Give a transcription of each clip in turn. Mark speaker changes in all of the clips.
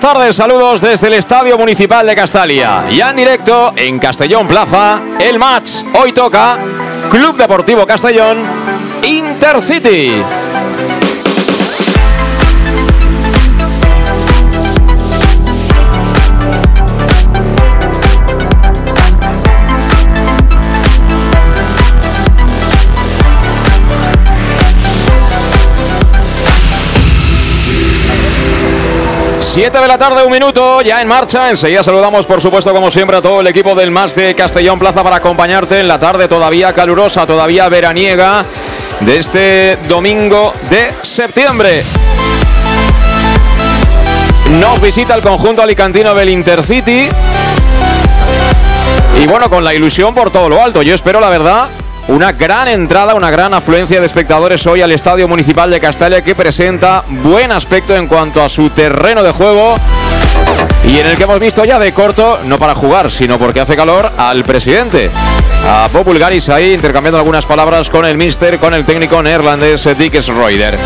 Speaker 1: Buenas tardes. Saludos desde el Estadio Municipal de Castalia. Ya en directo en Castellón Plaza, el match. Hoy toca Club Deportivo Castellón Intercity. Siete de la tarde, un minuto, ya en marcha. Enseguida saludamos, por supuesto, como siempre, a todo el equipo del Más de Castellón Plaza para acompañarte en la tarde todavía calurosa, todavía veraniega de este domingo de septiembre. Nos visita el conjunto alicantino del Intercity. Y bueno, con la ilusión por todo lo alto. Yo espero, la verdad, una gran entrada, una gran afluencia de espectadores hoy al Estadio Municipal de Castalia que presenta buen aspecto en cuanto a su terreno de juego y en el que hemos visto ya de corto, no para jugar, sino porque hace calor, al presidente. A Populgaris ahí intercambiando algunas palabras con el mister, con el técnico neerlandés Dick Schroeder.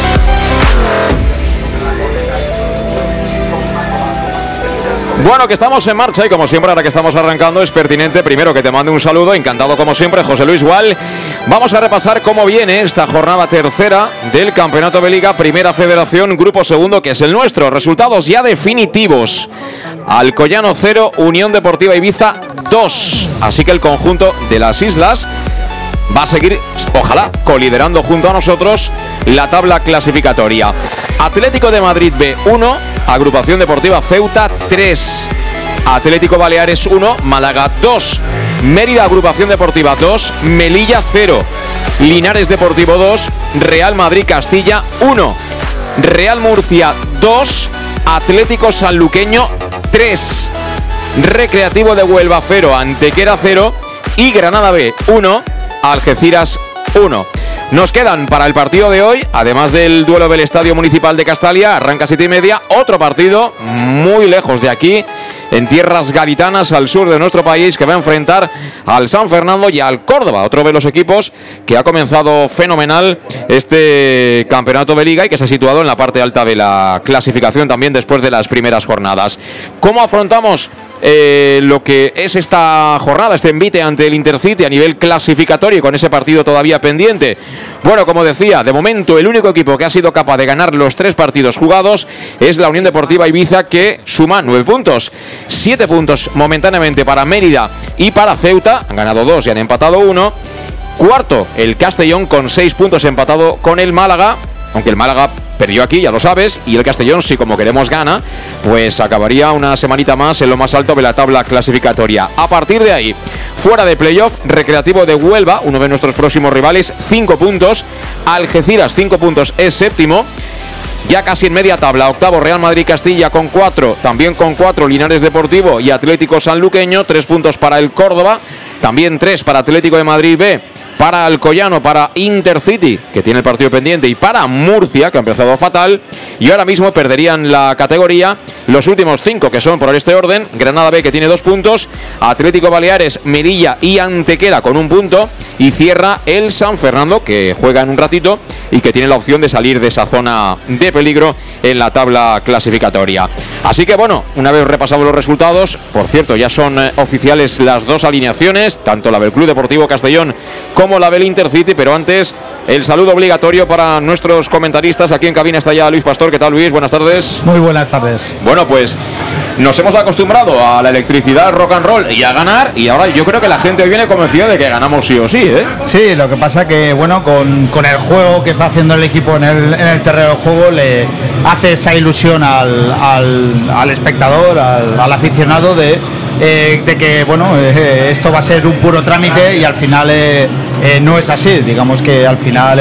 Speaker 1: Bueno, que estamos en marcha y como siempre, ahora que estamos arrancando, es pertinente primero que te mande un saludo. Encantado como siempre, José Luis Gual. Vamos a repasar cómo viene esta jornada tercera del Campeonato de Liga, Primera Federación, Grupo Segundo, que es el nuestro. Resultados ya definitivos. Alcoyano 0, Unión Deportiva Ibiza 2. Así que el conjunto de las islas va a seguir, ojalá, coliderando junto a nosotros la tabla clasificatoria. Atlético de Madrid B1, Agrupación Deportiva Ceuta 3. Atlético Baleares 1, Málaga 2. Mérida Agrupación Deportiva 2, Melilla 0. Linares Deportivo 2, Real Madrid Castilla 1. Real Murcia 2, Atlético Sanluqueño 3. Recreativo de Huelva 0, Antequera 0 y Granada B 1, Algeciras 1. Nos quedan para el partido de hoy, además del duelo del Estadio Municipal de Castalia, arranca siete y media, otro partido muy lejos de aquí, en tierras gaditanas al sur de nuestro país, que va a enfrentar al San Fernando y al Córdoba, otro de los equipos que ha comenzado fenomenal este campeonato de liga y que se ha situado en la parte alta de la clasificación también después de las primeras jornadas. ¿Cómo afrontamos eh, lo que es esta jornada, este envite ante el Intercity a nivel clasificatorio con ese partido todavía pendiente? Bueno, como decía, de momento el único equipo que ha sido capaz de ganar los tres partidos jugados es la Unión Deportiva Ibiza que suma nueve puntos. Siete puntos momentáneamente para Mérida y para Ceuta. Han ganado dos y han empatado uno. Cuarto, el Castellón con seis puntos empatado con el Málaga. Aunque el Málaga perdió aquí, ya lo sabes, y el Castellón, si como queremos gana, pues acabaría una semanita más en lo más alto de la tabla clasificatoria. A partir de ahí, fuera de playoff, Recreativo de Huelva, uno de nuestros próximos rivales, cinco puntos. Algeciras, cinco puntos, es séptimo. Ya casi en media tabla, octavo Real Madrid Castilla con cuatro, también con cuatro Linares Deportivo y Atlético Sanluqueño, tres puntos para el Córdoba, también tres para Atlético de Madrid B, para Alcoyano, para Intercity, que tiene el partido pendiente, y para Murcia, que ha empezado fatal, y ahora mismo perderían la categoría los últimos cinco, que son por este orden, Granada B, que tiene dos puntos, Atlético Baleares, Merilla y Antequera con un punto, y cierra el San Fernando, que juega en un ratito y que tiene la opción de salir de esa zona de peligro en la tabla clasificatoria. Así que bueno, una vez repasamos los resultados, por cierto, ya son eh, oficiales las dos alineaciones, tanto la del Club Deportivo Castellón como la del Intercity, pero antes el saludo obligatorio para nuestros comentaristas. Aquí en cabina está ya Luis Pastor. ¿Qué tal Luis? Buenas tardes.
Speaker 2: Muy buenas tardes.
Speaker 1: Pues nos hemos acostumbrado a la electricidad, rock and roll y a ganar. Y ahora yo creo que la gente viene convencida de que ganamos sí o sí, ¿eh?
Speaker 2: Sí, lo que pasa que, bueno, con, el juego que está haciendo el equipo en el, en el terreno de juego, le hace esa ilusión al, al, espectador, al aficionado de eh, de que bueno eh, esto va a ser un puro trámite y al final eh, no es así. Digamos que al final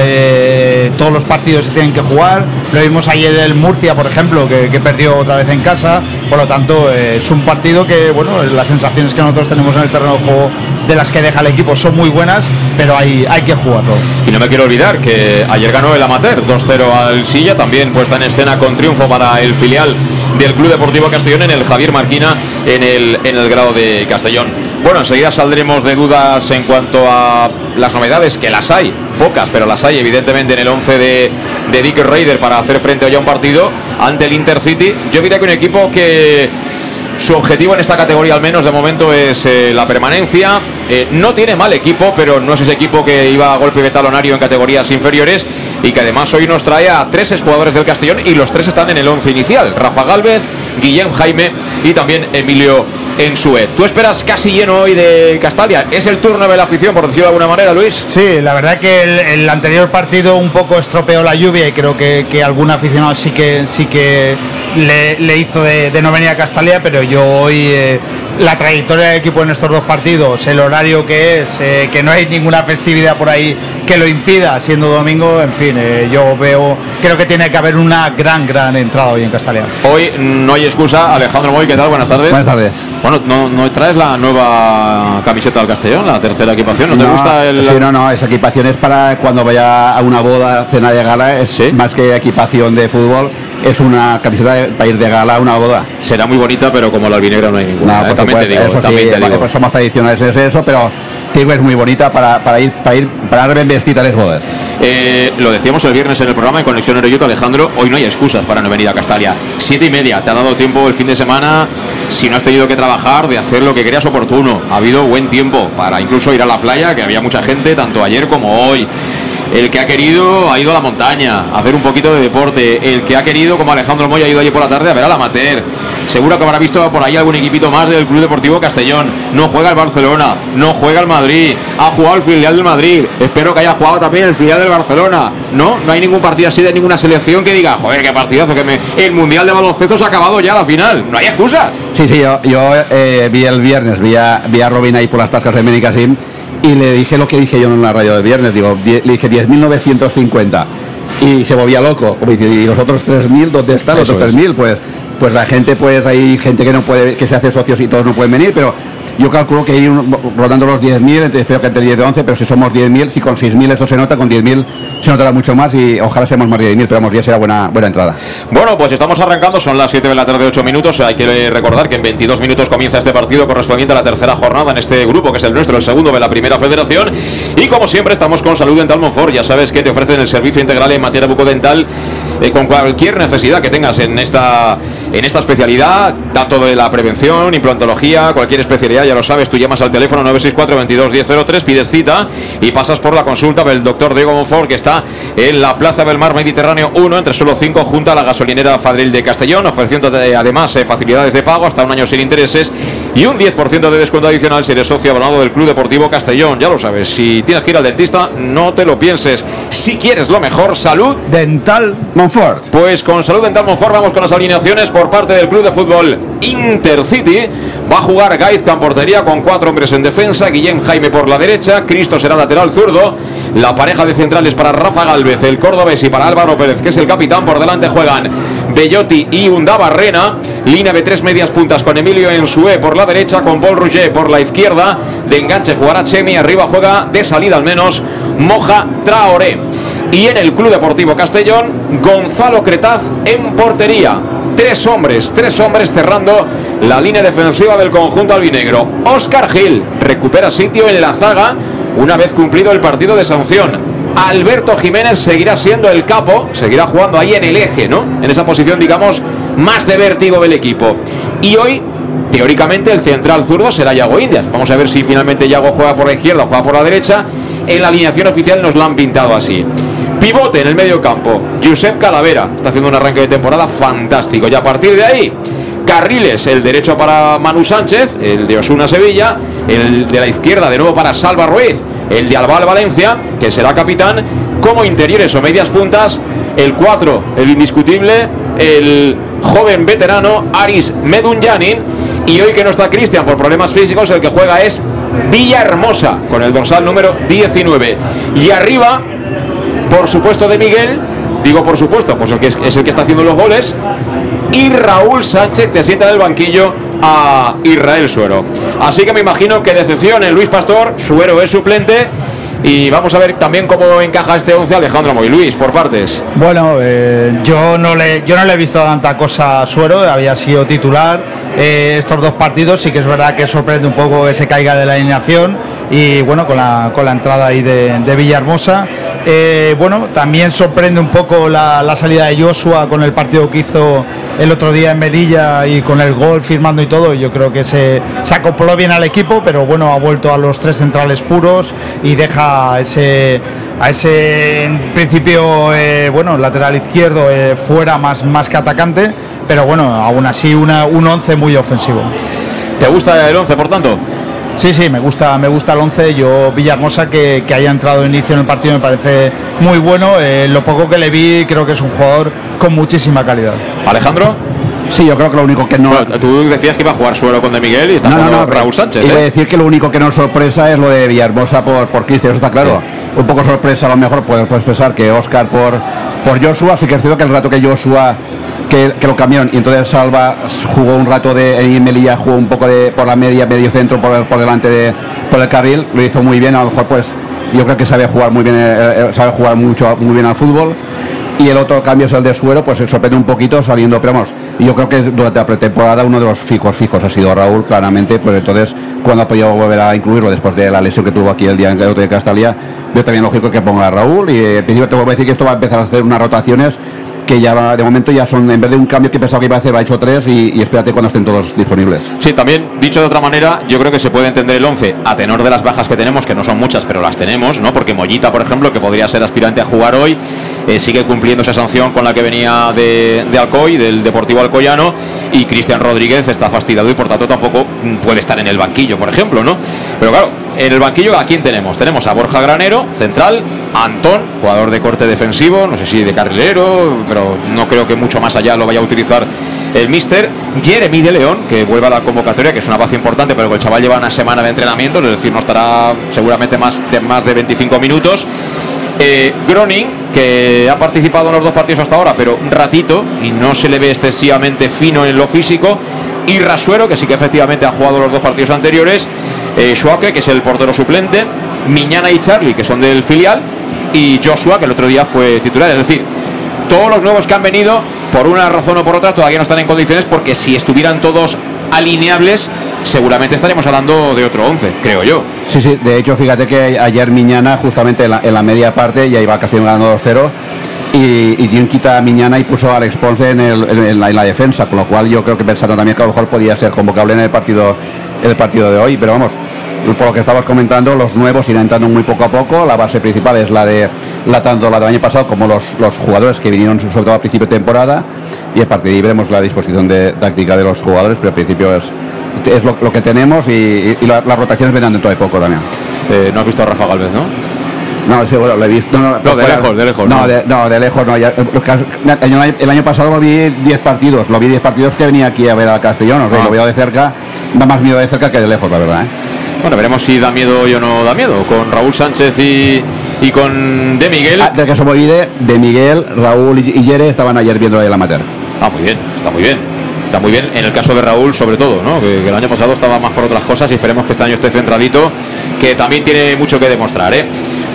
Speaker 2: todos los partidos se tienen que jugar. Lo vimos ayer el Murcia, por ejemplo, que, perdió otra vez en casa. Por lo tanto, es un partido que bueno las sensaciones que nosotros tenemos en el terreno de juego de las que deja el equipo son muy buenas, pero hay, hay que jugarlo.
Speaker 1: Y no me quiero olvidar que ayer ganó el Amateur 2-0 al Silla, también puesta en escena con triunfo para el filial del Club Deportivo Castellón en el Javier Marquina en el, en el grado de Castellón. Bueno, enseguida saldremos de dudas en cuanto a las novedades, que las hay, pocas, pero las hay evidentemente en el 11 de, de Dick Raider para hacer frente hoy a un partido ante el Intercity. Yo diría que un equipo que su objetivo en esta categoría al menos de momento es eh, la permanencia. Eh, no tiene mal equipo, pero no es ese equipo que iba a golpe de talonario en categorías inferiores y que además hoy nos trae a tres jugadores del Castellón y los tres están en el once inicial. Rafa Galvez, Guillem Jaime y también Emilio en Sue. Tú esperas casi lleno hoy de Castalia. ¿Es el turno de la afición, por decirlo de alguna manera, Luis?
Speaker 2: Sí, la verdad que el, anterior partido un poco estropeó la lluvia y creo que, algún aficionado sí que sí que le, hizo de, no venir a Castalia, pero yo hoy eh, la trayectoria del equipo en estos dos partidos, el horario que es, eh, que no hay ninguna festividad por ahí que lo impida, siendo domingo, en fin, eh, yo veo, creo que tiene que haber una gran, gran entrada hoy en Castalia.
Speaker 1: Hoy no hay excusa. Alejandro Moy, ¿qué tal? Buenas tardes.
Speaker 2: Buenas tardes.
Speaker 1: Bueno, ¿no, traes la nueva camiseta del Castellón, la tercera equipación? ¿No, te gusta el...?
Speaker 3: Sí, no, no, esa equipación es para cuando vaya a una boda, cena de gala, es más que equipación de fútbol es una camiseta para ir de gala a una boda.
Speaker 1: Será muy bonita, pero como la albinegra no hay ninguna.
Speaker 3: No, pues, digo, eso sí, pues somos tradicionales es eso, pero digo es muy bonita para, para ir para ir para a las bodas.
Speaker 1: Eh, lo decíamos el viernes en el programa en Conexión Aeroyuto, Alejandro. Hoy no hay excusas para no venir a Castalia. Siete y media, te ha dado tiempo el fin de semana. Si no has tenido que trabajar, de hacer lo que creas oportuno. Ha habido buen tiempo para incluso ir a la playa, que había mucha gente, tanto ayer como hoy. El que ha querido ha ido a la montaña a hacer un poquito de deporte. El que ha querido, como Alejandro Moya, ha ido allí por la tarde a ver al amateur. Seguro que habrá visto por ahí algún equipito más del Club Deportivo Castellón. No juega el Barcelona, no juega el Madrid. Ha jugado el filial del Madrid. Espero que haya jugado también el filial del Barcelona. No, no hay ningún partido así de ninguna selección que diga, joder, qué partidazo que me. El Mundial de Baloncesto se ha acabado ya la final. No hay excusas.
Speaker 3: Sí, sí, yo, eh, vi el viernes, vi a, vi Robin ahí por las tascas de Médicasim y le dije lo que dije yo en la radio del viernes, digo, le dije 10.950 y se volvía loco, como dice, y los otros 3.000, ¿dónde están los otros 3.000? Pues, pues la gente, pues hay gente que no puede, que se hace socios y todos no pueden venir, pero yo calculo que ir rodando los 10.000, espero que entre 10 y 11, pero si somos 10.000, si con 6.000 eso se nota, con 10.000 se notará mucho más y ojalá seamos más de 10.000, pero vamos, ya será buena, buena entrada.
Speaker 1: Bueno, pues estamos arrancando, son las 7 de la tarde, 8 minutos. Hay que recordar que en 22 minutos comienza este partido correspondiente a la tercera jornada en este grupo, que es el nuestro, el segundo de la primera federación. Y como siempre, estamos con Salud Dental Monfort. Ya sabes que te ofrecen el servicio integral en materia bucodental eh, con cualquier necesidad que tengas en esta, en esta especialidad, tanto de la prevención, implantología, cualquier especialidad, ya lo sabes, tú llamas al teléfono 964 22 1003, pides cita y pasas por la consulta del doctor Diego Monfort, que está en la Plaza del Mar Mediterráneo 1, entre solo 5, junto a la gasolinera Fadril de Castellón, ofreciendo además eh, facilidades de pago hasta un año sin intereses y un 10% de descuento adicional si eres socio abonado del Club Deportivo Castellón. Ya lo sabes, si tienes que ir al dentista, no te lo pienses. Si quieres lo mejor, salud
Speaker 2: dental Monfort.
Speaker 1: Pues con salud dental Monfort vamos con las alineaciones por parte del Club de Fútbol Intercity. Va a jugar Gaizka en portería con cuatro hombres en defensa. Guillén Jaime por la derecha. Cristo será lateral zurdo. La pareja de centrales para Rafa Galvez, el cordobés y para Álvaro Pérez, que es el capitán. Por delante juegan Bellotti y Unda Barrena. Línea de tres medias puntas con Emilio Ensue por la derecha, con Paul Rouget por la izquierda. De enganche jugará Chemi. Arriba juega de salida al menos Moja Traoré. Y en el Club Deportivo Castellón, Gonzalo Cretaz en portería. Tres hombres, tres hombres cerrando la línea defensiva del conjunto albinegro. Oscar Gil recupera sitio en la zaga una vez cumplido el partido de sanción. Alberto Jiménez seguirá siendo el capo, seguirá jugando ahí en el eje, ¿no? En esa posición, digamos, más de vértigo del equipo. Y hoy, teóricamente, el central zurdo será Yago Indias. Vamos a ver si finalmente Yago juega por la izquierda o juega por la derecha. En la alineación oficial nos lo han pintado así. Pivote en el medio campo, Josep Calavera. Está haciendo un arranque de temporada fantástico. Y a partir de ahí, Carriles, el derecho para Manu Sánchez, el de Osuna Sevilla, el de la izquierda de nuevo para Salva Ruiz, el de Albal Valencia, que será capitán, como interiores o medias puntas, el 4, el indiscutible, el joven veterano Aris Medunyanin, y hoy que no está Cristian por problemas físicos, el que juega es Villahermosa, con el dorsal número 19. Y arriba, por supuesto, de Miguel, digo por supuesto, pues es, el que está haciendo los goles, y Raúl Sánchez que asienta en el banquillo a Israel Suero. Así que me imagino que decepción en Luis Pastor, Suero es suplente. Y vamos a ver también cómo encaja este 11 Alejandro Moy. Luis, por partes.
Speaker 2: Bueno, eh, yo, no le, yo no le he visto tanta cosa a Suero, había sido titular. Eh, estos dos partidos sí que es verdad que sorprende un poco que se caiga de la alineación y bueno, con la, con la entrada ahí de, de Villahermosa. Eh, bueno, también sorprende un poco la, salida de Joshua con el partido que hizo el otro día en Melilla y con el gol firmando y todo, yo creo que se, se acopló bien al equipo, pero bueno, ha vuelto a los tres centrales puros y deja ese a ese principio eh, bueno lateral izquierdo eh, fuera más, más que atacante, pero bueno, aún así una, un 11 muy ofensivo.
Speaker 1: ¿Te gusta el 11, por tanto?
Speaker 2: Sí, sí, me gusta, me gusta el 11. Yo, Villahermosa, que, que haya entrado de inicio en el partido, me parece muy bueno. Eh, lo poco que le vi, creo que es un jugador con muchísima calidad.
Speaker 1: Alejandro.
Speaker 3: Sí, yo creo que lo único que no.
Speaker 1: Tú decías que iba a jugar Suero con De Miguel y está
Speaker 3: No, no, no,
Speaker 1: Raúl Sánchez.
Speaker 3: Iba a
Speaker 1: ¿eh?
Speaker 3: decir que lo único que nos sorpresa es lo de Villahermosa por, por Cristian, eso está claro. Un poco sorpresa, a lo mejor puedes, puedes pensar que Oscar por, por Joshua, sí que es cierto que el rato que Joshua que, que lo cambiaron y entonces Salva jugó un rato de y Melilla jugó un poco de por la media, medio centro, por, por delante de por el carril, lo hizo muy bien, a lo mejor pues yo creo que sabe jugar muy bien, eh, eh, sabe jugar mucho muy bien al fútbol. Y el otro cambio es el de Suero, pues se sorprende un poquito saliendo, pero vamos, yo creo que durante la pretemporada uno de los fijos fijos ha sido Raúl, claramente, pues entonces cuando ha podido volver a incluirlo después de la lesión que tuvo aquí el día en otro de Castalia, veo también lógico que ponga a Raúl y eh, en principio te voy a decir que esto va a empezar a hacer unas rotaciones que ya va- de momento ya son, en vez de un cambio que pensaba que iba a hacer, ha hecho tres y, espérate cuando estén todos disponibles.
Speaker 1: Sí, también, dicho de otra manera, yo creo que se puede entender el 11 a tenor de las bajas que tenemos, que no son muchas, pero las tenemos, ¿no? Porque Mollita, por ejemplo, que podría ser aspirante a jugar hoy, eh, sigue cumpliendo esa sanción con la que venía de, de Alcoy, del Deportivo Alcoyano, y Cristian Rodríguez está fastidiado y por tanto tampoco puede estar en el banquillo, por ejemplo, ¿no? Pero claro, en el banquillo, ¿a quién tenemos? Tenemos a Borja Granero, central, Antón, jugador de corte defensivo, no sé si de carrilero, pero no creo que mucho más allá lo vaya a utilizar el Mister. Jeremy de León, que vuelve a la convocatoria, que es una baza importante, pero que el chaval lleva una semana de entrenamiento, es decir, no estará seguramente más de, más de 25 minutos. Eh, Groning, que ha participado en los dos partidos hasta ahora, pero un ratito y no se le ve excesivamente fino en lo físico. Y Rasuero, que sí que efectivamente ha jugado los dos partidos anteriores. Eh, que es el portero suplente. Miñana y Charlie, que son del filial. Y Joshua, que el otro día fue titular. Es decir, todos los nuevos que han venido, por una razón o por otra, todavía no están en condiciones porque si estuvieran todos alineables, seguramente estaríamos hablando de otro 11, creo yo.
Speaker 3: Sí, sí, de hecho, fíjate que ayer Miñana, justamente en la, media parte, ya iba casi ganando 2-0. Y, y quita a Miñana y puso a Alex Ponce en, la, en la defensa, con lo cual yo creo que pensando también que a lo mejor podía ser convocable en el partido, el partido de hoy. Pero vamos, por lo que estabas comentando, los nuevos irán entrando muy poco a poco. La base principal es la de la tanto la del año pasado como los, los jugadores que vinieron sobre todo a principio de temporada. Y a partir de ahí veremos la disposición de táctica de los jugadores, pero al principio es, es lo, lo que tenemos y, y- y la- las rotaciones vendrán dentro de poco también.
Speaker 1: Eh, no has visto a Rafa Galvez, ¿no?
Speaker 3: No, sí, bueno, lo he visto. No,
Speaker 1: No, de lejos, de lejos,
Speaker 3: No,
Speaker 1: no.
Speaker 3: de, no, de lejos no. ya- el, año, el año pasado lo vi 10 partidos. Lo vi 10 partidos que venía aquí a ver al Castellón. O sea,
Speaker 1: Ah.
Speaker 3: lo veo de cerca. Da más miedo de cerca que de lejos, la verdad. ¿eh?
Speaker 1: Bueno, veremos si da miedo o no da miedo. Con Raúl Sánchez y, y con De Miguel.
Speaker 3: Ah, del que se me olvide, de Miguel, Raúl y, Yere estaban ayer viendo el amateur.
Speaker 1: Ah, muy bien, está muy bien. Está muy bien. En el caso de Raúl, sobre todo, ¿no? Que, el año pasado estaba más por otras cosas y esperemos que este año esté centradito, que también tiene mucho que demostrar, ¿eh?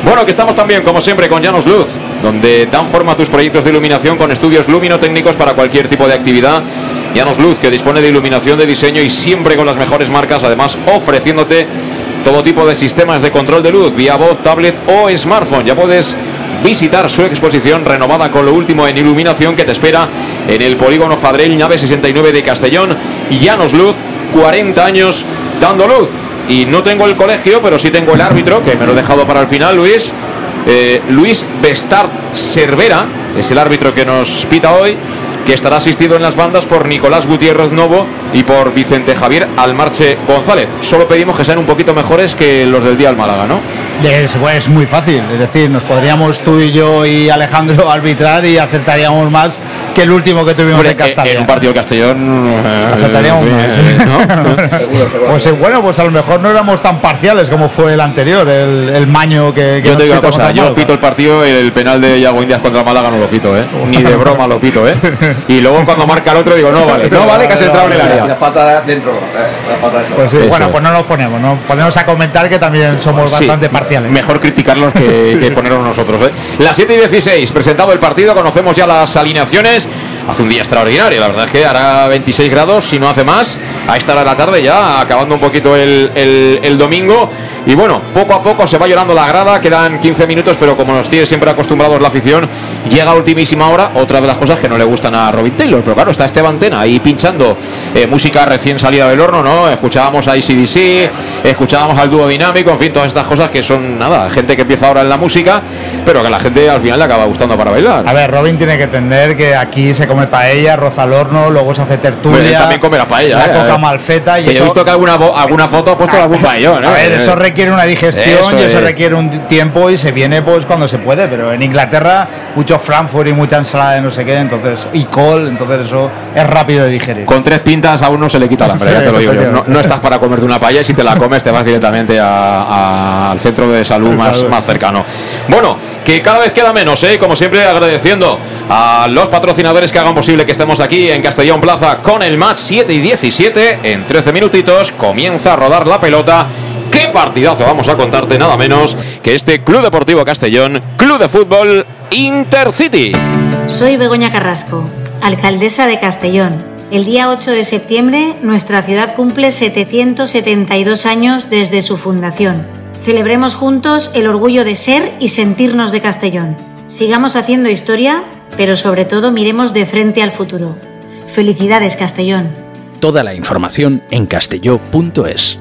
Speaker 1: Bueno, que estamos también, como siempre, con Llanos Luz, donde dan forma a tus proyectos de iluminación con estudios luminotécnicos para cualquier tipo de actividad. Llanos Luz, que dispone de iluminación de diseño y siempre con las mejores marcas, además ofreciéndote todo tipo de sistemas de control de luz vía voz, tablet o smartphone. Ya puedes visitar su exposición renovada con lo último en iluminación que te espera en el polígono Fadrell Nave 69 de Castellón. Llanos Luz, 40 años dando luz. Y no tengo el colegio, pero sí tengo el árbitro, que me lo he dejado para el final, Luis. Eh, Luis Bestard Cervera es el árbitro que nos pita hoy. Que estará asistido en las bandas por Nicolás Gutiérrez Novo y por Vicente Javier Almarche González. Solo pedimos que sean un poquito mejores que los del día al Málaga, ¿no?
Speaker 2: Es, pues, muy fácil, es decir, nos podríamos tú y yo y Alejandro arbitrar y acertaríamos más que el último que tuvimos
Speaker 1: Hombre,
Speaker 2: de Castalia.
Speaker 1: En un partido de Castellón. eh,
Speaker 2: Acertaríamos
Speaker 1: sí,
Speaker 2: más.
Speaker 1: eh, ¿no?
Speaker 2: Pues eh, bueno, pues a lo mejor no éramos tan parciales como fue el anterior, el, el maño que, que
Speaker 1: Yo te digo una cosa, yo pito el partido, el penal de Yago Indias contra Málaga no lo pito, ¿eh? Ni de broma lo pito, ¿eh? Y luego cuando marca el otro digo, no vale, no vale que has entrado en el
Speaker 3: La
Speaker 1: área.
Speaker 3: falta dentro. eh, la falta dentro.
Speaker 2: Pues sí,
Speaker 1: Eso
Speaker 2: bueno,
Speaker 1: es.
Speaker 2: pues no nos ponemos, ¿no? Ponemos a comentar que también somos
Speaker 1: Sí,
Speaker 2: bastante parciales.
Speaker 1: Mejor criticarlos que, que ponernos nosotros. ¿eh? Las 7 y 16, presentado el partido, conocemos ya las alineaciones. Hace un día extraordinario, la verdad es que hará 26 grados, si no hace más, a esta hora de la tarde ya, acabando un poquito el, domingo. Y bueno, poco a poco se va llorando la grada, quedan 15 minutos, pero como nos tiene siempre acostumbrados la afición, llega a ultimísima hora, otra de las cosas que no le gustan a Robin Taylor. Pero claro, está Esteban Tena ahí pinchando eh, música recién salida del horno, ¿no? Escuchábamos a ICDC, escuchábamos al dúo dinámico, en fin, todas estas cosas que son nada, gente que empieza ahora en la música, pero que a la gente al final le acaba gustando para bailar.
Speaker 2: A ver, Robin tiene que entender que aquí se come paella, roza al horno, luego se hace tertulia.
Speaker 1: Hombre, él también come la paella,
Speaker 2: La
Speaker 1: eh,
Speaker 2: coca
Speaker 1: eh.
Speaker 2: malfeta y
Speaker 1: Que yo he
Speaker 2: eso,
Speaker 1: visto que alguna, alguna foto ha puesto algún paellón, ¿eh?
Speaker 2: A ver, eso requiere una digestión
Speaker 1: Eso
Speaker 2: y eso
Speaker 1: es.
Speaker 2: requiere un tiempo y se viene pues cuando se puede, pero en Inglaterra mucho Frankfurt y mucha ensalada de no sé qué, entonces y col, entonces eso es rápido de digerir.
Speaker 1: Con tres pintas a uno se le quita la hambre,
Speaker 2: Sí,
Speaker 1: ya te lo digo yo. No, no estás para comerte una paella y si te la comes te vas directamente a- a- al centro de salud más,
Speaker 2: salud.
Speaker 1: más cercano. Bueno, que cada vez queda menos, ¿eh? Como siempre agradeciendo a los patrocinadores que hagan posible que estemos aquí en Castellón Plaza con el match 7 y 17. En 13 minutitos comienza a rodar la pelota. ¿Qué partidazo vamos a contarte nada menos que este Club Deportivo Castellón, Club de Fútbol Intercity?
Speaker 4: Soy Begoña Carrasco, alcaldesa de Castellón. El día 8 de septiembre, nuestra ciudad cumple 772 años desde su fundación. Celebremos juntos el orgullo de ser y sentirnos de Castellón. Sigamos haciendo historia, pero sobre todo miremos de frente al futuro. Felicidades, Castellón.
Speaker 5: Toda la información en castelló.es.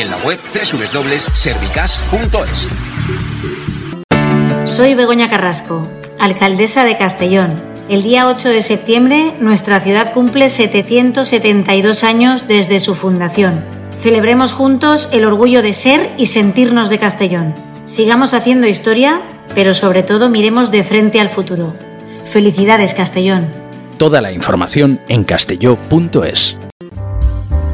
Speaker 6: en la web www.servicas.es.
Speaker 4: Soy Begoña Carrasco, alcaldesa de Castellón. El día 8 de septiembre nuestra ciudad cumple 772 años desde su fundación. Celebremos juntos el orgullo de ser y sentirnos de Castellón. Sigamos haciendo historia, pero sobre todo miremos de frente al futuro. Felicidades Castellón.
Speaker 5: Toda la información en castelló.es.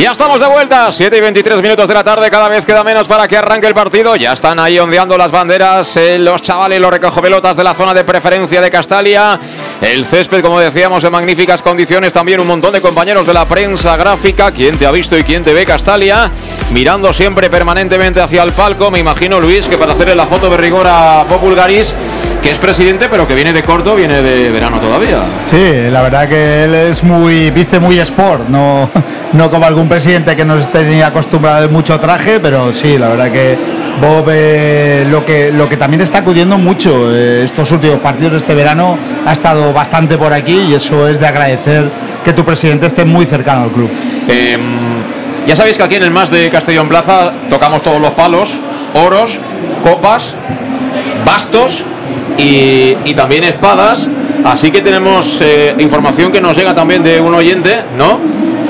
Speaker 1: Ya estamos de vuelta, 7 y 23 minutos de la tarde, cada vez queda menos para que arranque el partido. Ya están ahí ondeando las banderas eh, los chavales, los recojopelotas de la zona de preferencia de Castalia. El césped, como decíamos, en magníficas condiciones. También un montón de compañeros de la prensa gráfica. ¿Quién te ha visto y quién te ve, Castalia? Mirando siempre permanentemente hacia el palco. Me imagino, Luis, que para hacerle la foto de rigor a Populgaris, que es presidente, pero que viene de corto, viene de verano todavía.
Speaker 2: Sí, la verdad que él es muy, viste muy sport, no, no como algún presidente que nos tenía acostumbrado mucho traje, pero sí, la verdad que Bob eh, lo que lo que también está acudiendo mucho eh, estos últimos partidos de este verano ha estado bastante por aquí y eso es de agradecer que tu presidente esté muy cercano al club.
Speaker 1: Em, ya sabéis que aquí en el Más de Castellón Plaza tocamos todos los palos, oros, copas, bastos y, y también espadas. Así que tenemos eh, información que nos llega también de un oyente, ¿no?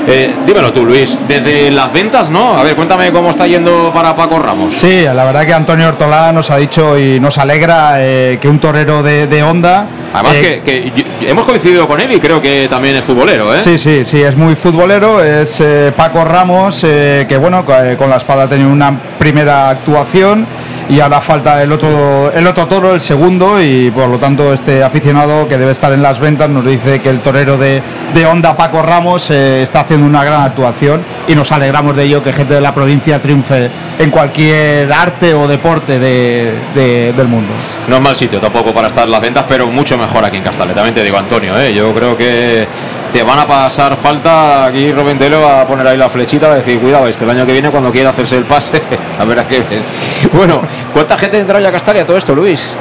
Speaker 1: Eh, dímelo tú, Luis, desde las ventas, ¿no? A ver, cuéntame cómo está yendo para Paco Ramos.
Speaker 2: Sí, la verdad que Antonio Ortolá nos ha dicho y nos alegra eh, que un torero de, de Honda.
Speaker 1: Además
Speaker 2: eh,
Speaker 1: que, que hemos coincidido con él y creo que también es futbolero, ¿eh?
Speaker 2: Sí, sí, sí, es muy futbolero. Es eh, Paco Ramos, eh, que bueno, eh, con la espada ha tenido una primera actuación y ahora falta el otro, el otro toro, el segundo, y por lo tanto este aficionado que debe estar en las ventas nos dice que el torero de, de Honda, Paco Ramos, eh, está haciendo una gran actuación y nos alegramos de ello que gente de la provincia triunfe en cualquier arte o deporte de, de- del mundo.
Speaker 1: No es mal sitio tampoco para estar las ventas, pero mucho mejor aquí en Castale. También te digo, Antonio, ¿eh? yo creo que te van a pasar falta. Aquí Roventelo va a poner ahí la flechita, va a decir, cuidado, este el año que viene cuando quiera hacerse el pase, a ver a qué. Bueno, ¿cuánta gente entra ya a Castalia todo esto, Luis?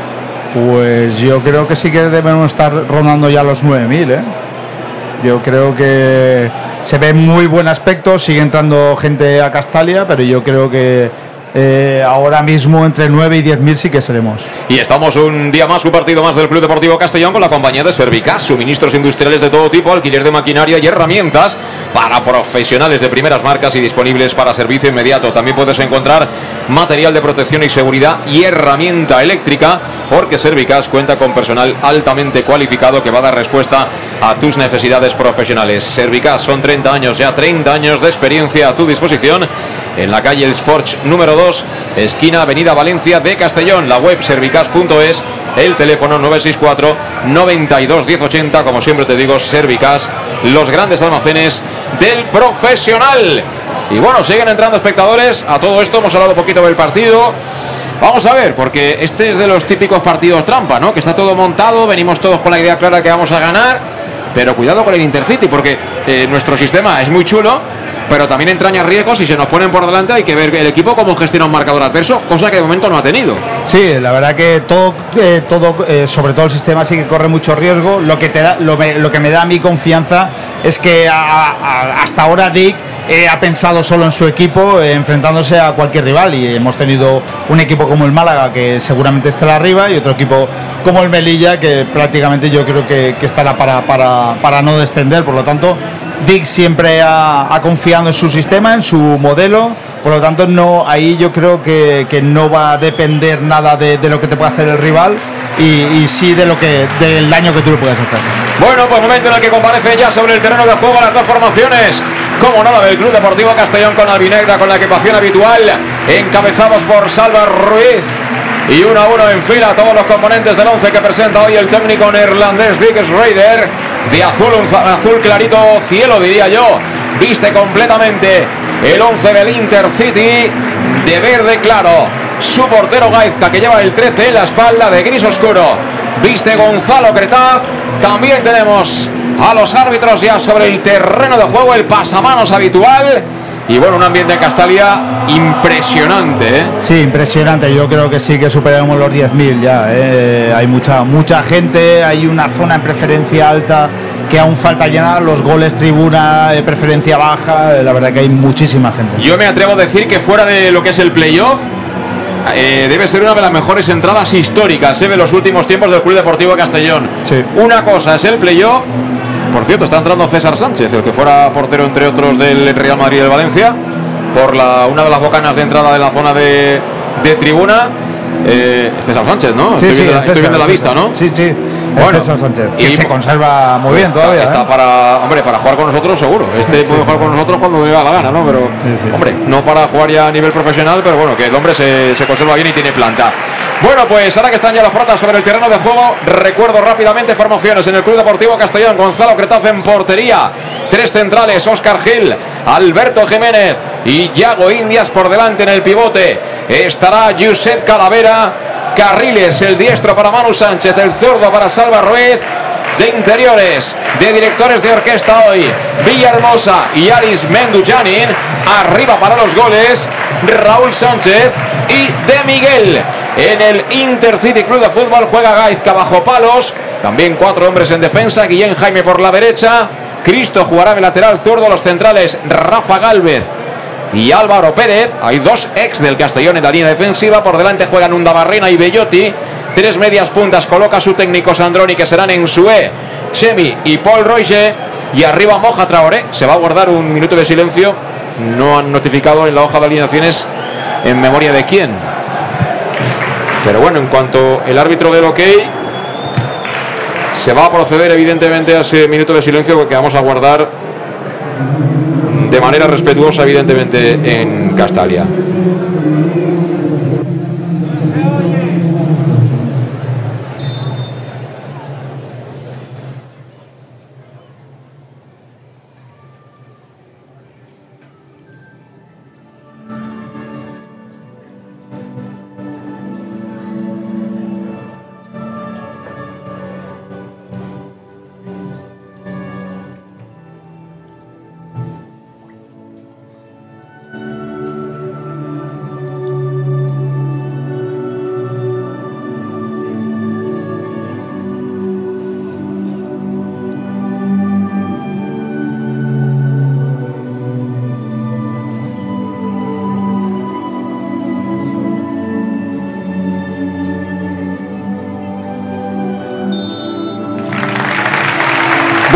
Speaker 2: Pues yo creo que sí que debemos estar rondando ya los 9.000, ¿eh? Yo creo que se ve muy buen aspecto, sigue entrando gente a Castalia, pero yo creo que eh, ahora mismo entre 9 y 10.000 sí que seremos.
Speaker 1: Y estamos un día más, un partido más del Club Deportivo Castellón con la compañía de Servicas, suministros industriales de todo tipo, alquiler de maquinaria y herramientas para profesionales de primeras marcas y disponibles para servicio inmediato. También puedes encontrar material de protección y seguridad y herramienta eléctrica porque Servicas cuenta con personal altamente cualificado que va a dar respuesta a tus necesidades profesionales. Servicas son 30 años, ya 30 años de experiencia a tu disposición en la calle El Sports número 2, esquina Avenida Valencia de Castellón, la web servicas.es, el teléfono 964 92 1080, como siempre te digo, Servicas, los grandes almacenes del profesional. Y bueno, siguen entrando espectadores. A todo esto hemos hablado un poquito del partido. Vamos a ver, porque este es de los típicos partidos trampa, ¿no? Que está todo montado, venimos todos con la idea clara que vamos a ganar. Pero cuidado con el Intercity, porque eh, nuestro sistema es muy chulo, pero también entraña riesgos y se nos ponen por delante. Hay que ver el equipo cómo gestiona un marcador adverso, cosa que de momento no ha tenido.
Speaker 2: Sí, la verdad que todo, eh, todo eh, sobre todo el sistema sí que corre mucho riesgo. Lo que, te da, lo, me- lo que me da a mí confianza es que hasta ahora Dick eh, ha pensado solo en su equipo, enfrentándose a cualquier rival. Y hemos tenido un equipo como el Málaga, que seguramente estará arriba, y otro equipo como el Melilla, que prácticamente yo creo que, que estará para, para, para no descender. Por lo tanto, Dick siempre ha, confiado en su sistema, en su modelo. Por lo tanto, no, ahí yo creo que, no va a depender nada de, lo que te puede hacer el rival y, sí de lo que del daño que tú le puedas hacer.
Speaker 1: Bueno, pues momento en el que comparecen ya sobre el terreno de juego las dos formaciones. Como nada del Club Deportivo Castellón con Albinegra, con la equipación habitual, encabezados por Salva Ruiz. Y uno a uno en fila todos los componentes del 11 que presenta hoy el técnico neerlandés Dick Schreider. De azul, un azul clarito cielo, diría yo. Viste completamente el 11 del Intercity de verde claro. Su portero Gaizka que lleva el 13 en la espalda de gris oscuro. Viste Gonzalo Cretaz. También tenemos a los árbitros ya sobre el terreno de juego, el pasamanos habitual. Y bueno, un ambiente en Castalia impresionante. ¿eh?
Speaker 2: Sí, impresionante. Yo creo que sí que superamos los 10.000 ya. ¿eh? Hay mucha, mucha gente, hay una zona en preferencia alta que aún falta llenar, los goles tribuna, eh, preferencia baja. eh, La verdad que hay muchísima gente.
Speaker 1: Yo me atrevo a decir que fuera de lo que es el playoff, eh, debe ser una de las mejores entradas históricas eh, de los últimos tiempos del Club Deportivo Castellón. Una cosa es el playoff. Por cierto, está entrando César Sánchez, el que fuera portero, entre otros, del Real Madrid y del Valencia, por la, una de las bocanas de entrada de la zona de, de tribuna. Eh, César Sánchez, ¿no?
Speaker 2: Sí,
Speaker 1: estoy,
Speaker 2: sí,
Speaker 1: viendo, la- estoy viendo vista. ¿no?
Speaker 2: Sí, sí.
Speaker 1: Bueno,
Speaker 2: César Sánchez.
Speaker 1: y-
Speaker 2: Que se conserva muy bien
Speaker 1: está,
Speaker 2: todavía.
Speaker 1: está
Speaker 2: ¿eh?
Speaker 1: para, hombre, para jugar con nosotros seguro. Este puede jugar con nosotros cuando le da la gana, ¿no? Pero, hombre, no para jugar ya a nivel profesional, pero bueno, que el hombre se, se conserva bien y tiene planta. Bueno, pues ahora que están ya los protas sobre el terreno de juego, recuerdo rápidamente formaciones en el Club Deportivo Castellón. Gonzalo Cretaz en portería. Tres centrales, Oscar Gil, Alberto Jiménez y Yago Indias por delante en el pivote. Estará Josep Calavera. Carriles, el diestro para Manu Sánchez, el zurdo para Salva Ruiz. De interiores, de directores de orquesta hoy, Villahermosa y Aris Mendujanin. Arriba para los goles, Raúl Sánchez y De Miguel. En el Intercity Club de Fútbol juega Gaizka bajo palos. También cuatro hombres en defensa. Guillén Jaime por la derecha. Cristo jugará de lateral zurdo. Los centrales Rafa Galvez y Álvaro Pérez. Hay dos ex del Castellón en la línea defensiva. Por delante juegan Undabarrena y Bellotti. Tres medias puntas coloca su técnico Sandroni que serán en Sue, Chemi y Paul Roige. Y arriba Moja Traoré. Se va a guardar un minuto de silencio. No han notificado en la hoja de alineaciones en memoria de quién. Pero bueno, en cuanto el árbitro del ok, se va a proceder evidentemente a ese minuto de silencio que vamos a guardar de manera respetuosa, evidentemente, en Castalia.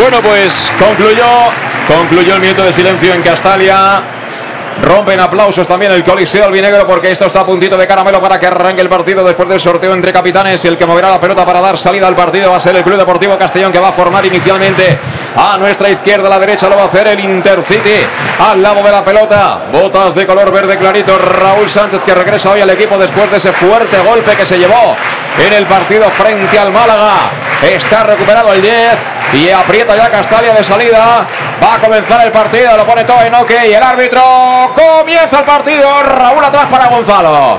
Speaker 1: Bueno, pues concluyó, concluyó el minuto de silencio en Castalia. Rompen aplausos también el Coliseo Albinegro porque esto está a puntito de caramelo para que arranque el partido después del sorteo entre capitanes. Y el que moverá la pelota para dar salida al partido va a ser el Club Deportivo Castellón que va a formar inicialmente a nuestra izquierda, la derecha lo va a hacer el Intercity al lado de la pelota. Botas de color verde clarito. Raúl Sánchez que regresa hoy al equipo después de ese fuerte golpe que se llevó en el partido frente al Málaga. Está recuperado el 10 y aprieta ya Castalia de salida. Va a comenzar el partido, lo pone todo en ok y el árbitro comienza el partido. Raúl atrás para Gonzalo.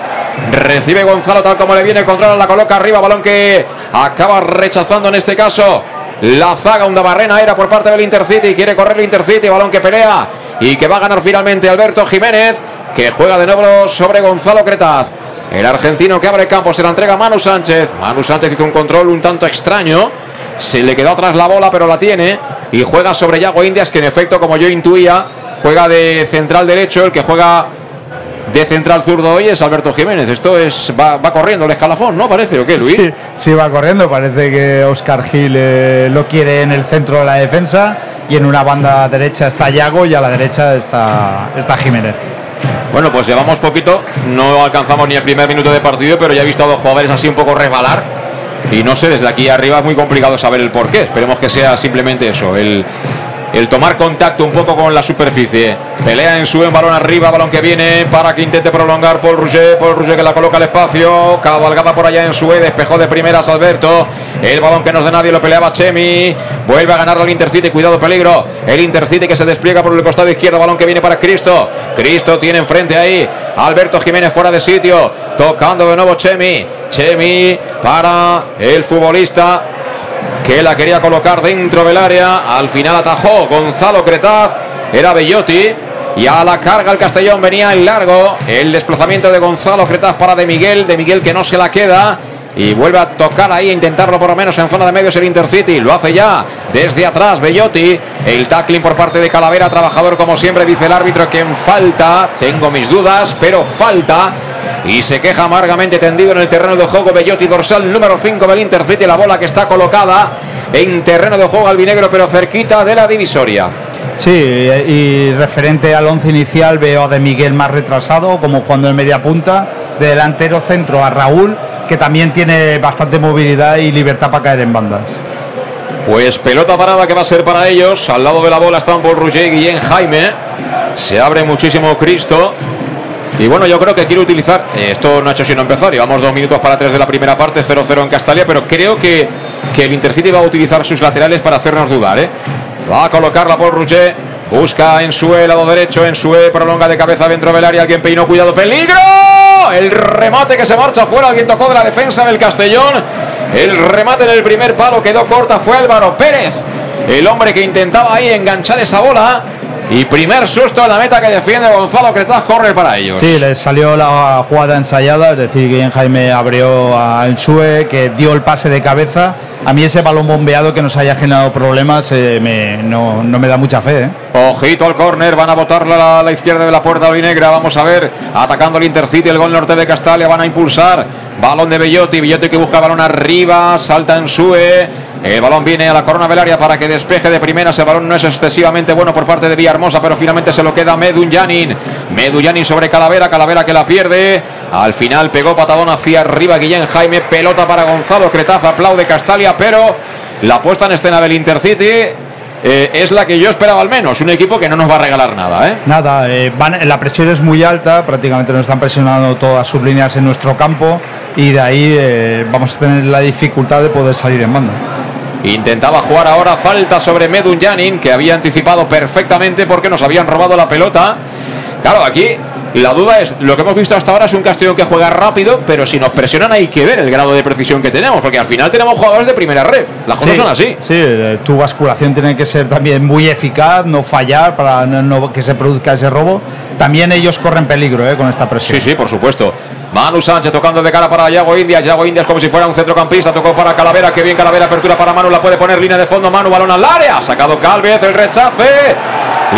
Speaker 1: Recibe Gonzalo tal como le viene, controla, la coloca arriba, balón que acaba rechazando en este caso la zaga, una barrena era por parte del Intercity. Quiere correr el Intercity, balón que pelea y que va a ganar finalmente Alberto Jiménez, que juega de nuevo sobre Gonzalo Cretaz. El argentino que abre campo se la entrega a Manu Sánchez. Manu Sánchez hizo un control un tanto extraño. Se le quedó atrás la bola, pero la tiene. Y juega sobre Yago Indias, que en efecto, como yo intuía, juega de central derecho. El que juega de central zurdo hoy es Alberto Jiménez. Esto es va, corriendo el escalafón, ¿no? Parece, ¿o qué, Luis?
Speaker 2: Sí, sí va corriendo. Parece que Oscar Gil eh, lo quiere en el centro de la defensa y en una banda derecha está Yago y a la derecha está, está Jiménez.
Speaker 1: Bueno, pues llevamos poquito, no alcanzamos ni el primer minuto de partido, pero ya he visto a dos jugadores así un poco resbalar. Y no sé, desde aquí arriba es muy complicado saber el porqué. Esperemos que sea simplemente eso, el, el tomar contacto un poco con la superficie. Pelea en su balón arriba, balón que viene para que intente prolongar Paul Rouget. Paul Rouget que la coloca al espacio, cabalgaba por allá en su despejó de primeras Alberto. El balón que no es de nadie lo peleaba Chemi. Vuelve a ganar al Intercity, cuidado peligro. El Intercity que se despliega por el costado izquierdo, balón que viene para Cristo. Cristo tiene enfrente ahí Alberto Jiménez fuera de sitio, tocando de nuevo Chemi. Chemi para el futbolista que la quería colocar dentro del área. Al final atajó Gonzalo Cretaz. Era Bellotti. Y a la carga el Castellón venía en largo. El desplazamiento de Gonzalo Cretaz para De Miguel. De Miguel que no se la queda. Y vuelve a tocar ahí, a intentarlo por lo menos en zona de medios el Intercity. Lo hace ya desde atrás Bellotti. El tackling por parte de Calavera, trabajador como siempre, dice el árbitro que en falta. Tengo mis dudas, pero falta y se queja amargamente tendido en el terreno de juego Bellotti dorsal número 5 del Intercity la bola que está colocada en terreno de juego albinegro pero cerquita de la divisoria
Speaker 2: Sí, y referente al once inicial veo a De Miguel más retrasado, como cuando en media punta, de delantero centro a Raúl, que también tiene bastante movilidad y libertad para caer en bandas.
Speaker 1: Pues pelota parada que va a ser para ellos. Al lado de la bola están Paul Rouget y Guillén Jaime. Se abre muchísimo Cristo. Y bueno, yo creo que quiere utilizar. Eh, esto no ha hecho sino empezar. Llevamos dos minutos para tres de la primera parte, 0-0 en Castalia. Pero creo que, que el Intercity va a utilizar sus laterales para hacernos dudar. ¿eh? Va a colocarla por Rouget. Busca en su lado derecho, en su prolonga de cabeza dentro del área. Alguien peinó, cuidado, peligro. El remate que se marcha fuera. Alguien tocó de la defensa del Castellón. El remate en el primer palo quedó corta. Fue Álvaro Pérez. El hombre que intentaba ahí enganchar esa bola. Y primer susto en la meta que defiende Gonzalo Cretaz, corre para ellos.
Speaker 2: Sí, le salió la jugada ensayada, es decir, que Jaime abrió a Ensue, que dio el pase de cabeza. A mí ese balón bombeado que nos haya generado problemas eh, no, me da mucha fe. ¿eh?
Speaker 1: Ojito al córner, van a botarla a la, izquierda de la puerta albinegra. Vamos a ver, atacando el Intercity, el gol norte de Castalia, van a impulsar. Balón de Bellotti, Bellotti que busca balón arriba, salta en Sue. El balón viene a la corona del área para que despeje de primeras. El balón no es excesivamente bueno por parte de Villahermosa, pero finalmente se lo queda Medunyanin. Medunyanin sobre Calavera, Calavera que la pierde. Al final pegó patadón hacia arriba Guillén Jaime. Pelota para Gonzalo Cretaza, aplaude Castalia, pero la puesta en escena del Intercity eh, es la que yo esperaba al menos. Un equipo que no nos va a regalar nada. ¿eh?
Speaker 2: Nada, eh, la presión es muy alta, prácticamente nos están presionando todas sus líneas en nuestro campo y de ahí vamos a tener la dificultad de poder salir en banda.
Speaker 1: Intentaba jugar ahora falta sobre Medun Janin, que había anticipado perfectamente porque nos habían robado la pelota. Claro, aquí la duda es, lo que hemos visto hasta ahora es un Castellón que juega rápido, pero si nos presionan hay que ver el grado de precisión que tenemos, porque al final tenemos jugadores de primera red. Las cosas son así.
Speaker 2: Sí, eh, tu basculación tiene que ser también muy eficaz, no fallar para no, que se produzca ese robo. También ellos corren peligro eh, con esta presión.
Speaker 1: Sí, sí, por supuesto. Manu Sánchez tocando de cara para Yago Indias. Yago Indias como si fuera un centrocampista. Tocó para Calavera. Que bien Calavera. Apertura para Manu. La puede poner línea de fondo. Manu, balón al área. Sacado Calvez. El rechace.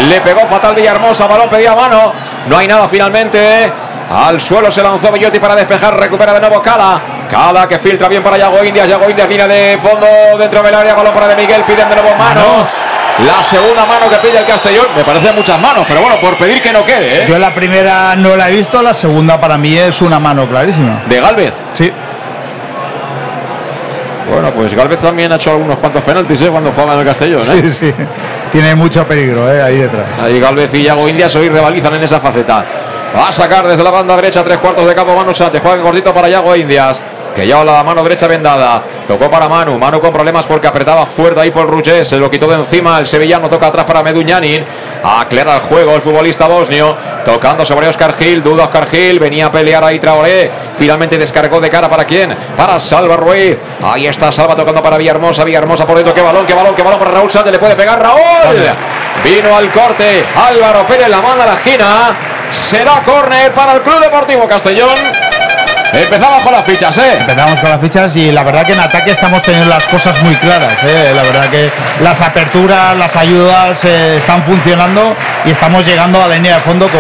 Speaker 1: Le pegó fatal Villahermosa. Balón pedía mano. No hay nada finalmente. Al suelo se lanzó Bellotti para despejar. Recupera de nuevo Cala. Cala que filtra bien para Yago Indias. Yago Indias viene de fondo dentro del área. Balón para de Miguel. Piden de nuevo manos. La segunda mano que pide el Castellón. Me parece muchas manos, pero bueno, por pedir que no quede. ¿eh?
Speaker 2: Yo la primera no la he visto, la segunda para mí es una mano clarísima.
Speaker 1: ¿De Galvez?
Speaker 2: Sí.
Speaker 1: Bueno, pues Galvez también ha hecho algunos cuantos penaltis ¿eh? cuando jugaba en el Castellón. ¿eh?
Speaker 2: Sí, sí. Tiene mucho peligro ¿eh? ahí detrás.
Speaker 1: Ahí Galvez y Yago Indias hoy rivalizan en esa faceta. Va a sacar desde la banda derecha tres cuartos de campo Manu Sánchez. Juega cortito para Yago Indias. Que lleva la mano derecha vendada. Tocó para Manu. Manu con problemas porque apretaba fuerte ahí por Ruché. Se lo quitó de encima. El sevillano toca atrás para Meduñanin. Aclara el juego el futbolista bosnio. Tocando sobre Oscar Gil. Duda Oscar Gil. Venía a pelear ahí Traoré. Finalmente descargó de cara para quién? Para Salva Ruiz. Ahí está Salva tocando para Villahermosa. Villahermosa por dentro. Qué balón, qué balón, qué balón para Raúl Sánchez. Le puede pegar Raúl. Vino al corte. Álvaro Pérez la manda a la esquina. Será córner para el Club Deportivo Castellón. Empezamos con las fichas, ¿eh?
Speaker 2: Empezamos con las fichas y la verdad que en ataque estamos teniendo las cosas muy claras. ¿eh? La verdad que las aperturas, las ayudas eh, están funcionando y estamos llegando a la línea de fondo con,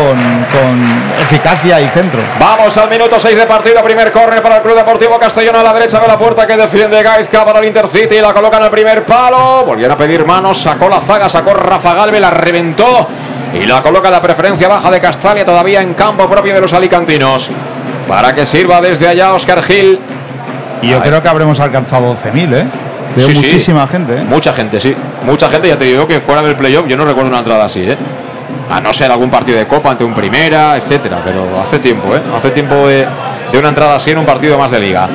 Speaker 2: con eficacia y centro.
Speaker 1: Vamos al minuto 6 de partido. Primer córner para el Club Deportivo Castellón a la derecha de la puerta que defiende Gaizka para el Intercity. La colocan al primer palo. Volvieron a pedir manos. Sacó la zaga, sacó Rafa Galve, la reventó. Y la coloca en la preferencia baja de Castalia, todavía en campo propio de los alicantinos. Para que sirva desde allá Oscar Gil.
Speaker 2: Y yo creo que habremos alcanzado 12.000, ¿eh? Veo
Speaker 1: Sí, sí.
Speaker 2: muchísima gente, ¿eh?
Speaker 1: Mucha gente, sí. Mucha gente, ya te digo que fuera del playoff yo no recuerdo una entrada así, ¿eh? A no ser algún partido de Copa ante un Primera, etcétera. Pero hace tiempo, ¿eh? Hace tiempo de, de una entrada así en un partido más de Liga.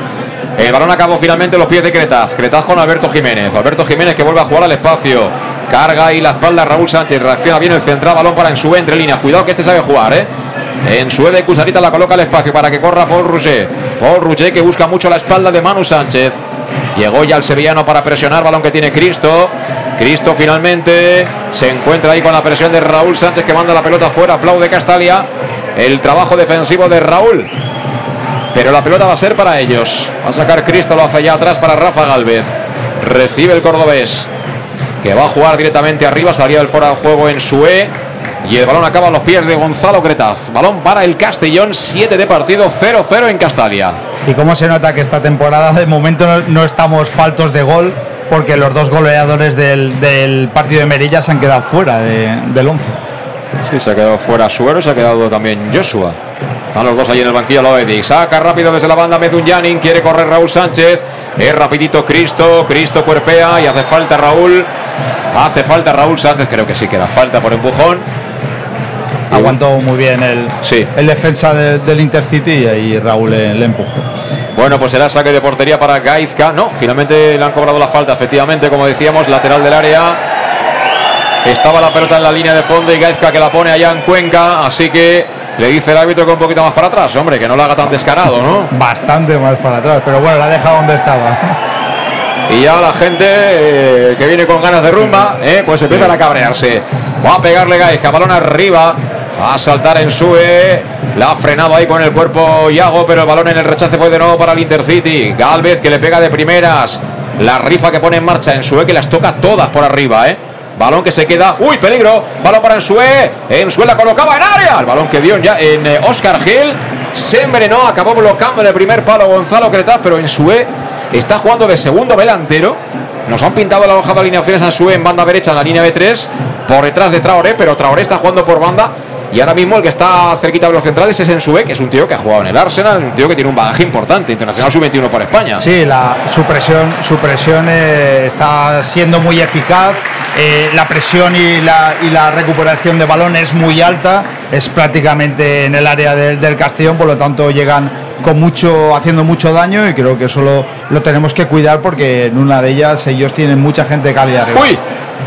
Speaker 1: El balón acabó finalmente en los pies de Cretaz. Cretaz con Alberto Jiménez. Alberto Jiménez que vuelve a jugar al espacio. Carga ahí la espalda Raúl Sánchez. Reacciona bien el central. Balón para Ensue entre líneas. Cuidado que este sabe jugar, ¿eh? Ensue de Cusarita la coloca al espacio para que corra Paul Rouget. Paul Rouget que busca mucho la espalda de Manu Sánchez. Llegó ya el sevillano para presionar, balón que tiene Cristo. Cristo finalmente se encuentra ahí con la presión de Raúl Sánchez que manda la pelota fuera. Aplaude Castalia. El trabajo defensivo de Raúl. Pero la pelota va a ser para ellos. Va a sacar Cristo, lo hace allá atrás para Rafa Galvez. Recibe el cordobés. Que va a jugar directamente arriba. Salía del fuera de juego en Sue. Y el balón acaba a los pies de Gonzalo Cretaz. Balón para el Castellón. 7 de partido. 0-0 en Castalia.
Speaker 2: Y cómo se nota que esta temporada de momento no, no estamos faltos de gol porque los dos goleadores del, del partido de Merilla se han quedado fuera de- del 11.
Speaker 1: Sí, se ha quedado fuera Suero y se ha quedado también Joshua. Están los dos ahí en el banquillo Loedic. Saca rápido desde la banda Medunyanin. Quiere correr Raúl Sánchez. Es rapidito Cristo. Cristo cuerpea y hace falta Raúl. Hace falta Raúl Sánchez. Creo que sí que da falta por empujón.
Speaker 2: Aguantó muy bien el,
Speaker 1: Sí.
Speaker 2: el defensa de- del Intercity y ahí Raúl le, le empujó.
Speaker 1: Bueno, pues será saque de portería para Gaizka. No, finalmente le han cobrado la falta. Efectivamente, como decíamos, lateral del área. Estaba la pelota en la línea de fondo y Gaizka que la pone allá en Cuenca. Así que le dice el árbitro que un poquito más para atrás. Hombre, que no lo haga tan descarado, ¿no?
Speaker 2: Bastante más para atrás, pero bueno, la ha dejado donde estaba.
Speaker 1: Y ya la gente eh, que viene con ganas de rumba, eh, pues empiezan a cabrearse. Va a pegarle Gaizka, balón arriba. A saltar en Sue. La ha frenado ahí con el cuerpo Yago, pero el balón en el rechace fue de nuevo para el Intercity. Galvez que le pega de primeras. La rifa que pone en marcha en Sue que las toca todas por arriba, ¿eh? Balón que se queda. ¡Uy, peligro! Balón para Ensue. Ensue la colocaba en área. El balón que dio ya en eh, Oscar Gil. Se envenenó. Acabó bloqueando en el primer palo Gonzalo Cretaz, pero Ensue está jugando de segundo delantero. Nos han pintado la hoja de alineaciones a Ensue en banda derecha en la línea de tres. Por detrás de Traoré, pero Traoré está jugando por banda. Y ahora mismo el que está cerquita de los centrales es Ensue, que es un tío que ha jugado en el Arsenal, un tío que tiene un bagaje importante, internacional sub-21 por España.
Speaker 2: Sí, la, su presión, su presión eh, está siendo muy eficaz. eh, la presión y la, y la recuperación de balón es muy alta. Es prácticamente en el área del, del Castellón, por lo tanto llegan con mucho, haciendo mucho daño y creo que eso lo, lo tenemos que cuidar porque en una de ellas ellos tienen mucha gente de calidad arriba.
Speaker 1: ¡Uy!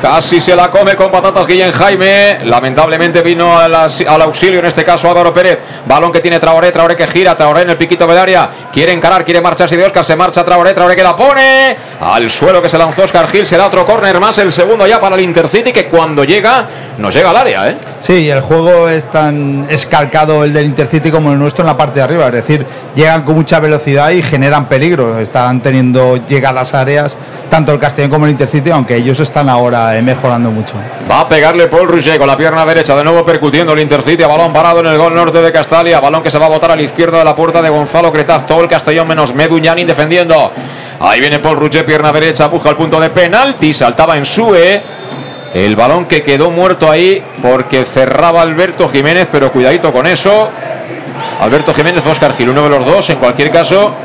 Speaker 1: Casi se la come con patatas Guillén Jaime. Lamentablemente vino al, al auxilio, en este caso Álvaro Pérez. Balón que tiene Traoré, Traoré que gira, Traoré en el piquito del área. Quiere encarar, quiere marcharse de Oscar, se marcha Traoré, Traoré que la pone. al suelo que se lanzó Oscar Gil. Será otro córner más, el segundo ya para el Intercity, que cuando llega, nos llega al área. ¿eh?
Speaker 2: Sí, el juego es tan escalcado el del Intercity como el nuestro en la parte de arriba. Es decir, llegan con mucha velocidad y generan peligro. Están teniendo llegadas áreas, tanto el Castellón como el Intercity, aunque ellos están ahora eh, mejorando mucho.
Speaker 1: Va a pegarle Paul Rouget con la pierna derecha, de nuevo percutiendo el Intercity, a balón parado en el gol norte de Castalia, balón que se va a botar a la izquierda de la puerta de Gonzalo Cretaz, todo el Castellón menos Meduñanin defendiendo. Ahí viene Paul Rouget, pierna derecha, busca el punto de penalti, saltaba en Sue. El balón que quedó muerto ahí porque cerraba Alberto Jiménez, pero cuidadito con eso. Alberto Jiménez, Oscar Gil, uno de los dos, en cualquier caso,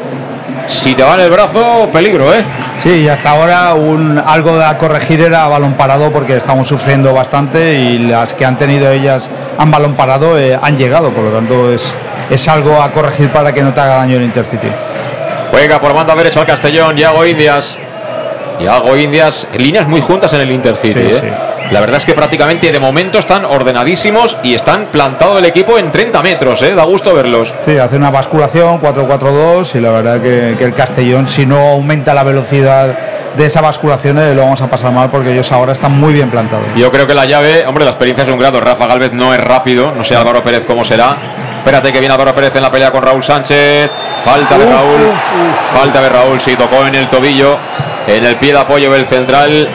Speaker 1: si te va en el brazo, peligro, ¿eh?
Speaker 2: Sí, y hasta ahora un, algo a corregir era balón parado porque estamos sufriendo bastante y las que han tenido ellas han balón parado eh, han llegado, por lo tanto es, es algo a corregir para que no te haga daño el Intercity.
Speaker 1: Juega por banda derecha al Castellón, Yago Indias. Yago Indias, líneas muy juntas en el Intercity.
Speaker 2: Sí,
Speaker 1: ¿eh? La verdad es que prácticamente de momento están ordenadísimos y están plantado el equipo en 30 metros, ¿eh? da gusto verlos.
Speaker 2: Sí, hace una basculación 4-4-2 y la verdad que, que el Castellón, si no aumenta la velocidad de esa basculación, eh, lo vamos a pasar mal porque ellos ahora están muy bien plantados.
Speaker 1: Yo creo que la llave, hombre, la experiencia es un grado. Rafa Galvez no es rápido, no sé Álvaro Pérez cómo será. Espérate que viene Álvaro Pérez en la pelea con Raúl Sánchez. Falta de Raúl. Falta de Raúl, sí, tocó en el tobillo, en el pie de apoyo del central.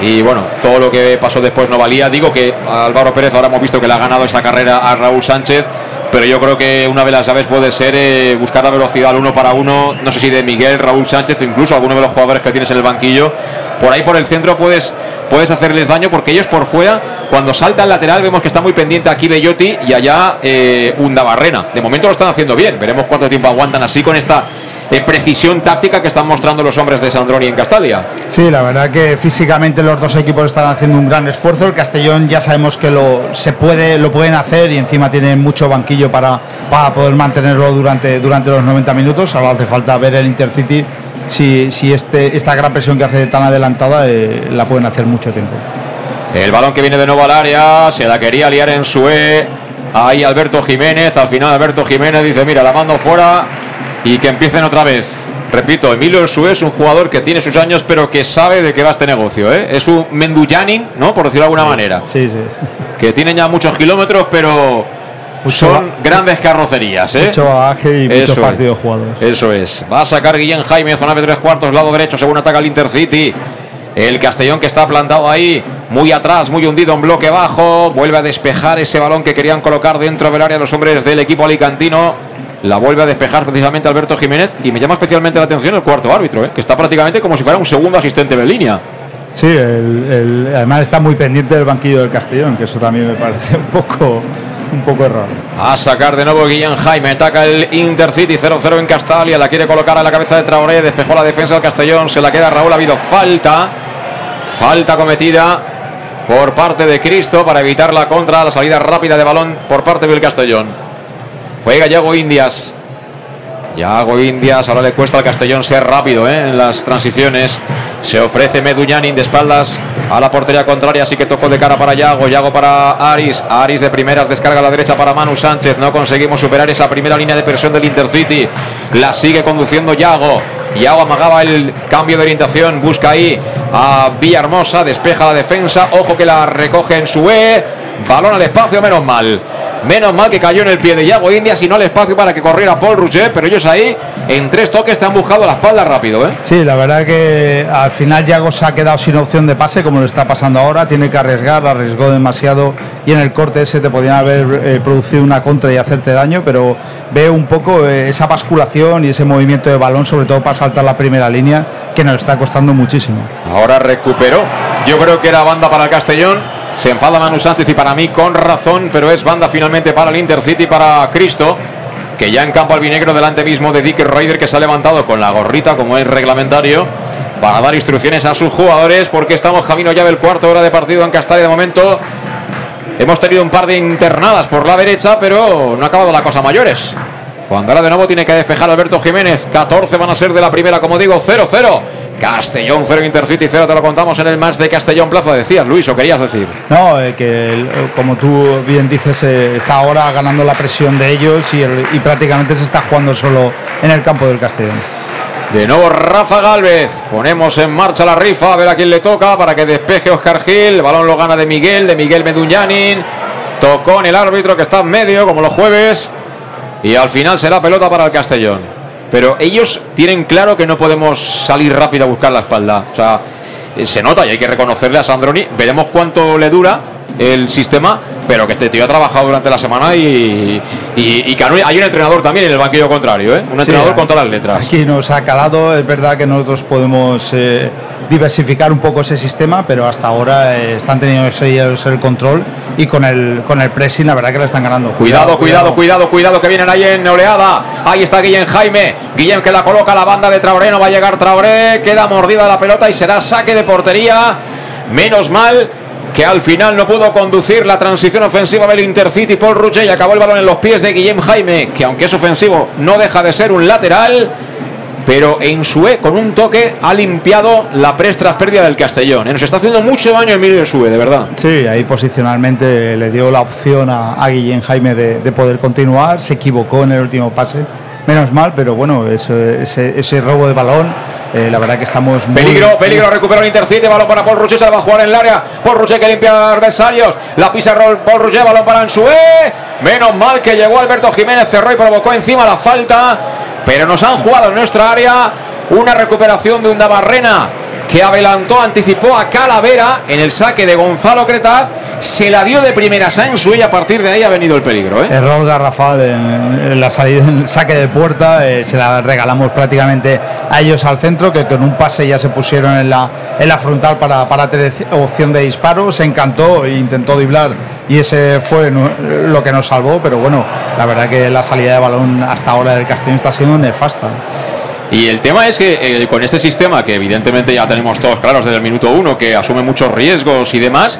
Speaker 1: Y bueno, todo lo que pasó después no valía. Digo que Álvaro Pérez ahora hemos visto que le ha ganado esa carrera a Raúl Sánchez. Pero yo creo que una de las llaves puede ser eh, buscar la velocidad al uno para uno. No sé si de Miguel, Raúl Sánchez incluso alguno de los jugadores que tienes en el banquillo. Por ahí por el centro puedes, puedes hacerles daño porque ellos por fuera, cuando salta al lateral, vemos que está muy pendiente aquí Bellotti y allá eh, Undabarrena. De momento lo están haciendo bien. Veremos cuánto tiempo aguantan así con esta eh, precisión táctica que están mostrando los hombres de Sandroni en Castalia.
Speaker 2: Sí, la verdad que físicamente los dos equipos están haciendo un gran esfuerzo. El Castellón ya sabemos que lo se puede, lo pueden hacer y encima tienen mucho banquillo para, para poder mantenerlo durante, durante los 90 minutos. Ahora hace falta ver el Intercity si, si este, esta gran presión que hace tan adelantada eh, la pueden hacer mucho tiempo.
Speaker 1: El balón que viene de nuevo al área, se la quería liar en Sue. Ahí Alberto Jiménez, al final Alberto Jiménez dice, mira, la mando fuera y que empiecen otra vez. Repito, Emilio Sue es un jugador que tiene sus años, pero que sabe de qué va este negocio. ¿eh? Es un Menduyanin, ¿no? Por decirlo de alguna manera.
Speaker 2: Sí, sí.
Speaker 1: Que tiene ya muchos kilómetros, pero son grandes carrocerías. ¿eh?
Speaker 2: Mucho bagaje y muchos
Speaker 1: Eso
Speaker 2: partidos
Speaker 1: es.
Speaker 2: jugados.
Speaker 1: Eso es. Va a sacar Guillén Jaime, zona de tres cuartos, lado derecho, según ataca el Intercity. El Castellón que está plantado ahí, muy atrás, muy hundido en bloque bajo. Vuelve a despejar ese balón que querían colocar dentro del área los hombres del equipo alicantino. La vuelve a despejar precisamente Alberto Jiménez. Y me llama especialmente la atención el cuarto árbitro, ¿eh? que está prácticamente como si fuera un segundo asistente de línea.
Speaker 2: Sí, el- el- además está muy pendiente del banquillo del Castellón, que eso también me parece un poco, un poco errado.
Speaker 1: A sacar de nuevo Guillén Jaime. Ataca el Intercity 0-0 en Castalia. La quiere colocar a la cabeza de Traoré. Despejó la defensa del Castellón. Se la queda Raúl. Ha habido falta. Falta cometida por parte de Cristo para evitar la contra. La salida rápida de balón por parte del Castellón. Juega Yago Indias. Yago Indias. Ahora le cuesta al Castellón ser rápido ¿eh? en las transiciones. Se ofrece Meduñanin de espaldas a la portería contraria. Así que tocó de cara para Yago. Yago para Aris. Aris de primeras descarga a la derecha para Manu Sánchez. No conseguimos superar esa primera línea de presión del Intercity. La sigue conduciendo Yago. Yago amagaba el cambio de orientación. Busca ahí a Villahermosa. Despeja la defensa. Ojo que la recoge en su E. Balón al espacio, menos mal. Menos mal que cayó en el pie de Yago Indias y no al espacio para que corriera Paul Rouget, pero ellos ahí en tres toques te han buscado la espalda rápido, ¿eh?
Speaker 2: Sí, la verdad que al final Yago se ha quedado sin opción de pase, como le está pasando ahora. Tiene que arriesgar, arriesgó demasiado y en el corte ese te podían haber eh, producido una contra y hacerte daño, pero veo un poco eh, esa basculación y ese movimiento de balón, sobre todo para saltar la primera línea, que nos está costando muchísimo.
Speaker 1: Ahora recuperó. Yo creo que era banda para el Castellón. Se enfada Manu Sánchez y para mí con razón, pero es banda finalmente para el Intercity, para Cristo, que ya en campo albinegro delante mismo de Dick Ryder, que se ha levantado con la gorrita como es reglamentario para dar instrucciones a sus jugadores, porque estamos camino ya del cuarto hora de partido en Castalia de momento. Hemos tenido un par de internadas por la derecha, pero no ha acabado la cosa mayores. Cuando ahora de nuevo tiene que despejar Alberto Jiménez. 14 van a ser de la primera, como digo, 0-0. Castellón 0, Intercity 0, te lo contamos en el match de Castellón Plaza. Decías, Luis, o querías decir.
Speaker 2: No, eh, que el- eh, como tú bien dices, eh, está ahora ganando la presión de ellos y, el- y prácticamente se está jugando solo en el campo del Castellón.
Speaker 1: De nuevo Rafa Galvez. Ponemos en marcha la rifa a ver a quién le toca para que despeje Oscar Gil. El balón lo gana de Miguel, de Miguel Meduñanin. Tocó en el árbitro que está en medio, como los jueves. Y al final será pelota para el Castellón. Pero ellos tienen claro que no podemos salir rápido a buscar la espalda. O sea, eh, se nota y hay que reconocerle a Sandroni. Veremos cuánto le dura el sistema, pero que este tío ha trabajado durante la semana y, y, y que hay un entrenador también en el banquillo contrario, ¿eh? un entrenador con todas las letras.
Speaker 2: Aquí nos ha calado, es verdad que nosotros podemos eh, diversificar un poco ese sistema, pero hasta ahora eh, están teniendo ellos el control y con el, con el pressing la verdad que le están ganando.
Speaker 1: Cuidado, cuidado, cuidado, cuidado, que vienen ahí en oleada. Ahí está Guillem Jaime. Guillem que la coloca a la banda de Traoré, no va a llegar Traoré, queda mordida la pelota y será saque de portería. Menos mal que al final no pudo conducir la transición ofensiva del Intercity Paul Ruche y acabó el balón en los pies de Guillem Jaime, que aunque es ofensivo no deja de ser un lateral, pero en Sue con un toque ha limpiado la prestra pérdida del Castellón. ¿eh? Nos está haciendo mucho daño Emilio Sue, de verdad.
Speaker 2: Sí, ahí posicionalmente le dio la opción a, a Guillem Jaime de, de poder continuar, se equivocó en el último pase menos mal, pero bueno, ese robo de balón, eh, la verdad que estamos muy,
Speaker 1: Peligro, peligro, recupera el Intercity, balón para Paul Ruche, se la va a jugar en el área. Paul Ruche que limpia adversarios, la pisa rol Paul Ruche, balón para Ansue. Menos mal que llegó Alberto Jiménez, cerró y provocó encima la falta, pero nos han jugado en nuestra área una recuperación de un Barrena que adelantó, anticipó a Calavera en el saque de Gonzalo Cretaz, se la dio de primera a Sansu y a partir de ahí ha venido el peligro. ¿eh?
Speaker 2: Error garrafal en, en la salida, en el saque de puerta, eh, se la regalamos prácticamente a ellos al centro, que con un pase ya se pusieron en la, en la frontal para, para tener opción de disparo, se encantó e intentó driblar y ese fue lo que nos salvó, pero bueno, la verdad que la salida de balón hasta ahora del Castellón está siendo nefasta.
Speaker 1: Y el tema es que eh, con este sistema, que evidentemente ya tenemos todos claros desde el minuto uno, que asume muchos riesgos y demás,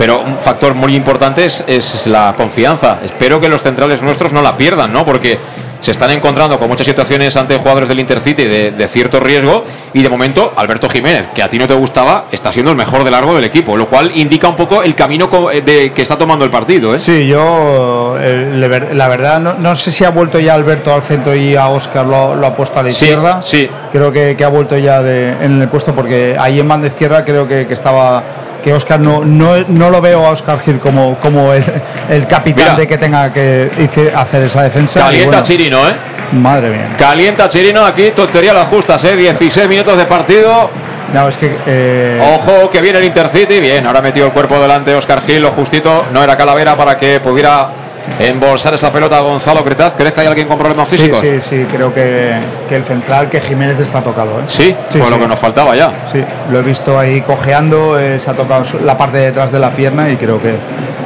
Speaker 1: pero un factor muy importante es, es, la confianza. Espero que los centrales nuestros no la pierdan, ¿no? Porque se están encontrando con muchas situaciones ante jugadores del Intercity de, de, cierto riesgo y de momento Alberto Jiménez, que a ti no te gustaba, está siendo el mejor de largo del equipo, lo cual indica un poco el camino de, que está tomando el partido. ¿eh?
Speaker 2: Sí, yo eh, la verdad no, no, sé si ha vuelto ya Alberto al centro y a Oscar lo, lo ha puesto a la
Speaker 1: sí,
Speaker 2: izquierda.
Speaker 1: Sí.
Speaker 2: Creo que, que, ha vuelto ya de, en el puesto porque ahí en banda izquierda creo que, que estaba que Oscar no, no, no, lo veo a Oscar Gil como, como el, el capitán Mira, de que tenga que hacer esa defensa.
Speaker 1: Calienta bueno, Chirino, ¿eh?
Speaker 2: Madre mía.
Speaker 1: Calienta Chirino aquí, tontería las justas, ¿eh? 16 minutos de partido.
Speaker 2: No, es que. Eh...
Speaker 1: Ojo que viene el Intercity. Bien, ahora metió el cuerpo delante Oscar Gil, lo justito. No era Calavera para que pudiera embolsar esa pelota a Gonzalo Cretaz. ¿Crees que hay alguien con problemas físicos?
Speaker 2: Sí, sí, sí. Creo que, que el central, que Jiménez está tocado. ¿eh?
Speaker 1: Sí, sí pues sí. lo que nos faltaba ya.
Speaker 2: Sí, lo he visto ahí cojeando. Eh, se ha tocado la parte de detrás de la pierna y creo que,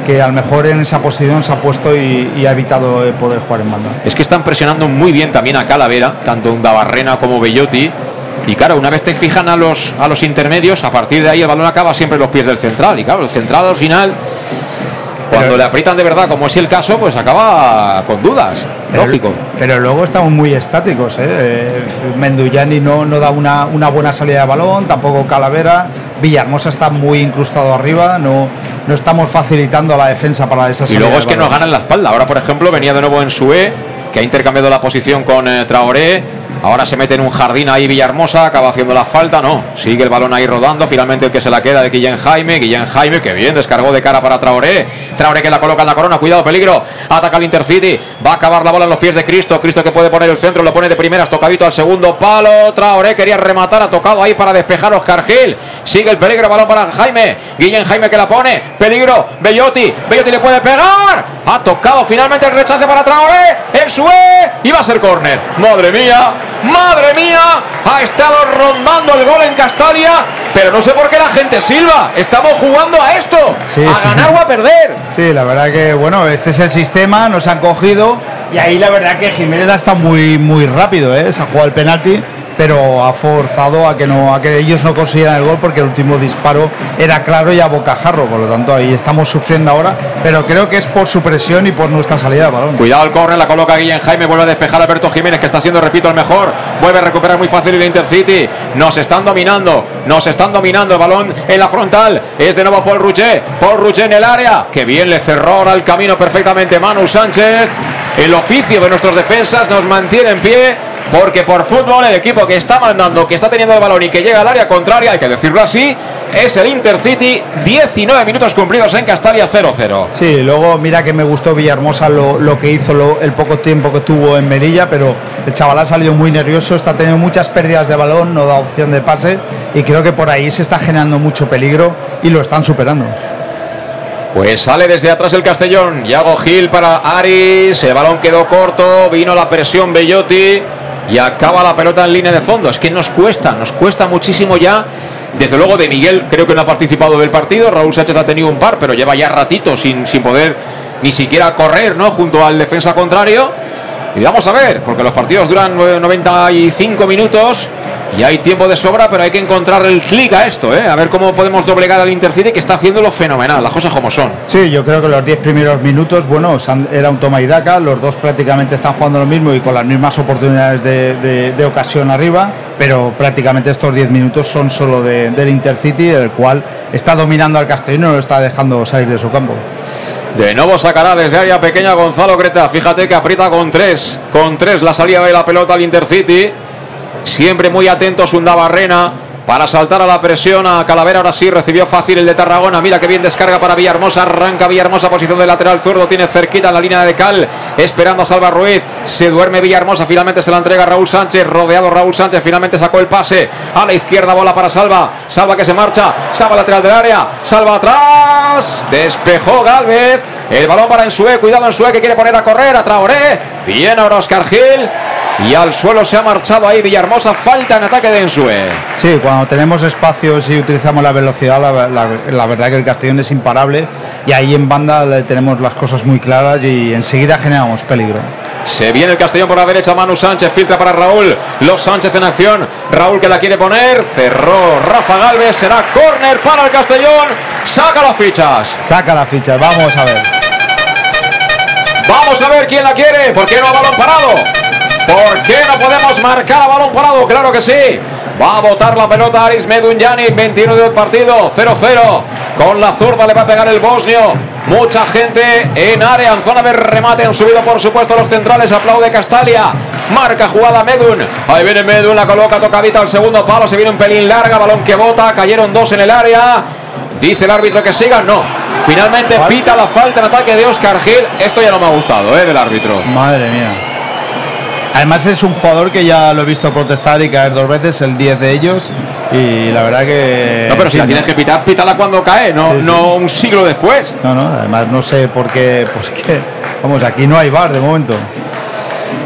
Speaker 2: que a lo mejor en esa posición se ha puesto y, y ha evitado eh, poder jugar en banda.
Speaker 1: Es que están presionando muy bien también a Calavera, tanto un Dabarrena como Bellotti. Y claro, una vez te fijan a los, a los intermedios, a partir de ahí el balón acaba siempre en los pies del central. Y claro, el central al final cuando le aprietan de verdad, como es el caso, pues acaba con dudas,
Speaker 2: pero,
Speaker 1: lógico.
Speaker 2: Pero luego estamos muy estáticos. ¿eh? Menduyani no, no da una, una, buena salida de balón, tampoco Calavera. Villahermosa está muy incrustado arriba, no, no estamos facilitando a la defensa para esa salida.
Speaker 1: Y luego es que nos ganan la espalda. Ahora, por ejemplo, venía de nuevo en Sue, que ha intercambiado la posición con eh, Traoré. Ahora se mete en un jardín ahí Villahermosa, acaba haciendo la falta, no. Sigue el balón ahí rodando. Finalmente el que se la queda de Guillén Jaime. Guillén Jaime, que bien, descargó de cara para Traoré. Traoré que la coloca en la corona. Cuidado, peligro. Ataca el Intercity. Va a acabar la bola en los pies de Cristo. Cristo que puede poner el centro, lo pone de primeras. Tocadito al segundo palo. Traoré quería rematar, ha tocado ahí para despejar Oscar Gil. Sigue el peligro, balón para Jaime. Guillén Jaime que la pone. Peligro. Bellotti. Bellotti le puede pegar. Ha tocado finalmente el rechace para Traoré. En su E. Y va a ser córner. Madre mía. Madre mía, ha estado rondando el gol en Castalia, pero no sé por qué la gente silba. Estamos jugando a esto,
Speaker 2: sí,
Speaker 1: a
Speaker 2: sí.
Speaker 1: ganar o a perder.
Speaker 2: Sí, la verdad que bueno, este es el sistema, nos han cogido y ahí la verdad que Jiménez está muy muy rápido, ¿eh? se ha jugado el penalti pero ha forzado a que ellos no consiguieran el gol porque el último disparo era claro y a bocajarro, por lo tanto ahí estamos sufriendo ahora, pero creo que es por su presión y por nuestra salida de balón.
Speaker 1: Cuidado el córner, la coloca Guillén Jaime, vuelve a despejar a Alberto Jiménez que está siendo, repito, el mejor, vuelve a recuperar muy fácil el Intercity, nos están dominando, nos están dominando el balón en la frontal, es de nuevo Paul Ruché, Paul Ruché en el área, que bien le cerró ahora el camino perfectamente Manu Sánchez, el oficio de nuestros defensas nos mantiene en pie porque por fútbol el equipo que está mandando, que está teniendo el balón y que llega al área contraria, hay que decirlo así, es el Intercity. 19 minutos cumplidos en Castalia 0-0.
Speaker 2: Sí, luego mira que me gustó Villahermosa lo, lo que hizo lo- el poco tiempo que tuvo en Merilla, pero el chaval ha salido muy nervioso, está teniendo muchas pérdidas de balón, no da opción de pase y creo que por ahí se está generando mucho peligro y lo están superando.
Speaker 1: Pues sale desde atrás el Castellón. Yago Gil para Aris. El balón quedó corto. Vino la presión Bellotti. Y acaba la pelota en línea de fondo. Es que nos cuesta, nos cuesta muchísimo ya. Desde luego de Miguel creo que no ha participado del partido. Raúl Sánchez ha tenido un par, pero lleva ya ratito sin, sin poder ni siquiera correr, ¿no? Junto al defensa contrario. Y vamos a ver, porque los partidos duran eh, 95 minutos y hay tiempo de sobra, pero hay que encontrar el clic a esto, ¿eh? A ver cómo podemos doblegar al Intercity que está haciéndolo fenomenal, las cosas como son.
Speaker 2: Sí, yo creo que los 10 primeros minutos, bueno, era un toma y daca, los dos prácticamente están jugando lo mismo y con las mismas oportunidades de, de- de ocasión arriba, pero prácticamente estos 10 minutos son solo de- del Intercity, el cual está dominando al Castellón y no lo está dejando salir de su campo.
Speaker 1: De nuevo sacará desde área pequeña Gonzalo Creta. Fíjate que aprieta con tres. Con tres la salida de la pelota al Intercity. Siempre muy atentos Undabarrena para saltar a la presión a Calavera. Ahora sí recibió fácil el de Tarragona. Mira que bien descarga para Villahermosa. Arranca Villahermosa, posición de lateral zurdo. Tiene cerquita la línea de Cal. Esperando a Salva Ruiz. Se duerme Villahermosa. Finalmente se la entrega Raúl Sánchez. Rodeado Raúl Sánchez. Finalmente sacó el pase. A la izquierda bola para Salva. Salva que se marcha. Salva lateral del área. Salva atrás. Despejó Galvez. El balón para Ensue. Cuidado Ensue que quiere poner a correr. A Traoré. Bien ahora Oscar Gil. Y al suelo se ha marchado ahí Villahermosa. Falta en ataque de Ensue.
Speaker 2: Sí, cuando tenemos espacios y utilizamos la velocidad, la, la- la verdad que el Castellón es imparable y ahí en banda le tenemos las cosas muy claras y enseguida generamos peligro.
Speaker 1: Se viene el Castellón por la derecha, Manu Sánchez filtra para Raúl. Los Sánchez en acción. Raúl que la quiere poner. Cerró Rafa Galvez. Será córner para el Castellón. Saca las fichas.
Speaker 2: Saca la ficha, vamos a ver.
Speaker 1: Vamos a ver quién la quiere. ¿Por qué no a balón parado? ¿Por qué no podemos marcar a balón parado? Claro que sí. Va a botar la pelota Aris Medunjani, 21 del partido, 0-0. Con la zurda le va a pegar el bosnio. Mucha gente en área, en zona de remate. Han subido, por supuesto, los centrales. Aplaude Castalia. Marca jugada Medun. Ahí viene Medun, la coloca tocadita al segundo palo. Se viene un pelín larga, balón que bota. Cayeron dos en el área. Dice el árbitro que siga. No. Finalmente pita la falta en ataque de Oscar Gil. Esto ya no me ha gustado, ¿eh? Del árbitro.
Speaker 2: Madre mía. Además es un jugador que ya lo he visto protestar y caer dos veces, el 10 de ellos, y la verdad que...
Speaker 1: No, pero si la tienes que pitar, pítala cuando cae, no,
Speaker 2: Sí, sí.
Speaker 1: no un siglo después.
Speaker 2: No, no, además no sé por qué, pues que, vamos, aquí no hay bar de momento.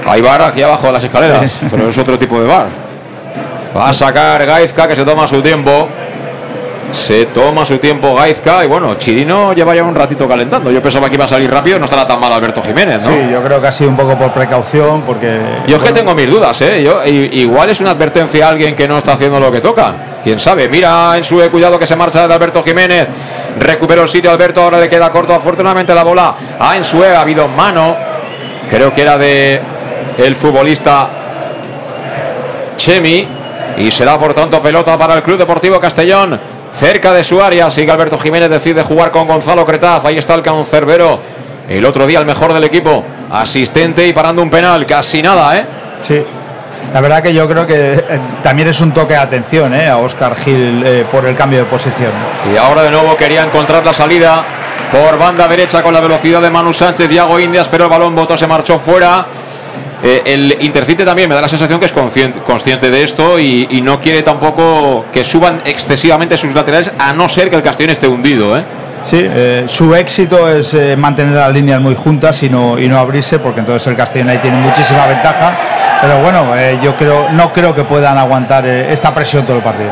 Speaker 1: Hay bar aquí abajo de las escaleras, pero es otro tipo de bar. Va a sacar Gaizka que se toma su tiempo. Se toma su tiempo Gaizka y bueno, Chirino lleva ya un ratito calentando. Yo pensaba que iba a salir rápido, no estará tan mal Alberto Jiménez, ¿no?
Speaker 2: Sí, yo creo que ha sido un poco por precaución, porque...
Speaker 1: Yo es que tengo mis dudas, ¿eh? Yo, igual es una advertencia a alguien que no está haciendo lo que toca. Quién sabe. Mira en su cuidado que se marcha de Alberto Jiménez. Recuperó el sitio Alberto, ahora le queda corto afortunadamente la bola a Ensue. Ha habido mano. Creo que era de el futbolista Chemi. Y será por tanto pelota para el Club Deportivo Castellón. Cerca de su área. Sigue Alberto Jiménez. Decide jugar con Gonzalo Cretaz. Ahí está el cancerbero. El otro día el mejor del equipo. Asistente y parando un penal. Casi nada, ¿eh?
Speaker 2: Sí. La verdad que yo creo que eh, también es un toque de atención eh, a Oscar Gil eh, por el cambio de posición.
Speaker 1: Y ahora de nuevo quería encontrar la salida por banda derecha con la velocidad de Manu Sánchez, Diago Indias, pero el balón botó, se marchó fuera. Eh, el Intercite también me da la sensación que es consciente, de esto y, no quiere tampoco que suban excesivamente sus laterales, a no ser que el Castellón esté hundido. ¿eh?
Speaker 2: Sí, eh, su éxito es eh, mantener las líneas muy juntas y no, y no abrirse, porque entonces el Castellón ahí tiene muchísima ventaja. Pero bueno, yo creo, no creo que puedan aguantar esta presión todo el partido.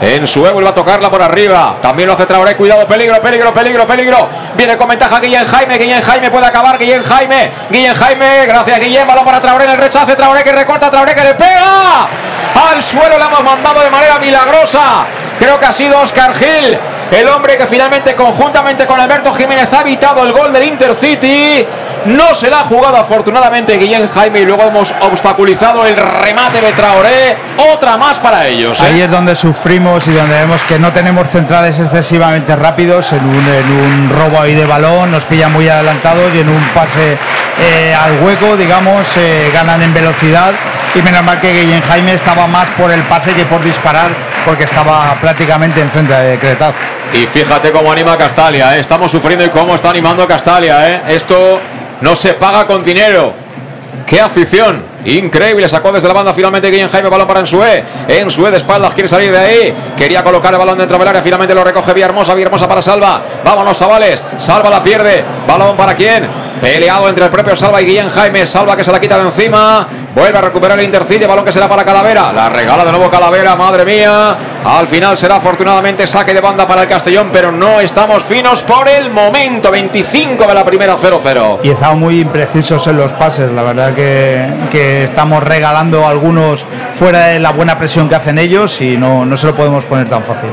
Speaker 1: En su vuelve a tocarla por arriba. También lo hace Traoré. Cuidado, peligro, peligro, peligro, peligro. Viene con ventaja Guillén Jaime. Guillén Jaime puede acabar. Guillén Jaime. Guillén Jaime. Gracias, Guillén. Balón para Traoré en el rechace. Traoré que recorta. Traoré que le pega. Al suelo le hemos mandado de manera milagrosa. Creo que ha sido Oscar Gil. El hombre que finalmente, conjuntamente con Alberto Jiménez, ha evitado el gol del Intercity. No se la ha jugado afortunadamente Guillén Jaime y luego hemos obstaculizado el remate de Traoré. Otra más para ellos. ¿eh?
Speaker 2: Ahí es donde sufrimos y donde vemos que no tenemos centrales excesivamente rápidos en un, en un robo ahí de balón, nos pillan muy adelantados y en un pase eh, al hueco, digamos, eh, ganan en velocidad Y menos mal que Guillén Jaime estaba más por el pase que por disparar, porque estaba prácticamente enfrente de Cretaz.
Speaker 1: Y fíjate cómo anima Castalia, ¿eh? estamos sufriendo y cómo está animando Castalia. ¿eh? Esto no se paga con dinero. ¡Qué afición! Increíble, sacó desde la banda finalmente Guillén Jaime, balón para Ensue. Ensue de espaldas, quiere salir de ahí. Quería colocar el balón dentro del área, finalmente lo recoge Villahermosa, Villahermosa para Salva. Vámonos, chavales. Salva la pierde. Balón para quién? Peleado entre el propio Salva y Guillén Jaime. Salva que se la quita de encima. Vuelve a recuperar el intercide. Balón que será para Calavera. La regala de nuevo Calavera. Madre mía. Al final será afortunadamente saque de banda para el Castellón. Pero no estamos finos por el momento. 25 de la primera 0-0.
Speaker 2: Y estamos muy imprecisos en los pases. La verdad que, que estamos regalando algunos fuera de la buena presión que hacen ellos y no, no se lo podemos poner tan fácil.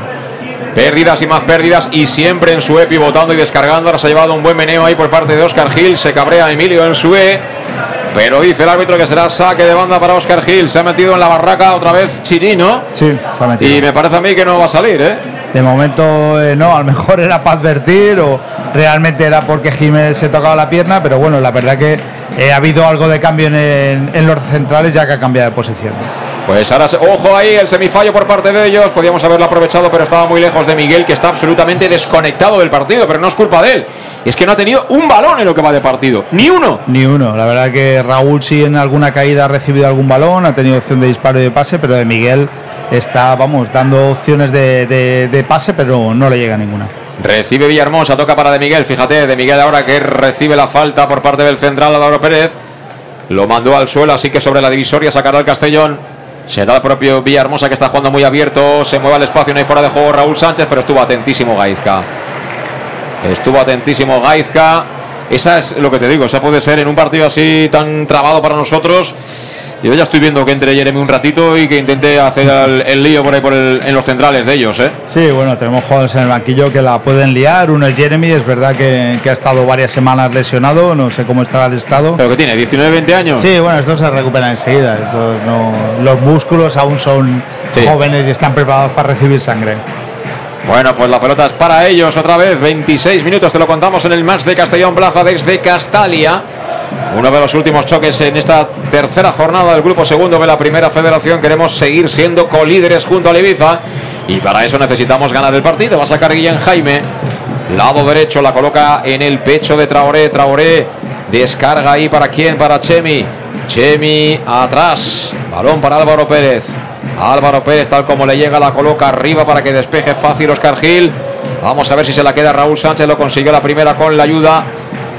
Speaker 1: Pérdidas y más pérdidas y siempre en Sue pivotando y descargando. Ahora se ha llevado un buen meneo ahí por parte de Oscar Gil. Se cabrea Emilio en Sue. Pero dice el árbitro que será saque de banda para Oscar Gil. Se ha metido en la barraca otra vez Chirino.
Speaker 2: Sí, se ha metido.
Speaker 1: Y me parece a mí que no va a salir, ¿eh?
Speaker 2: De momento eh, no, a lo mejor era para advertir o realmente era porque Jiménez se tocaba la pierna, pero bueno, la verdad que eh, ha habido algo de cambio en, en- en los centrales ya que ha cambiado de posición.
Speaker 1: Pues ahora, ojo ahí, el semifallo por parte de ellos. Podíamos haberlo aprovechado, pero estaba muy lejos de Miguel, que está absolutamente desconectado del partido, pero no es culpa de él. Es que no ha tenido un balón en lo que va de partido. Ni uno.
Speaker 2: Ni uno, la verdad que Raúl sí en alguna caída ha recibido algún balón, ha tenido opción de disparo y de pase, pero de Miguel está, vamos, dando opciones de, de- de pase, pero no le llega ninguna.
Speaker 1: Recibe Villahermosa, toca para De Miguel. Fíjate, De Miguel ahora que recibe la falta por parte del central Álvaro Pérez. Lo mandó al suelo, así que sobre la divisoria sacará el Castellón. Será el propio Villahermosa que está jugando muy abierto. Se mueve al espacio, no hay fuera de juego Raúl Sánchez, pero estuvo atentísimo Gaizka. Estuvo atentísimo Gaizka. Esa es lo que te digo, esa puede ser en un partido así tan trabado para nosotros. Yo ya estoy viendo que entre Jeremy un ratito y que intente hacer el, el lío por ahí por el- en los centrales de ellos, ¿eh?
Speaker 2: Sí, bueno, tenemos jugadores en el banquillo que la pueden liar. Uno es Jeremy, es verdad que, que ha estado varias semanas lesionado, no sé cómo estará el estado.
Speaker 1: ¿Pero que tiene? ¿19, 20 años?
Speaker 2: Sí, bueno, estos se recuperan enseguida. Estos no, los músculos aún son
Speaker 1: Sí.
Speaker 2: jóvenes y están preparados para recibir sangre.
Speaker 1: Bueno, pues la pelota es para ellos otra vez. 26 minutos, te lo contamos en el match de Castellón Plaza desde Castalia. Uno de los últimos choques en esta tercera jornada del grupo segundo de la primera federación. Queremos seguir siendo colíderes junto al Ibiza. Y para eso necesitamos ganar el partido. Va a sacar Guillén Jaime. Lado derecho la coloca en el pecho de Traoré. Traoré descarga ahí para quién? Para Chemi. Chemi atrás. Balón para Álvaro Pérez. Álvaro Pérez, tal como le llega, la coloca arriba para que despeje fácil Oscar Gil. Vamos a ver si se la queda Raúl Sánchez. Lo consiguió la primera con la ayuda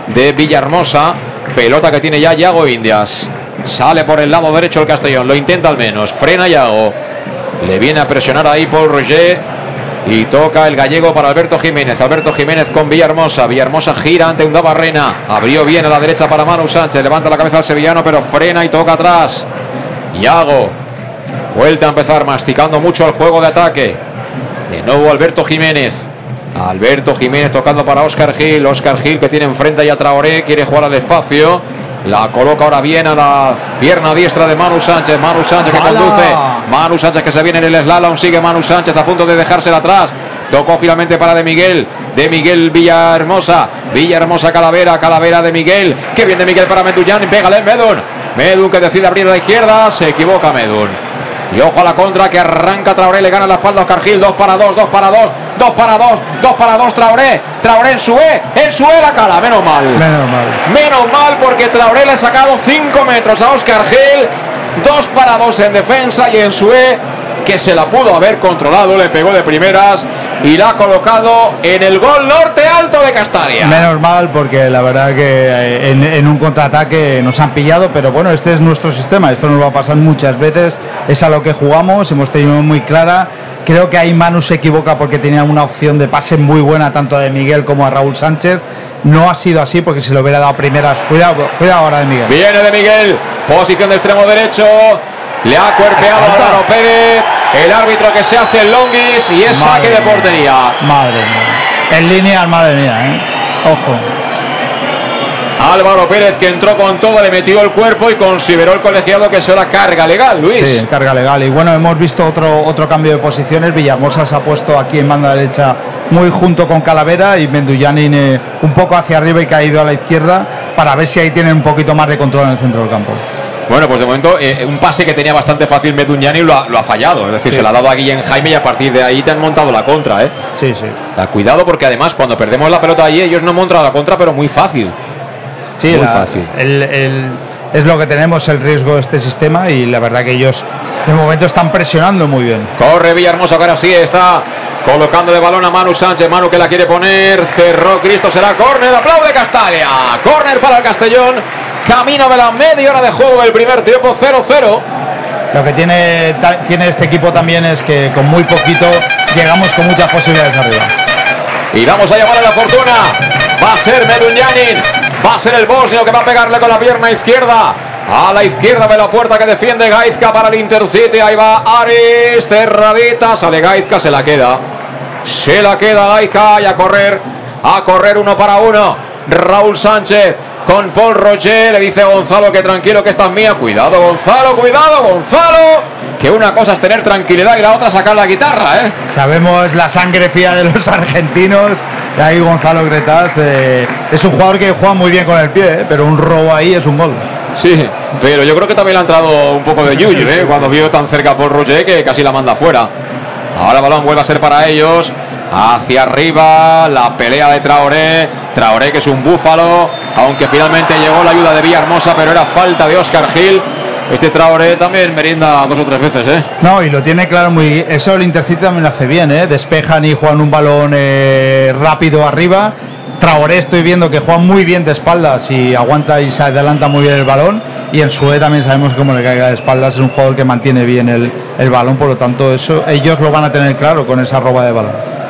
Speaker 1: de Villahermosa. Pelota que tiene ya Yago Indias. Sale por el lado derecho el Castellón. Lo intenta al menos. Frena Yago. Le viene a presionar ahí Paul Roger. Y toca el gallego para Alberto Jiménez. Alberto Jiménez con Villahermosa. Villahermosa gira ante un Barrena. Abrió bien a la derecha para Manu Sánchez. Levanta la cabeza al sevillano, pero frena y toca atrás. Yago. Vuelta a empezar masticando mucho el juego de ataque. De nuevo Alberto Jiménez. Alberto Jiménez tocando para Oscar Gil. Oscar Gil que tiene enfrente ya a Traoré. Quiere jugar al espacio. La coloca ahora bien a la pierna diestra de Manu Sánchez. Manu Sánchez que conduce. Manu Sánchez que se viene en el slalom. Sigue Manu Sánchez a punto de dejársela atrás. Tocó finalmente para De Miguel. De Miguel Villahermosa. Villahermosa Calavera. Calavera de Miguel. Que bien de Miguel para Medullán. Pégale Medun. Medun que decide abrir a la izquierda. Se equivoca Medun. Y ojo a la contra que arranca Traoré, le gana la espalda a Oscar Gil, 2 para 2, 2 para 2, 2 para 2, 2 para 2 Traoré, Traoré en su E, en su E la cala, menos mal.
Speaker 2: Menos mal.
Speaker 1: Menos mal porque Traoré le ha sacado 5 metros a Oscar Gil, 2 para 2 en defensa y en su E que se la pudo haber controlado, le pegó de primeras y la ha colocado en el gol norte alto de Castalia.
Speaker 2: Menos mal porque la verdad que eh, en, en un contraataque nos han pillado, pero bueno, este es nuestro sistema, esto nos va a pasar muchas veces, es a lo que jugamos, hemos tenido muy clara. Creo que ahí Manu se equivoca porque tenía una opción de pase muy buena tanto de Miguel como a Raúl Sánchez. No ha sido así porque si lo hubiera dado primeras. Cuidado, cuidado ahora de Miguel.
Speaker 1: Viene de Miguel, posición de extremo derecho. Le ha cuerpeado a Álvaro Pérez. El árbitro que se hace el longis y es saque de portería.
Speaker 2: Madre mía. En línea, madre mía, ¿eh? Ojo.
Speaker 1: Álvaro Pérez que entró con todo, le metió el cuerpo y consideró el colegiado que eso era carga legal, Luis.
Speaker 2: Sí, carga legal. Y bueno, hemos visto otro, otro cambio de posiciones. Villahermosa se ha puesto aquí en banda derecha muy junto con Calavera y Mendullanin eh, un poco hacia arriba y caído a la izquierda para ver si ahí tienen un poquito más de control en el centro del campo.
Speaker 1: Bueno, pues de momento eh, un pase que tenía bastante fácil Meduñani lo ha, lo ha fallado. Es decir,
Speaker 2: Sí.
Speaker 1: se la ha dado a Guillén Jaime y a partir de ahí te han montado la contra, ¿eh?
Speaker 2: Sí, sí.
Speaker 1: Da cuidado porque además cuando perdemos la pelota allí ellos no han montado la contra, pero muy fácil.
Speaker 2: Sí,
Speaker 1: Muy
Speaker 2: la-
Speaker 1: fácil.
Speaker 2: el- el- es lo que tenemos, el riesgo de este sistema y la verdad que ellos de momento están presionando muy bien.
Speaker 1: Corre Villahermosa, ahora sí está colocando de balón a Manu Sánchez. Manu que la quiere poner. Cerró Cristo, será córner. Aplaude Castalia. Córner para el Castellón. Camino de la media hora de juego del primer tiempo 0-0.
Speaker 2: Lo que tiene, tiene este equipo también es que con muy poquito llegamos con muchas posibilidades arriba.
Speaker 1: Y vamos a llamar a la fortuna. Va a ser Medunyanin. Va a ser el bosnio que va a pegarle con la pierna izquierda. A la izquierda de la puerta que defiende Gaizka para el Intercity. Ahí va Aris. Cerradita. Sale Gaizka. Se la queda. Se la queda Gaizka. Y a correr. A correr uno para uno. Raúl Sánchez. Con Paul Roger. Le dice a Gonzalo que tranquilo que esta es mía. Cuidado Gonzalo. Cuidado Gonzalo. Que una cosa es tener tranquilidad y la otra sacar la guitarra, ¿eh?
Speaker 2: Sabemos la sangre fría de los argentinos. Y ahí Gonzalo Gretaz eh, es un jugador que juega muy bien con el pie, eh, pero un robo ahí es un gol.
Speaker 1: Sí, pero yo creo que también le ha entrado un poco de yuyu, ¿eh? Cuando vio tan cerca por Roger que casi la manda fuera. Ahora balón vuelve a ser para ellos. Hacia arriba, la pelea de Traoré. Traoré que es un búfalo, aunque finalmente llegó la ayuda de Villahermosa, pero era falta de Oscar Gil. Este Traoré también merienda dos o tres veces, ¿eh?
Speaker 2: No, y lo tiene claro muy. Eso el Intercity también lo hace bien, ¿eh? Despejan y juegan un balón eh, rápido arriba. Traoré estoy viendo que juega muy bien de espaldas y aguanta y se adelanta muy bien el balón. Y en Sue también sabemos cómo le caiga de espaldas. Es un jugador que mantiene bien el, el balón, por lo tanto, eso ellos lo van a tener claro con esa roba de balón.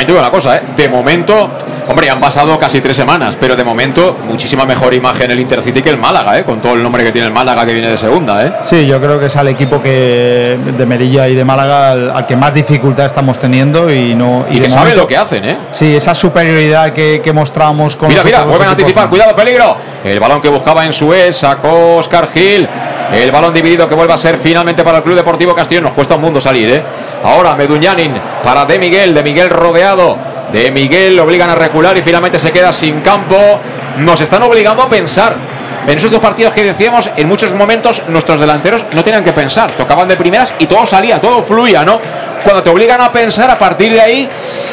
Speaker 1: También te digo una cosa, ¿eh? de momento, hombre, han pasado casi tres semanas, pero de momento muchísima mejor imagen el Intercity que el Málaga, ¿eh? con todo el nombre que tiene el Málaga que viene de segunda. ¿eh?
Speaker 2: Sí, yo creo que es al equipo que de Merilla y de Málaga al, al que más dificultad estamos teniendo y no
Speaker 1: Y,
Speaker 2: de
Speaker 1: que saben lo que hacen, ¿eh?
Speaker 2: Sí, esa superioridad que, que mostramos con
Speaker 1: Mira, mira, vuelven a anticipar,
Speaker 2: no.
Speaker 1: cuidado, peligro. El balón que buscaba en Suez, sacó Oscar Gil. El balón dividido que vuelve a ser finalmente para el Club Deportivo Castellón. Nos cuesta un mundo salir, ¿eh? Ahora Meduñanin para De Miguel, De Miguel rodeado. De Miguel lo obligan a recular y finalmente se queda sin campo. Nos están obligando a pensar. En esos dos partidos que decíamos, en muchos momentos nuestros delanteros no tenían que pensar, tocaban de primeras y todo salía, todo fluía, ¿no? Cuando te obligan a pensar, a partir de ahí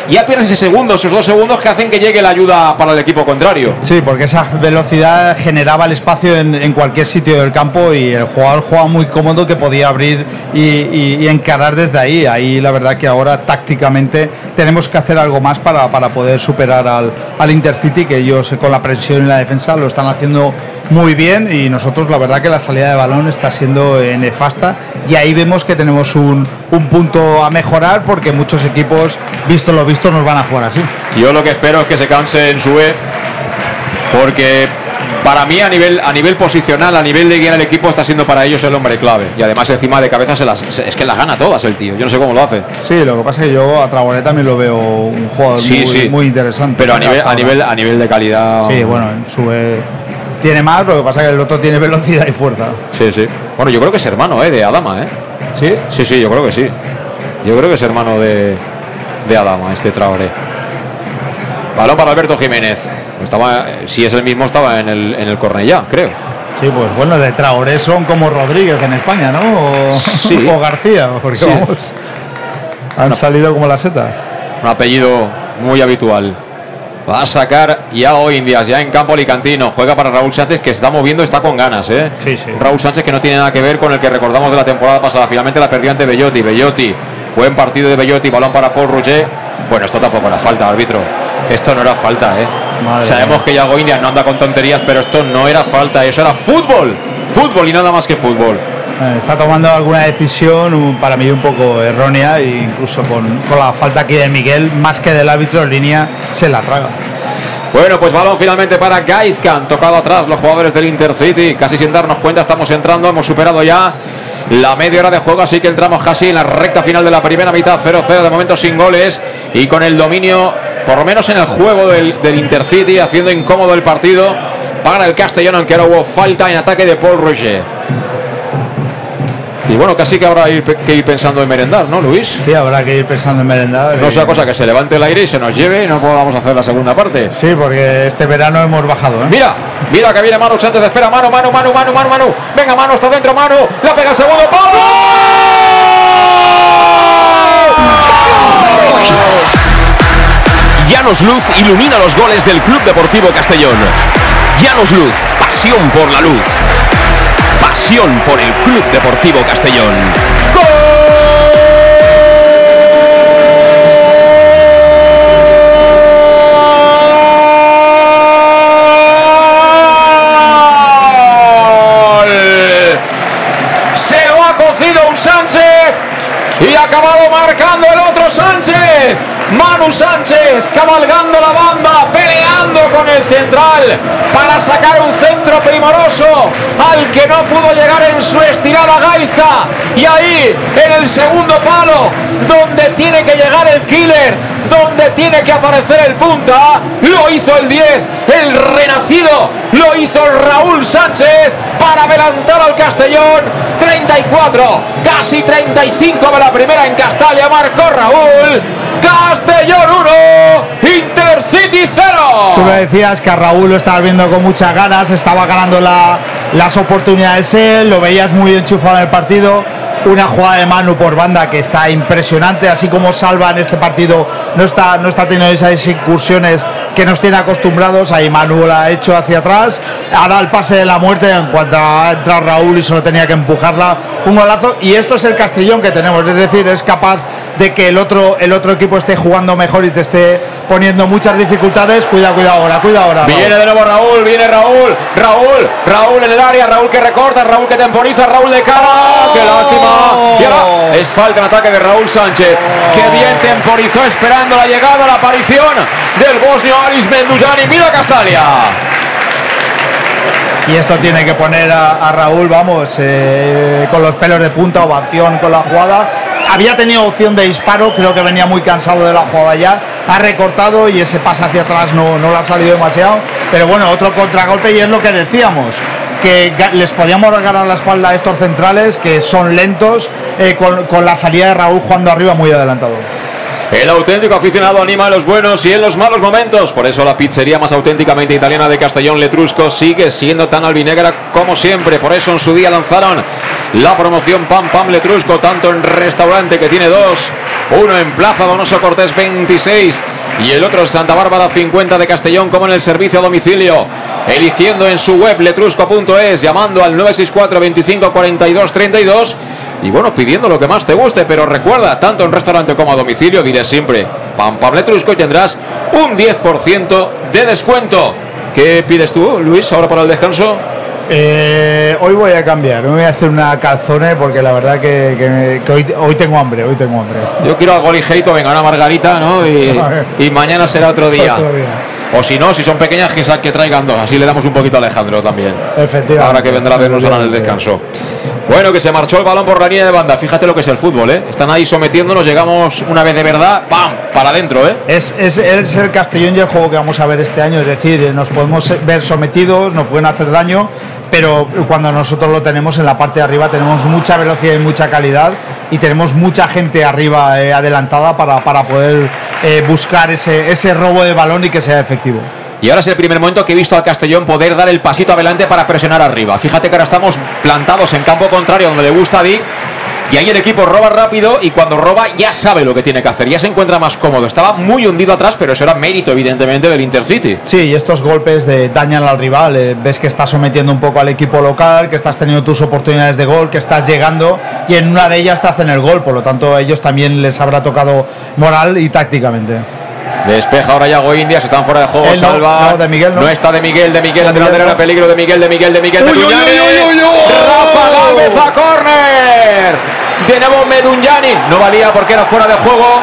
Speaker 1: ya pierdes ese segundo, esos dos segundos que hacen que llegue la ayuda para el equipo contrario.
Speaker 2: Sí, porque esa velocidad generaba el espacio en, cualquier sitio del campo y el jugador jugaba muy cómodo que podía abrir y, y- y encarar desde ahí. Ahí la verdad que ahora tácticamente tenemos que hacer algo más para, para poder superar al, al Intercity, que ellos eh, con la presión y la defensa lo están haciendo muy bien y nosotros la verdad que la salida de balón está siendo eh, nefasta y ahí vemos que tenemos un, un punto a mejorar porque muchos equipos, visto lo visto, nos van a jugar así.
Speaker 1: Yo lo que espero es que se canse en su E, porque para mí a nivel, a nivel posicional, a nivel de guiar el equipo, está siendo para ellos el hombre clave. Y además encima de cabeza se las, se- es que las gana todas el tío. Yo no sé cómo lo hace.
Speaker 2: Sí, lo que pasa es que yo a Traoré también lo veo un jugador
Speaker 1: Sí,
Speaker 2: muy,
Speaker 1: sí.
Speaker 2: muy interesante.
Speaker 1: Pero a nivel, a nivel, a nivel de calidad.
Speaker 2: Sí, bueno, en su eh, tiene más, lo que pasa es que el otro tiene velocidad y fuerza.
Speaker 1: Sí, sí. Bueno, yo creo que es hermano ¿eh? de Adama, ¿eh?
Speaker 2: ¿Sí?
Speaker 1: Sí, sí, yo creo que sí. Yo creo que es hermano de, de Adama, este Traoré. Balón para Alberto Jiménez. Estaba, si es el mismo, estaba en el, en el Cornellá, creo.
Speaker 2: Sí, pues bueno, de Traoré son como Rodríguez en España, ¿no? O,
Speaker 1: Sí.
Speaker 2: o García, porque
Speaker 1: Sí.
Speaker 2: vamos, han salido como las setas.
Speaker 1: Un apellido muy habitual. Va a sacar ya hoy Indias, ya en campo alicantino. Juega para Raúl Sánchez, que está moviendo, está con ganas, ¿eh?
Speaker 2: Sí, sí.
Speaker 1: Raúl Sánchez que no tiene nada que ver con el que recordamos de la temporada pasada. Finalmente la perdió ante Bellotti. Bellotti, buen partido de Bellotti, balón para Paul Roger. Bueno, esto tampoco era falta, árbitro. Esto no era falta, ¿eh?
Speaker 2: Madre
Speaker 1: Sabemos
Speaker 2: mía.
Speaker 1: que Yago Indias no anda con tonterías, pero esto no era falta, eso era fútbol. Fútbol y nada más que fútbol.
Speaker 2: Eh, Está tomando alguna decisión para mí un poco errónea, e incluso con, con la falta aquí de Miguel, más que del árbitro en línea, se la traga.
Speaker 1: Bueno, pues balón finalmente para Gaizkan, tocado atrás los jugadores del Intercity, casi sin darnos cuenta estamos entrando, hemos superado ya la media hora de juego, así que entramos casi en la recta final de la primera mitad, 0-0 de momento sin goles y con el dominio, por lo menos en el juego del, Intercity, haciendo incómodo el partido para el Castellón, aunque ahora hubo falta en ataque de Paul Roger. Y bueno, casi que habrá que ir pensando en merendar, ¿no, Luis?
Speaker 2: Sí, habrá que ir pensando en merendar.
Speaker 1: No
Speaker 2: y-
Speaker 1: sea cosa que se levante el aire y se nos lleve y no podamos hacer la segunda parte.
Speaker 2: Sí, porque este verano hemos bajado, ¿eh?
Speaker 1: Mira, mira que viene Manu Sánchez, espera, Manu, Manu, Manu, Manu, Manu, Manu. Venga, Manu, está dentro, Manu. La pega el segundo
Speaker 7: Llanos Luz ilumina los goles del Club Deportivo Castellón. Llanos Luz, pasión por la luz. Por el Club Deportivo Castellón.
Speaker 1: Se lo ha cocido un Sánchez y ha acabado marcando el otro Sánchez. Manu Sánchez cabalgando la banda, peleando con el central para sacar un centro primoroso al que no pudo llegar en su estirada Gaizka. Y ahí, en el segundo palo, donde tiene que llegar el killer, donde tiene que aparecer el punta, lo hizo el 10, el renacido, lo hizo Raúl Sánchez para adelantar al Castellón. 34, casi 35 de la primera en Castalia, marcó Raúl. Castellón 1, Intercity 0.
Speaker 2: Tú me decías que a Raúl lo estabas viendo con muchas ganas, estaba ganando la- las oportunidades él, lo veías muy enchufado en el partido. Una jugada de Manu por banda que está impresionante, así como Salva en este partido no está, no está teniendo esas incursiones que nos tiene acostumbrados. Ahí Manu la ha hecho hacia atrás, ha dado el pase de la muerte en cuanto ha entrado Raúl y solo tenía que empujarla. Un golazo. Y esto es el Castellón que tenemos, es decir, es capaz de que el otro, el otro equipo esté jugando mejor y te esté poniendo muchas dificultades. Cuidado, cuidado ahora, cuidado ahora. Raúl.
Speaker 1: Viene de nuevo Raúl, viene Raúl, Raúl, Raúl en el área, Raúl que recorta, Raúl que temporiza, Raúl de cara, qué lástima. Y ahora es falta en ataque de Raúl Sánchez, que bien temporizó esperando la llegada, la aparición del bosnio Aris Mendujani. Mira Castalia.
Speaker 2: Y esto tiene que poner a, a Raúl, vamos, eh, con los pelos de punta, ovación con la jugada. Había tenido opción de disparo, creo que venía muy cansado de la jugada ya. Ha recortado y ese pase hacia atrás no, no le ha salido demasiado. Pero bueno, otro contragolpe y es lo que decíamos. Que les podíamos ganar la espalda a estos centrales que son lentos eh, con, con la salida de Raúl jugando arriba muy adelantado.
Speaker 1: El auténtico aficionado anima en los buenos y en los malos momentos. Por eso la pizzería más auténticamente italiana de Castellón Letrusco sigue siendo tan albinegra como siempre. Por eso en su día lanzaron la promoción Pam Pam Letrusco, tanto en restaurante que tiene dos, uno en Plaza Donoso Cortés 26 y el otro en Santa Bárbara 50 de Castellón, como en el servicio a domicilio. Eligiendo en su web letrusco.es, llamando al 964 25 42 32 y bueno, pidiendo lo que más te guste, pero recuerda, tanto en restaurante como a domicilio, diré siempre, Pam Pam Letrusco y tendrás un 10% de descuento. ¿Qué pides tú, Luis, ahora para el descanso?
Speaker 2: Eh, hoy voy a cambiar, me voy a hacer una calzone porque la verdad que, que- que hoy, hoy tengo hambre, hoy tengo hambre.
Speaker 1: Yo quiero algo ligerito, venga, una margarita, ¿no? Y, y mañana será otro día.
Speaker 2: Otro día.
Speaker 1: O si no, si son pequeñas, que, que traigan dos. Así le damos un poquito a Alejandro también.
Speaker 2: Efectivamente.
Speaker 1: Ahora que vendrá a vernos ahora en el descanso. Bueno, que se marchó el balón por la línea de banda. Fíjate lo que es el fútbol, ¿eh? Están ahí sometiéndonos, llegamos una vez de verdad, ¡pam! Para adentro, ¿eh?
Speaker 2: Es, es, es el Castellón y el juego que vamos a ver este año, es decir, eh, nos podemos ver sometidos, nos pueden hacer daño, pero cuando nosotros lo tenemos en la parte de arriba tenemos mucha velocidad y mucha calidad y tenemos mucha gente arriba eh, adelantada para, para poder eh, buscar ese, ese robo de balón y que sea efectivo.
Speaker 1: Y ahora es el primer momento que he visto al Castellón poder dar el pasito adelante para presionar arriba. Fíjate que ahora estamos plantados en campo contrario donde le gusta a Dick. Y ahí el equipo roba rápido y cuando roba ya sabe lo que tiene que hacer, ya se encuentra más cómodo. Estaba muy hundido atrás, pero eso era mérito evidentemente del Intercity.
Speaker 2: Sí, y estos golpes de dañan al rival, eh, ves que estás sometiendo un poco al equipo local, que estás teniendo tus oportunidades de gol, que estás llegando y en una de ellas te hacen el gol, por lo tanto a ellos también les habrá tocado moral y tácticamente.
Speaker 1: Despeja ahora Yago Indias, están fuera de juego.
Speaker 2: No,
Speaker 1: Salva.
Speaker 2: no, de Miguel no.
Speaker 1: está de Miguel, de Miguel, lateral derecha, peligro de Miguel, de Miguel, de Miguel, de
Speaker 2: Uy,
Speaker 1: Meduñani. Rafa Gálvez a córner. De nuevo Meduñani. No valía porque era fuera de juego.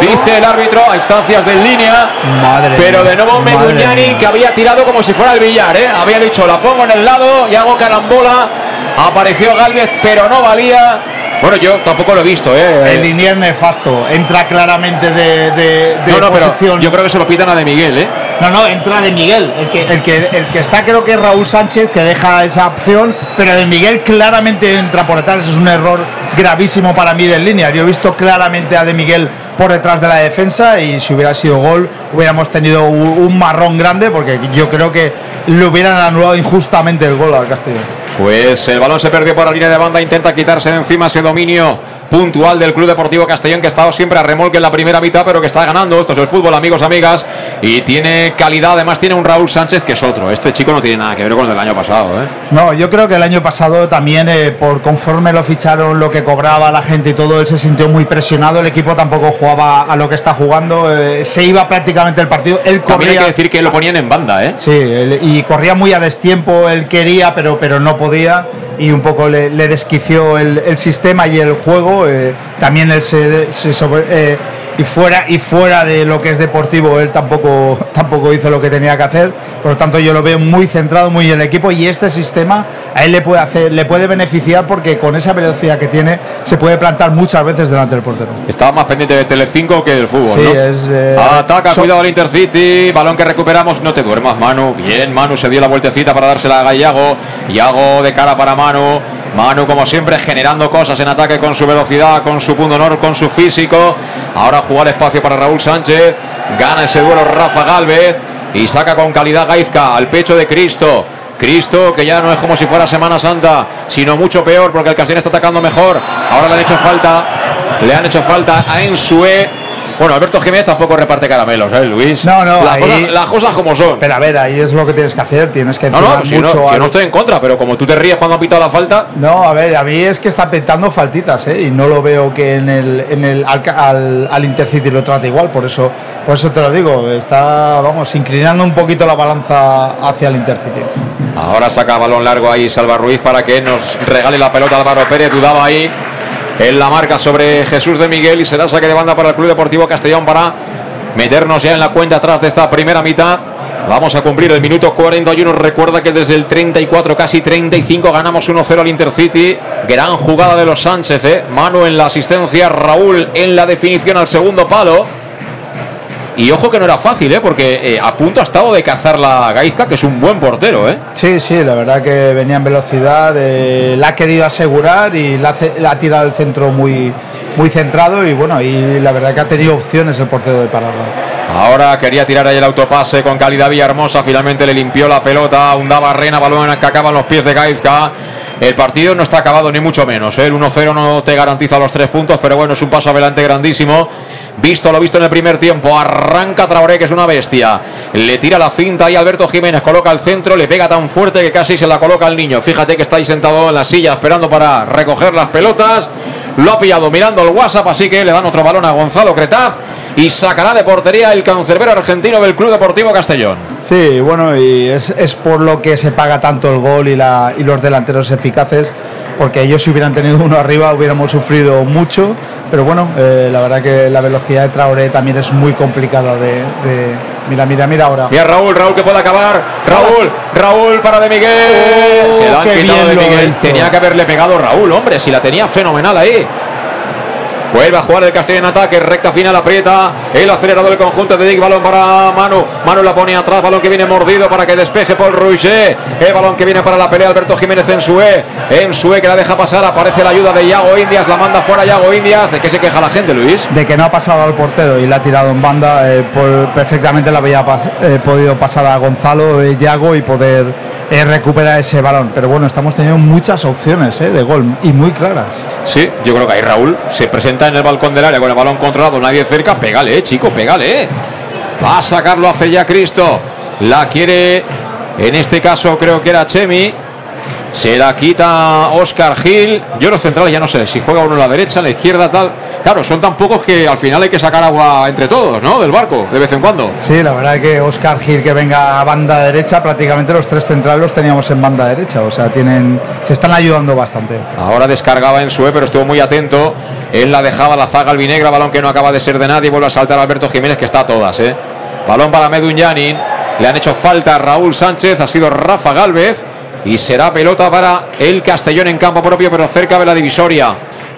Speaker 1: Dice el árbitro a instancias de línea.
Speaker 2: Madre
Speaker 1: Pero de nuevo Meduñani que había tirado como si fuera el billar, ¿eh? Había dicho, la pongo en el lado y hago carambola. Apareció Gálvez, pero no valía. Bueno, yo tampoco lo he visto, ¿eh?
Speaker 2: El linier nefasto, entra claramente de, de, de
Speaker 1: no, no, pero
Speaker 2: posición.
Speaker 1: yo creo que se lo pitan a De Miguel, ¿eh?
Speaker 2: No, no, entra de Miguel. El que, el, que, el que está creo que es Raúl Sánchez, que deja esa opción, pero de Miguel claramente entra por detrás. Es un error gravísimo para mí de línea. Yo he visto claramente a de Miguel por detrás de la defensa y si hubiera sido gol hubiéramos tenido un, un marrón grande porque yo creo que le hubieran anulado injustamente el gol al Castellón.
Speaker 1: Pues el balón se perdió por la línea de banda, intenta quitarse de encima ese dominio puntual del Club Deportivo Castellón que ha estado siempre a remolque en la primera mitad pero que está ganando, esto es el fútbol amigos, amigas. Y tiene calidad, además tiene un Raúl Sánchez que es otro, este chico no tiene nada que ver con el del año pasado ¿eh?
Speaker 2: No, yo creo que el año pasado también eh, por conforme lo ficharon, lo que cobraba la gente y todo, él se sintió muy presionado, el equipo tampoco jugaba a lo que está jugando, eh, se iba prácticamente el partido, él corría...
Speaker 1: También hay que decir que lo ponían en banda, ¿eh?
Speaker 2: Sí, él- y corría muy a destiempo, él quería pero, pero no podía y un poco le, le desquició el, el sistema y el juego. eh, también él se, se sobre- eh, y fuera y fuera de lo que es deportivo, él tampoco tampoco hizo lo que tenía que hacer. Por lo tanto, yo lo veo muy centrado, muy en el equipo y este sistema a él le puede hacer, le puede beneficiar porque con esa velocidad que tiene se puede plantar muchas veces delante del portero.
Speaker 1: Estaba más pendiente de Telecinco que del fútbol,
Speaker 2: Sí,
Speaker 1: ¿no?
Speaker 2: es, eh,
Speaker 1: Ataca,
Speaker 2: so-
Speaker 1: cuidado al Intercity, balón que recuperamos, no te duermas Manu, bien Manu se dio la vueltecita para dársela a Gallago, Yago de cara para Manu, Manu como siempre generando cosas en ataque con su velocidad, con su punto honor, con su físico, ahora jugar espacio para Raúl Sánchez, gana ese duelo Rafa Galvez y saca con calidad Gaizka al pecho de Cristo. Cristo, que ya no es como si fuera Semana Santa, sino mucho peor porque el Castellón está atacando mejor. Ahora le han hecho falta, le han hecho falta a Ensue. Bueno, Alberto Jiménez tampoco reparte caramelos, ¿eh, Luis?
Speaker 2: No, no,
Speaker 1: las,
Speaker 2: ahí-
Speaker 1: cosas, las cosas como son.
Speaker 2: Pero a ver, ahí es lo que tienes que hacer, tienes que
Speaker 1: No, no, si no,
Speaker 2: mucho
Speaker 1: si
Speaker 2: al-
Speaker 1: no estoy en contra, pero como tú te ríes cuando ha pitado la falta,
Speaker 2: No, a ver, a mí es que está petando faltitas, ¿eh? Y no lo veo que en el, en el al, al- al Intercity lo trate igual, por eso, por eso te lo digo, está, vamos, inclinando un poquito la balanza hacia el Intercity.
Speaker 1: Ahora saca balón largo ahí Salva Ruiz para que nos regale la pelota Álvaro Pérez. Dudaba ahí en la marca sobre Jesús de Miguel y será saque de banda para el Club Deportivo Castellón para meternos ya en la cuenta atrás de esta primera mitad. Vamos a cumplir el minuto 41. Recuerda que desde el 34, casi 35, ganamos 1-0 al Intercity. Gran jugada de los Sánchez. ¿eh? Manu en la asistencia, Raúl en la definición al segundo palo. Y ojo que no era fácil, ¿eh? porque eh, a punto ha estado de cazar la Gaizka, que es un buen portero. ¿eh?
Speaker 2: Sí, sí, la verdad que venía en velocidad, eh, la ha querido asegurar y la, la ha tirado al centro muy, muy centrado y bueno, y la verdad que ha tenido opciones el portero de pararla.
Speaker 1: Ahora quería tirar ahí el autopase con calidad Villahermosa. Finalmente le limpió la pelota. Hundaba Rena, balón que acaba en los pies de Gaizka. El partido no está acabado ni mucho menos. ¿eh? El 1-0 no te garantiza los tres puntos, pero bueno, es un paso adelante grandísimo. Visto lo visto en el primer tiempo. Arranca Traoré, que es una bestia. Le tira la cinta y Alberto Jiménez coloca al centro. Le pega tan fuerte que casi se la coloca al niño. Fíjate que está ahí sentado en la silla esperando para recoger las pelotas. Lo ha pillado mirando el WhatsApp, así que le dan otro balón a Gonzalo Cretaz y sacará de portería el cancerbero argentino del Club Deportivo Castellón.
Speaker 2: Sí, bueno, y es, es por lo que se paga tanto el gol y, la, y los delanteros eficaces, porque ellos si hubieran tenido uno arriba hubiéramos sufrido mucho, pero bueno, eh, la verdad que la velocidad de Traoré también es muy complicada de... de- mira, mira, mira ahora.
Speaker 1: Mira Raúl, Raúl que puede acabar. Raúl, Raúl para de Miguel. Se la han quitado de Miguel. Tenía que haberle pegado Raúl, hombre, si la tenía fenomenal ahí. Vuelve a jugar el Castellón en ataque, recta final, aprieta el acelerador del conjunto de Dick, balón para Manu, Manu la pone atrás, balón que viene mordido para que despeje Paul Rouget, el balón que viene para la pelea Alberto Jiménez en Sue, en Sue que la deja pasar, aparece la ayuda de Yago Indias, la manda fuera Yago Indias, ¿de qué se queja la gente Luis?
Speaker 2: De que no ha pasado al portero y la ha tirado en banda, eh, perfectamente la había eh, podido pasar a Gonzalo eh, Yago y poder eh, recuperar ese balón. Pero bueno, estamos teniendo muchas opciones eh, de gol y muy claras.
Speaker 1: Sí, yo creo que ahí Raúl se presenta en el balcón del área con el balón controlado, nadie cerca, pégale, eh, chico, pégale. Va a sacarlo, hace ya Cristo. La quiere, en este caso creo que era Chemi. Se la quita Oscar Gil. Yo los centrales ya no sé si juega uno a la derecha, a la izquierda, tal. Claro, son tan pocos que al final hay que sacar agua entre todos, ¿no? Del barco, de vez en cuando.
Speaker 2: Sí, la verdad que Oscar Gil que venga a banda derecha, prácticamente los tres centrales los teníamos en banda derecha, o sea, tienen se están ayudando bastante.
Speaker 1: Ahora descargaba en Sue, pero estuvo muy atento. Él la dejaba la zaga albinegra, balón que no acaba de ser de nadie. Vuelve a saltar Alberto Jiménez, que está a todas. ¿eh? Balón para Medun Yanin. Le han hecho falta a Raúl Sánchez, ha sido Rafa Galvez. Y será pelota para el Castellón en campo propio, pero cerca de la divisoria.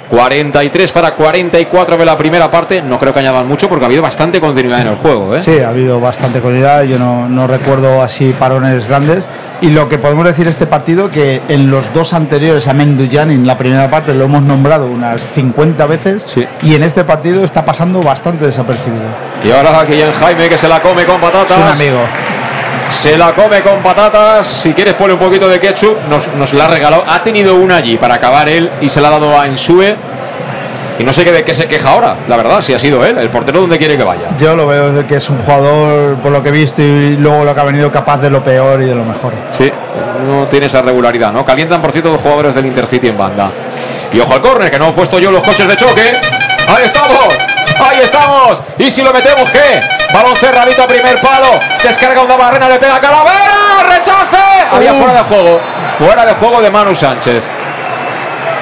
Speaker 1: 43 para 44 de la primera parte. No creo que añadan mucho porque ha habido bastante continuidad en el juego. ¿eh?
Speaker 2: Sí, ha habido bastante continuidad. Yo no, no recuerdo así parones grandes. Y lo que podemos decir este partido, que en los dos anteriores a Menduyan, en la primera parte lo hemos nombrado unas 50 veces, y en este partido está pasando bastante desapercibido.
Speaker 1: Y ahora aquí en Jaime que se la come con patatas.
Speaker 2: Es un amigo.
Speaker 1: Se la come con patatas. Si quieres, pone un poquito de ketchup. Nos, nos la ha regalado. Ha tenido una allí para acabar él y se la ha dado a Ensue. Y no sé qué de qué se queja ahora, la verdad, si ha sido él, el portero donde quiere que vaya.
Speaker 2: Yo lo veo que es un jugador, por lo que he visto, y luego lo que ha venido capaz de lo peor y de lo mejor.
Speaker 1: Sí, no tiene esa regularidad, ¿no? Calientan, por cierto, dos jugadores del Intercity en banda. Y ojo al córner, que no he puesto yo los coches de choque. ¡Ahí estamos! ¡Ahí estamos! ¿Y si lo metemos qué? Balón cerradito a primer palo. Descarga una barrena, le pega a Calavera. ¡Rechace! Había fuera de juego. Fuera de juego de Manu Sánchez.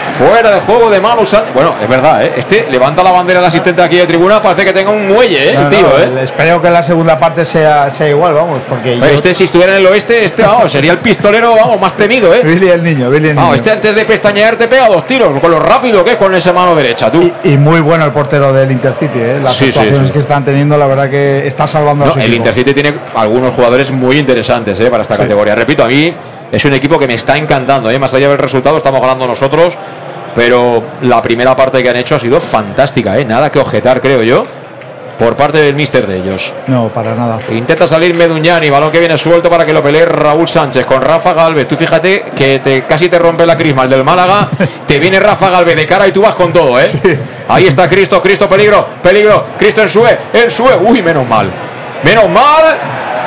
Speaker 1: Fuera de juego de Manu Sánchez. Bueno, es verdad, ¿eh? Este levanta la bandera del asistente aquí de tribuna. Parece que tenga un muelle, ¿eh? El
Speaker 2: no,
Speaker 1: ¿eh?
Speaker 2: Espero que la segunda parte sea, sea igual, vamos, porque yo-
Speaker 1: Este, si estuviera en el oeste, este, vamos, sería el pistolero, vamos, más temido, ¿eh?
Speaker 2: Billy el niño, Billy el niño.
Speaker 1: Vamos, este antes de pestañear te pega dos tiros, con lo rápido que es con esa mano derecha, tú.
Speaker 2: Y muy bueno el portero del Intercity, ¿eh? las
Speaker 1: Sí, sí.
Speaker 2: que están teniendo, la verdad que está salvando a
Speaker 1: No,
Speaker 2: su
Speaker 1: el
Speaker 2: equipo.
Speaker 1: Intercity tiene algunos jugadores muy interesantes ¿eh? para esta categoría. Repito, a mí es un equipo que me está encantando. ¿eh? Más allá del resultado, estamos ganando nosotros. Pero la primera parte que han hecho ha sido fantástica. ¿eh? Nada que objetar, creo yo, por parte del mister de ellos.
Speaker 2: No, para nada.
Speaker 1: Intenta salir Meduñani, balón que viene suelto para que lo pelee Raúl Sánchez con Rafa Galvez. Tú fíjate que te, casi te rompe la crisma el del Málaga. te viene Rafa Galvez de cara y tú vas con todo, ¿eh? Ahí está Cristo, Cristo, peligro, peligro. Cristo en Sue, en Sue. Uy, menos mal. Menos mal,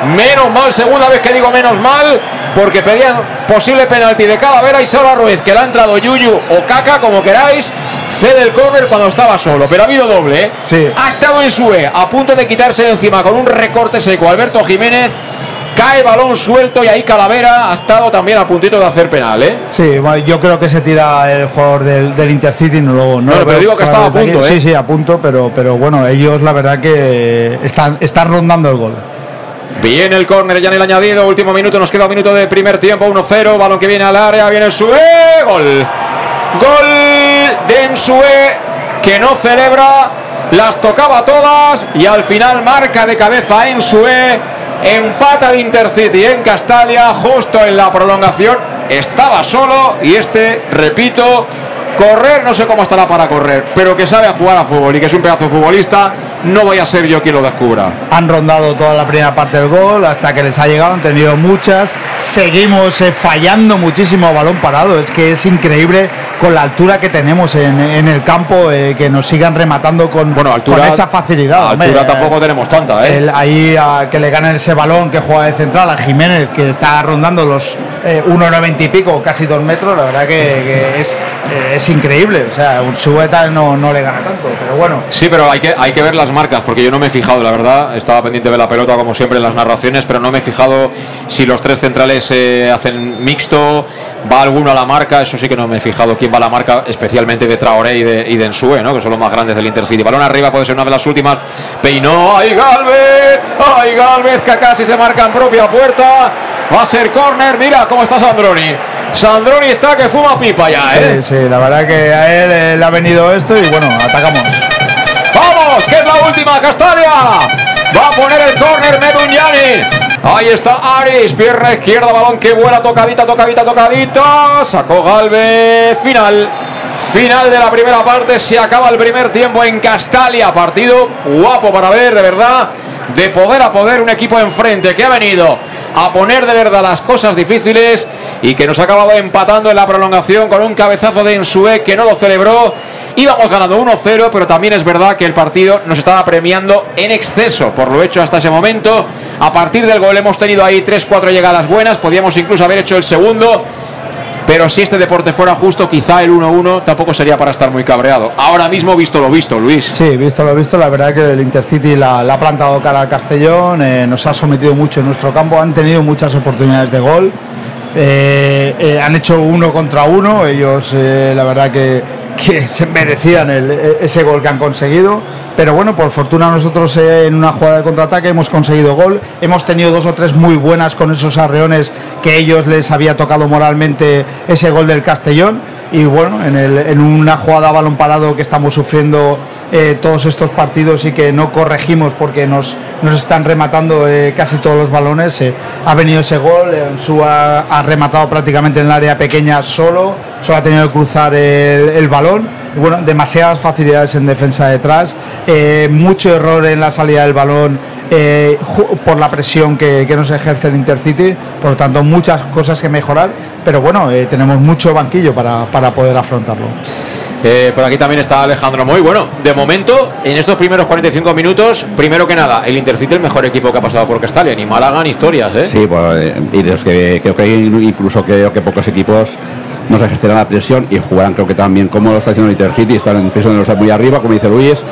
Speaker 1: menos mal, segunda vez que digo menos mal, porque pedían posible penalti de Calavera y Salva Ruiz, que le ha entrado Yuyu o Caca, como queráis, cede el córner cuando estaba solo, pero ha habido doble, ¿eh?
Speaker 2: Sí.
Speaker 1: Ha estado en Sue, a punto de quitarse de encima con un recorte seco Alberto Jiménez, cae balón suelto y ahí Calavera ha estado también a puntito de hacer penal, ¿eh?
Speaker 2: Sí, yo creo que se tira el jugador del, del Intercity, no, lo- no
Speaker 1: No,
Speaker 2: lo
Speaker 1: pero digo que estaba a punto. ¿eh?
Speaker 2: Sí, sí, a punto, pero, pero bueno, ellos la verdad que están, están rondando el gol.
Speaker 1: Viene el córner ya en el añadido, último minuto, nos queda un minuto de primer tiempo, 1-0, balón que viene al área, viene el Sue, gol. Gol de Ensue, que no celebra, las tocaba todas y al final marca de cabeza Ensue, empata el Intercity en Castalia, justo en la prolongación, estaba solo y este, repito, correr, no sé cómo estará para correr, pero que sabe a jugar a fútbol y que es un pedazo de futbolista, no voy a ser yo quien lo descubra.
Speaker 2: Han rondado toda la primera parte del gol hasta que les ha llegado, han tenido muchas. Seguimos eh, fallando muchísimo a balón parado. Es que es increíble con la altura que tenemos en, en el campo eh, que nos sigan rematando con,
Speaker 1: altura-
Speaker 2: con esa facilidad. hombre.
Speaker 1: Altura tampoco tenemos tanta, ¿eh?
Speaker 2: El- ahí a que le ganen ese balón que juega de central a Jiménez, que está rondando los eh, 1,90 y pico, casi 2 metros, la verdad que, que es, es increíble. O sea, un Subeta no, no le gana tanto, pero bueno.
Speaker 1: Sí, pero hay que, hay que ver las marcas, porque yo no me he fijado, la verdad. Estaba pendiente de la pelota, como siempre, en las narraciones, pero no me he fijado si los tres centrales eh, hacen mixto, va alguno a la marca. Eso sí que no me he fijado quién va a la marca, especialmente de Traoré y de, y de Ensue, ¿no? que son los más grandes del Intercity. Balón arriba puede ser una de las últimas. Peinó, ¡ay Galvez! ¡ay Galvez! Que casi se marca en propia puerta. Va a ser córner, mira cómo está Sandroni. Sandroni está que fuma pipa ya, ¿eh?
Speaker 2: Sí, sí, la verdad que a él eh, le ha venido esto y bueno, atacamos.
Speaker 1: ¡Vamos! ¡Que es la última, Castalia! Va a poner el córner Meduñani. Ahí está Aris, pierna izquierda, balón que vuela, tocadita, tocadita, tocadita. Sacó Galvez. Final. Final de la primera parte. Se acaba el primer tiempo en Castalia. Partido guapo para ver, de verdad. De poder a poder, un equipo enfrente que ha venido a poner de verdad las cosas difíciles y que nos ha acabado empatando en la prolongación con un cabezazo de Ensue que no lo celebró. Íbamos ganando 1-0, pero también es verdad que el partido nos estaba premiando en exceso por lo hecho hasta ese momento. A partir del gol hemos tenido ahí 3-4 llegadas buenas, podíamos incluso haber hecho el segundo. Pero si este deporte fuera justo, quizá el 1-1 tampoco sería para estar muy cabreado. Ahora mismo, visto lo visto, Luis.
Speaker 2: Sí, visto lo visto, la verdad que el Intercity la, la ha plantado cara al Castellón, eh, nos ha sometido mucho en nuestro campo, han tenido muchas oportunidades de gol, eh, eh, han hecho uno contra uno, ellos la verdad que, que se merecían e- ese gol que han conseguido, pero bueno, por fortuna nosotros eh, en una jugada de contraataque hemos conseguido gol, hemos tenido dos o tres muy buenas con esos arreones que ellos les había tocado moralmente ese gol del Castellón. Y bueno, en, el- una jugada a balón parado que estamos sufriendo eh, todos estos partidos y que no corregimos porque nos, nos están rematando eh, casi todos los balones, ha venido ese gol, Ansu ha, rematado prácticamente en el área pequeña solo, solo ha tenido que cruzar el balón. Bueno, demasiadas facilidades en defensa detrás, eh, mucho error en la salida del balón eh, por la presión que, que nos ejerce el Intercity, por lo tanto muchas cosas que mejorar, pero bueno, eh, tenemos mucho banquillo para, para poder afrontarlo.
Speaker 1: Eh, por aquí también está Alejandro Moy. Bueno, de momento, en estos primeros 45 minutos, primero que nada, el Intercity el mejor equipo que ha pasado por Castalia. Ni Málaga ni historias, ¿eh?
Speaker 3: Sí, pues, y de los que creo que incluso creo que pocos equipos nos ejercerán la presión y jugarán creo que también como lo está haciendo el Intercity, están en presión de los muy arriba, como dice Luis,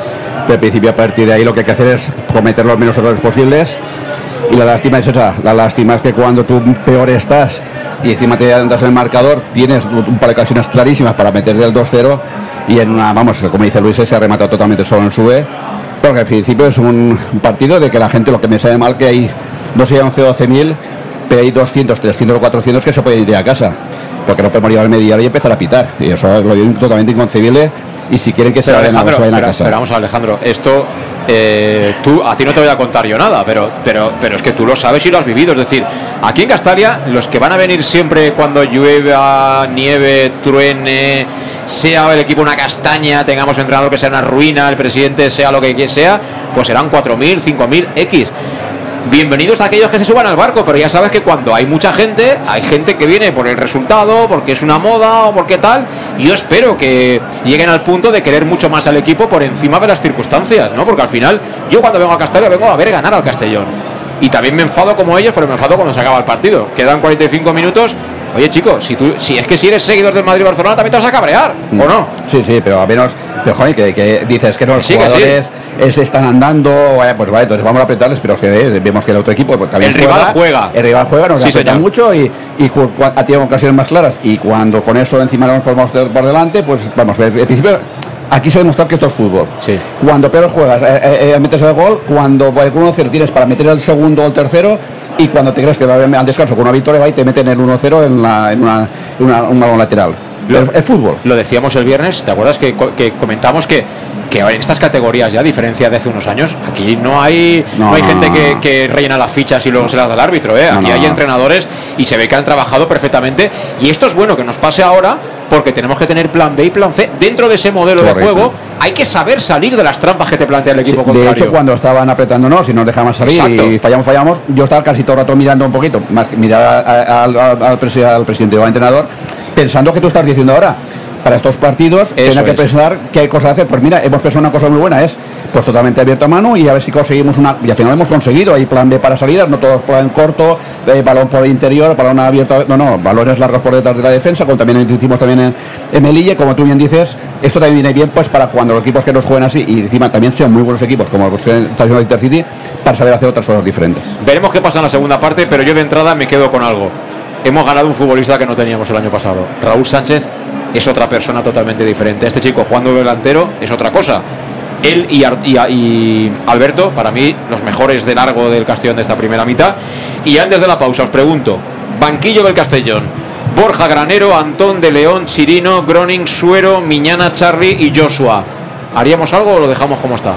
Speaker 3: pero al principio a partir de ahí lo que hay que hacer es cometer los menos errores posibles. Y la lástima es esa, la lástima es que cuando tú peor estás y encima te andas en el marcador, tienes un par de ocasiones clarísimas para meterle el 2-0 y en una, vamos, como dice Luis, se ha rematado totalmente solo en sube, porque al principio es un partido de que la gente lo que me sabe mal que hay, no sé, 11 o 12 mil, pero hay 200, 300 o 400 que se pueden ir a casa, porque no podemos llevar media hora y empezar a pitar, y eso lo veo totalmente inconcebible, y si quieren que se vayan, a- se vayan a casa.
Speaker 1: pero vamos, Alejandro, esto eh, tú a ti no te voy a contar yo nada, pero, pero, pero es que tú lo sabes y lo has vivido. Es decir, aquí en Castalia, los que van a venir siempre cuando llueva, nieve, truene, sea el equipo una castaña, tengamos entrenador que sea una ruina, el presidente sea lo que sea, pues serán 4.000, 5.000 X. Bienvenidos a aquellos que se suban al barco, pero ya sabes que cuando hay mucha gente, hay gente que viene por el resultado, porque es una moda o porque tal. Yo espero que lleguen al punto de querer mucho más al equipo por encima de las circunstancias, ¿no? Porque al final, yo cuando vengo a Castellón vengo a ver ganar al Castellón. Y también me enfado como ellos, pero me enfado cuando se acaba el partido. Quedan 45 minutos. Oye, chicos, si tú, si es que si eres seguidor del Madrid Barcelona, también te vas a cabrear, ¿o no?
Speaker 3: Sí, sí, pero al menos, pero joder, que, que dices que no, los
Speaker 1: Sí, que sí.
Speaker 3: jugadores eh, se están andando, vaya, pues vale, entonces vamos a apretarles, pero es que eh, vemos que el otro equipo pues, también
Speaker 1: El rival juega.
Speaker 3: El rival juega, nos
Speaker 1: Sí,
Speaker 3: aprieta
Speaker 1: señor.
Speaker 3: mucho y, y ha tenido ocasiones más claras. Y cuando con eso encima nos ponemos por por delante, pues vamos, al principio aquí se ha demostrado que esto es fútbol. Cuando peor juegas, eh, eh, eh, metes el gol, cuando el 1-0 tienes para meter el segundo o el tercero, y cuando te crees que va a haber al descanso con una victoria, va y te meten el 1-0 en, la, en, una, en una- un balón lateral.
Speaker 1: Lo-
Speaker 3: es fútbol.
Speaker 1: Lo decíamos el viernes, ¿te acuerdas que, que comentamos que, que en estas categorías ya, a diferencia de hace unos años, aquí no hay, no,
Speaker 3: No,
Speaker 1: hay
Speaker 3: no,
Speaker 1: gente
Speaker 3: no,
Speaker 1: que, rellena las fichas y luego se las da al árbitro, ¿eh? Aquí hay entrenadores y se ve que han trabajado perfectamente. Y esto es bueno que nos pase ahora porque tenemos que tener plan B y plan C. Dentro de ese modelo de juego hay que saber salir de las trampas que te plantea el equipo
Speaker 3: de
Speaker 1: contrario.
Speaker 3: hecho, cuando estaban apretándonos y nos dejaban salir
Speaker 1: Exacto.
Speaker 3: y fallamos, fallamos, yo estaba casi todo el rato mirando un poquito, más que mirar al, al- al presi- al presidente o al entrenador, pensando que tú estás diciendo ahora. Para estos partidos, tiene que
Speaker 1: es.
Speaker 3: pensar que hay cosas hacer. Pues mira, hemos pensado una cosa muy buena, es pues totalmente abierto a mano y a ver si conseguimos una. Y al final hemos conseguido. Hay plan B para salidas, no todos plan corto, eh, balón por el interior, balón abierto. No, no, balones largos por detrás de la defensa, como también hicimos también en, en Melilla. Como tú bien dices, esto también viene bien pues para cuando los equipos que nos jueguen así y encima también sean muy buenos equipos, como los que está haciendo el Intercity, para saber hacer otras cosas diferentes.
Speaker 1: Veremos qué pasa en la segunda parte, pero yo de entrada me quedo con algo. Hemos ganado un futbolista que no teníamos el año pasado. Raúl Sánchez es otra persona totalmente diferente. Este chico jugando de delantero es otra cosa. Él y- y Alberto, para mí, los mejores de largo del Castellón de esta primera mitad. Y antes de la pausa, os pregunto: banquillo del Castellón. Borja Granero, Antón de León, Chirino, Groning, Suero, Miñana, Charri y Joshua. ¿Haríamos algo o lo dejamos como está?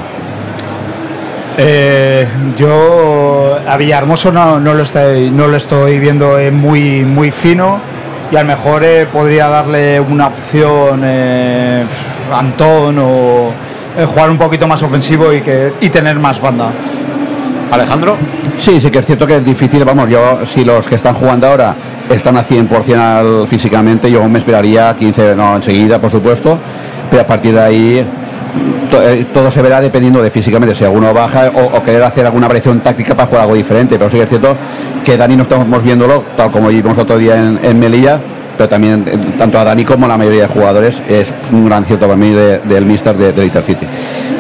Speaker 2: Eh, yo a Villahermoso no, no lo estoy no lo estoy viendo eh, muy muy fino y a lo mejor eh, podría darle una opción eh, Antón o eh, jugar un poquito más ofensivo y que y tener más banda.
Speaker 1: Alejandro.
Speaker 3: Sí, sí que es cierto que es difícil, vamos, yo si los que están jugando ahora están a 100% al- físicamente, yo me esperaría 15, no, enseguida, por supuesto, pero a partir de ahí todo se verá dependiendo de físicamente, si alguno baja o, querer hacer alguna variación táctica para jugar algo diferente, pero sí es cierto que Dani no estamos viéndolo, tal como vimos otro día en, en Melilla, pero también eh, tanto a Dani como a la mayoría de jugadores es un gran cierto para mí de- del míster de, del Intercity.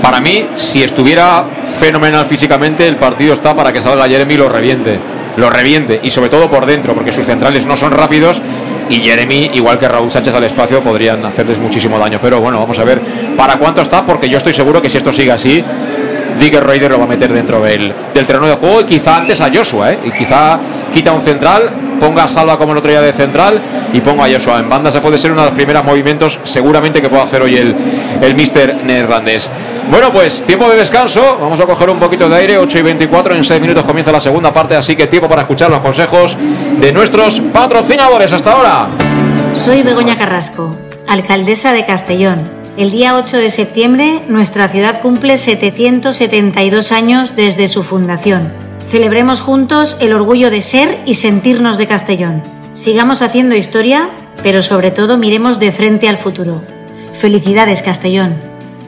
Speaker 1: Para mí, si estuviera fenomenal físicamente, el partido está para que salga Jeremy y lo reviente. Lo reviente. Y sobre todo por dentro, porque sus centrales no son rápidos. Y Jeremy, igual que Raúl Sánchez al espacio, podrían hacerles muchísimo daño. Pero bueno, vamos a ver para cuánto está, porque yo estoy seguro que si esto sigue así, Digger Raider lo va a meter dentro del, terreno de juego y quizá antes a Joshua, ¿eh? Y quizá quita un central ponga a Salva como el otro día de central y ponga a Joshua en banda. Se puede ser uno de los primeros movimientos seguramente que pueda hacer hoy el, el mister neerlandés. Bueno, pues tiempo de descanso. Vamos a coger un poquito de aire. 8 y 24. En 6 minutos comienza la segunda parte. Así que tiempo para escuchar los consejos de nuestros patrocinadores. Hasta ahora.
Speaker 4: Soy Begoña Carrasco, alcaldesa de Castellón. El día 8 de septiembre, nuestra ciudad cumple 772 años desde su fundación. Celebremos juntos el orgullo de ser y sentirnos de Castellón. Sigamos haciendo historia, pero sobre todo miremos de frente al futuro. Felicidades, Castellón.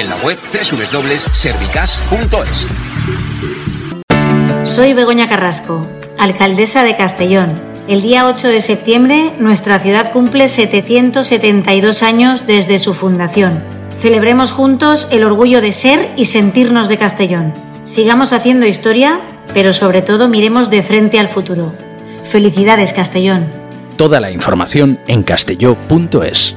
Speaker 6: en la web www.servicas.es.
Speaker 4: Soy Begoña Carrasco, alcaldesa de Castellón. El día 8 de septiembre nuestra ciudad cumple 772 años desde su fundación. Celebremos juntos el orgullo de ser y sentirnos de Castellón. Sigamos haciendo historia, pero sobre todo miremos de frente al futuro. Felicidades Castellón.
Speaker 5: Toda la información en castelló.es.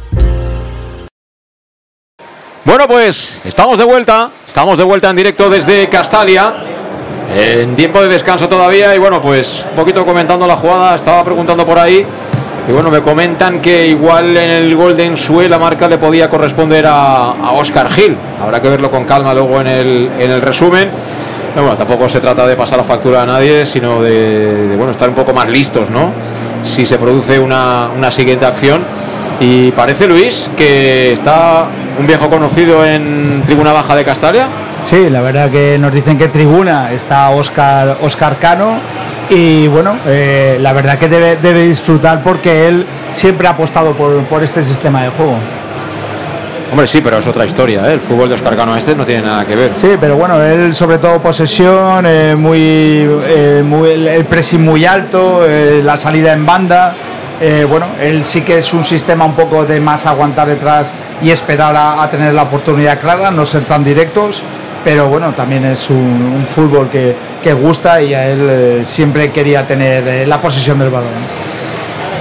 Speaker 1: Bueno, pues estamos de vuelta, estamos de vuelta en directo desde Castalia, en tiempo de descanso todavía y bueno, pues un poquito comentando la jugada, estaba preguntando por ahí y bueno, me comentan que igual en el Golden Sue la marca le podía corresponder a, Oscar Gil, habrá que verlo con calma luego en el, en el resumen. Pero bueno, tampoco se trata de pasar la factura a nadie, sino de, de, bueno, estar un poco más listos, ¿no? Si se produce una, una siguiente acción. Y parece, Luis, que está un viejo conocido en Tribuna Baja de Castalia.
Speaker 2: Sí, la verdad que nos dicen que tribuna está Oscar, Oscar Cano y bueno, eh, la verdad que debe, debe, disfrutar porque él siempre ha apostado por, por, este sistema de juego.
Speaker 1: Hombre, sí, pero es otra historia, ¿eh? el fútbol de Oscar Cano este no tiene nada que ver.
Speaker 2: Sí, pero bueno, él sobre todo posesión, eh, muy, eh, muy, el pressing muy alto, la salida en banda. Bueno, él sí que es un sistema un poco de más aguantar detrás y esperar a, tener la oportunidad clara, no ser tan directos pero bueno, también es un, un fútbol que, que, gusta y a él eh, siempre quería tener eh, la posesión del balón.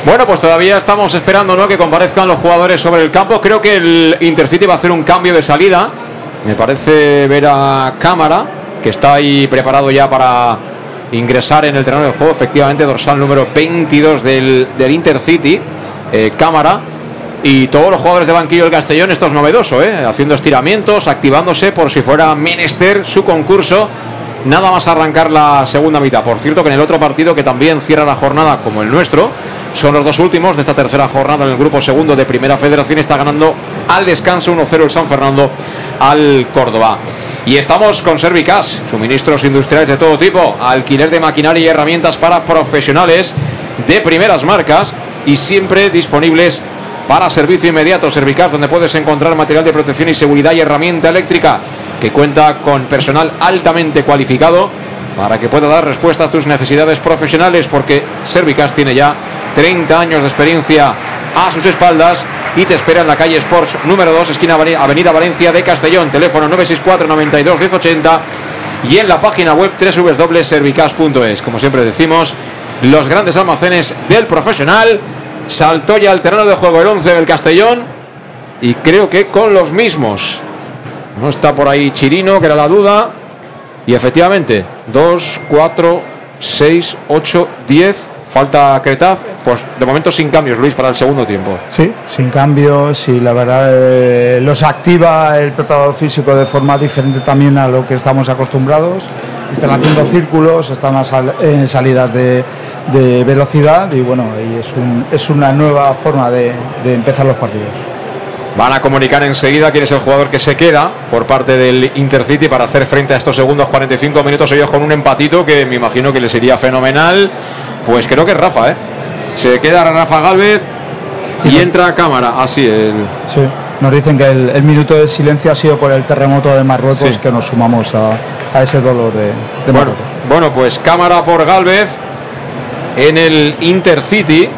Speaker 1: Bueno, pues todavía estamos esperando ¿no? que comparezcan los jugadores sobre el campo. Creo que el Intercity va a hacer un cambio de salida. Me parece ver a Cámara, que está ahí preparado ya para ingresar en el terreno de juego. Efectivamente, dorsal número 22 del, del Intercity. Eh, Cámara y todos los jugadores de banquillo del Castellón, esto es novedoso, ¿eh? haciendo estiramientos, activándose por si fuera menester su concurso. Nada más arrancar la segunda mitad. Por cierto, que en el otro partido que también cierra la jornada como el nuestro, son los dos últimos de esta tercera jornada en el grupo segundo de Primera Federación. Está ganando al descanso 1-0 el San Fernando al Córdoba. Y estamos con Servicas, suministros industriales de todo tipo, alquiler de maquinaria y herramientas para profesionales de primeras marcas y siempre disponibles para servicio inmediato Servicas, donde puedes encontrar material de protección y seguridad y herramienta eléctrica que cuenta con personal altamente cualificado para que pueda dar respuesta a tus necesidades profesionales, porque Servicas tiene ya 30 años de experiencia a sus espaldas y te espera en la calle Sports número 2, esquina Avenida Valencia de Castellón, teléfono 964 92 1080 y en la página web www.servicas.es. Como siempre decimos, los grandes almacenes del profesional saltó ya al terreno de juego el 11 del Castellón y creo que con los mismos. No está por ahí Chirino, que era la duda. Y efectivamente, 2, 4, 6, 8, 10. Falta Cretaz, pues de momento sin cambios, Luis, para el segundo tiempo.
Speaker 2: Sí, sin cambios y la verdad eh, los activa el preparador físico de forma diferente también a lo que estamos acostumbrados. Están haciendo círculos, están en salidas de, velocidad y bueno, y es, un, es una nueva forma de, empezar los partidos.
Speaker 1: Van a comunicar enseguida quién es el jugador que se queda por parte del Intercity para hacer frente a estos segundos 45 minutos ellos con un empatito que me imagino que les iría fenomenal. Pues creo que es Rafa, ¿eh? Se queda Rafa Galvez y entra a cámara, así el...
Speaker 2: Sí, nos dicen que el, el, minuto de silencio ha sido por el terremoto de Marruecos sí. que nos sumamos a, a ese dolor de, de
Speaker 1: bueno,
Speaker 2: Marruecos.
Speaker 1: Bueno, pues cámara por Galvez en el Intercity.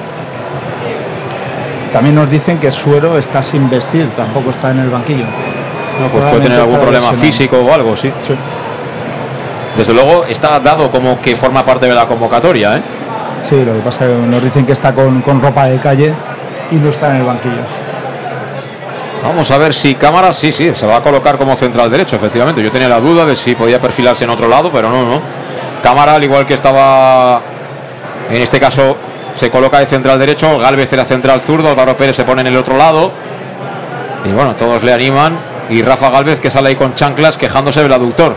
Speaker 2: También nos dicen que Suero está sin vestir, tampoco está en el banquillo.
Speaker 1: No, pues puede tener algún problema físico o algo, sí.
Speaker 2: sí.
Speaker 1: Desde luego está dado como que forma parte de la convocatoria, ¿eh?
Speaker 2: Sí, lo que pasa es que nos dicen que está con, con ropa de calle y no está en el banquillo.
Speaker 1: Vamos a ver si cámara, sí, sí, se va a colocar como central derecho, efectivamente. Yo tenía la duda de si podía perfilarse en otro lado, pero no, no. Cámara, al igual que estaba en este caso se coloca de central derecho, Galvez era central zurdo, Álvaro Pérez se pone en el otro lado. Y bueno, todos le animan. Y Rafa Galvez que sale ahí con chanclas quejándose del aductor.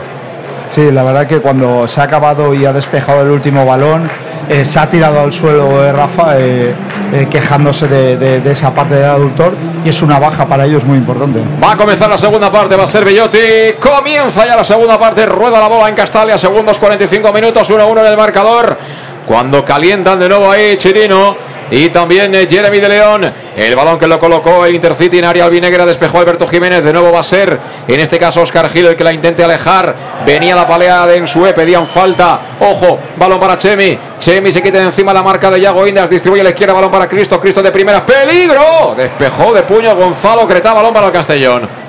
Speaker 2: Sí, la verdad que cuando se ha acabado y ha despejado el último balón, eh, se ha tirado al suelo eh, Rafa eh, quejándose de, de, de, esa parte del aductor y es una baja para ellos muy importante.
Speaker 1: Va a comenzar la segunda parte, va a ser Bellotti. Comienza ya la segunda parte, rueda la bola en Castalia, segundos 45 minutos, 1-1 en el marcador. Cuando calientan de nuevo ahí Chirino, y también eh, Jeremy de León. El balón que lo colocó el Intercity en área albinegra despejó Alberto Jiménez. De nuevo va a ser, en este caso, Oscar Gil el que la intente alejar. Venía la palea de Ensue, pedían falta. Ojo, balón para Chemi. Chemi se quita de encima la marca de Yago Indas. Distribuye a la izquierda, balón para Cristo. Cristo de primera. ¡Peligro! Despejó de puño Gonzalo Creta, balón para el Castellón.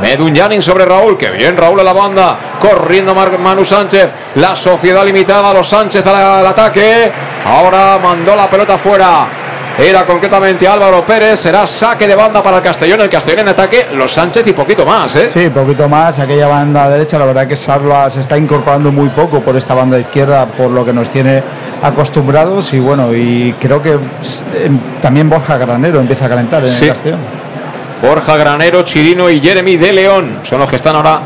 Speaker 1: Medunyanin sobre Raúl, que bien Raúl a la banda, corriendo Manu Sánchez, la sociedad limitada los Sánchez al, ataque, ahora mandó la pelota fuera, era concretamente Álvaro Pérez, será saque de banda para el Castellón, el Castellón en ataque, los Sánchez y poquito más, ¿eh?
Speaker 2: Sí, poquito más, aquella banda derecha, la verdad que Sarla se está incorporando muy poco por esta banda izquierda, por lo que nos tiene acostumbrados y bueno, y creo que em, también Borja Granero empieza a calentar en el Castellón.
Speaker 1: Borja Granero, Chirino y Jeremy de León son los que están ahora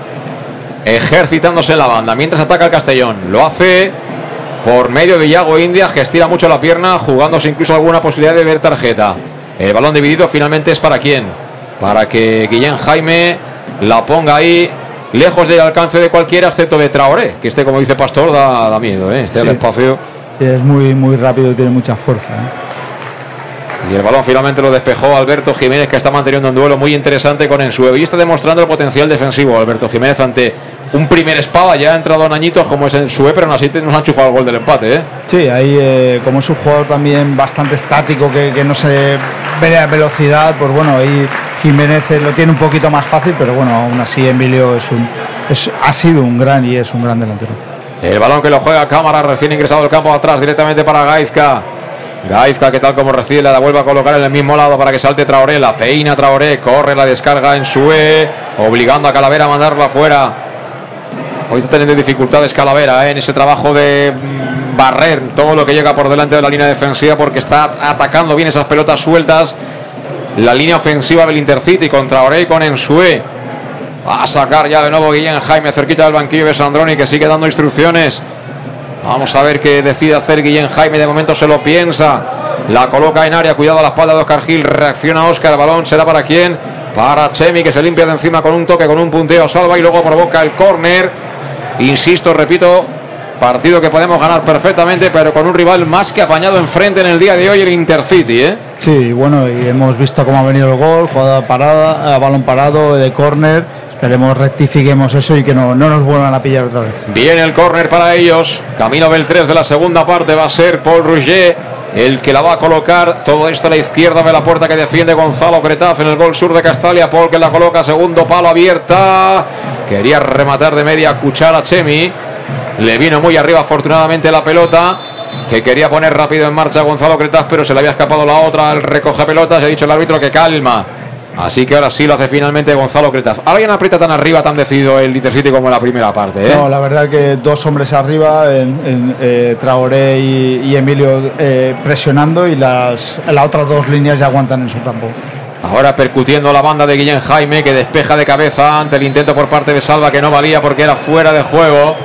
Speaker 1: ejercitándose en la banda. Mientras ataca el Castellón, lo hace por medio de Iago India, que estira mucho la pierna, jugándose incluso alguna posibilidad de ver tarjeta. El balón dividido finalmente es para quién? Para que Guillén Jaime la ponga ahí lejos del alcance de cualquiera, excepto de Traoré, que este, como dice Pastor, da, miedo, ¿eh? este espacio.
Speaker 2: Sí, es muy, muy rápido y tiene mucha fuerza. ¿eh?
Speaker 1: Y el balón finalmente lo despejó Alberto Jiménez, que está manteniendo un duelo muy interesante con Ensue. Y está demostrando el potencial defensivo Alberto Jiménez ante un primer espada. Ya ha entrado en añitos como es Ensue, pero aún así nos ha enchufado el gol del empate. ¿eh?
Speaker 2: Sí, ahí eh, como es un jugador también bastante estático, que, no se ve a velocidad, pues bueno, ahí Jiménez eh, lo tiene un poquito más fácil, pero bueno, aún así Emilio es un, ha sido un gran y es un gran delantero.
Speaker 1: El balón que lo juega Cámara, recién ingresado al campo atrás, directamente para Gaizka. Gaizka que tal como recibe la vuelve a colocar en el mismo lado para que salte Traoré, la peina Traoré, corre la descarga en Sue, obligando a Calavera a mandarla afuera. Hoy está teniendo dificultades Calavera ¿eh? en ese trabajo de mm, barrer todo lo que llega por delante de la línea defensiva porque está atacando bien esas pelotas sueltas. La línea ofensiva del Intercity con Traoré y con Ensue. Va a sacar ya de nuevo Guillén Jaime cerquita del banquillo de Sandroni que sigue dando instrucciones. Vamos a ver qué decide hacer Guillén Jaime. De momento se lo piensa. La coloca en área. Cuidado a la espalda de Oscar Gil. Reacciona Oscar. El balón será para quién? Para Chemi que se limpia de encima con un toque, con un punteo. Salva y luego provoca el córner. Insisto, repito, partido que podemos ganar perfectamente, pero con un rival más que apañado enfrente en el día de hoy, el Intercity. ¿eh?
Speaker 2: Sí, bueno, y hemos visto cómo ha venido el gol, jugada parada, eh, balón parado de córner Esperemos rectifiquemos eso y que no, no nos vuelvan a pillar otra vez.
Speaker 1: Viene el córner para ellos. Camino del 3 de la segunda parte va a ser Paul Rouget el que la va a colocar. Todo esto a la izquierda de la puerta que defiende Gonzalo Cretaz en el gol sur de Castalia. Paul que la coloca, segundo palo abierta. Quería rematar de media cuchara Chemi. Le vino muy arriba afortunadamente la pelota. Que quería poner rápido en marcha Gonzalo Cretaz, pero se le había escapado la otra. El recoge pelotas. Ha dicho el árbitro que calma. Así que ahora sí lo hace finalmente Gonzalo Cretaz. Ahora ya no aprieta tan arriba, tan decidido el Intercity como en la primera parte. ¿eh?
Speaker 2: No, la verdad que dos hombres arriba, en, eh, Traoré y, Emilio eh, presionando y las, las otras dos líneas ya aguantan en su campo.
Speaker 1: Ahora percutiendo la banda de Guillén Jaime que despeja de cabeza ante el intento por parte de Salva que no valía porque era fuera de juego.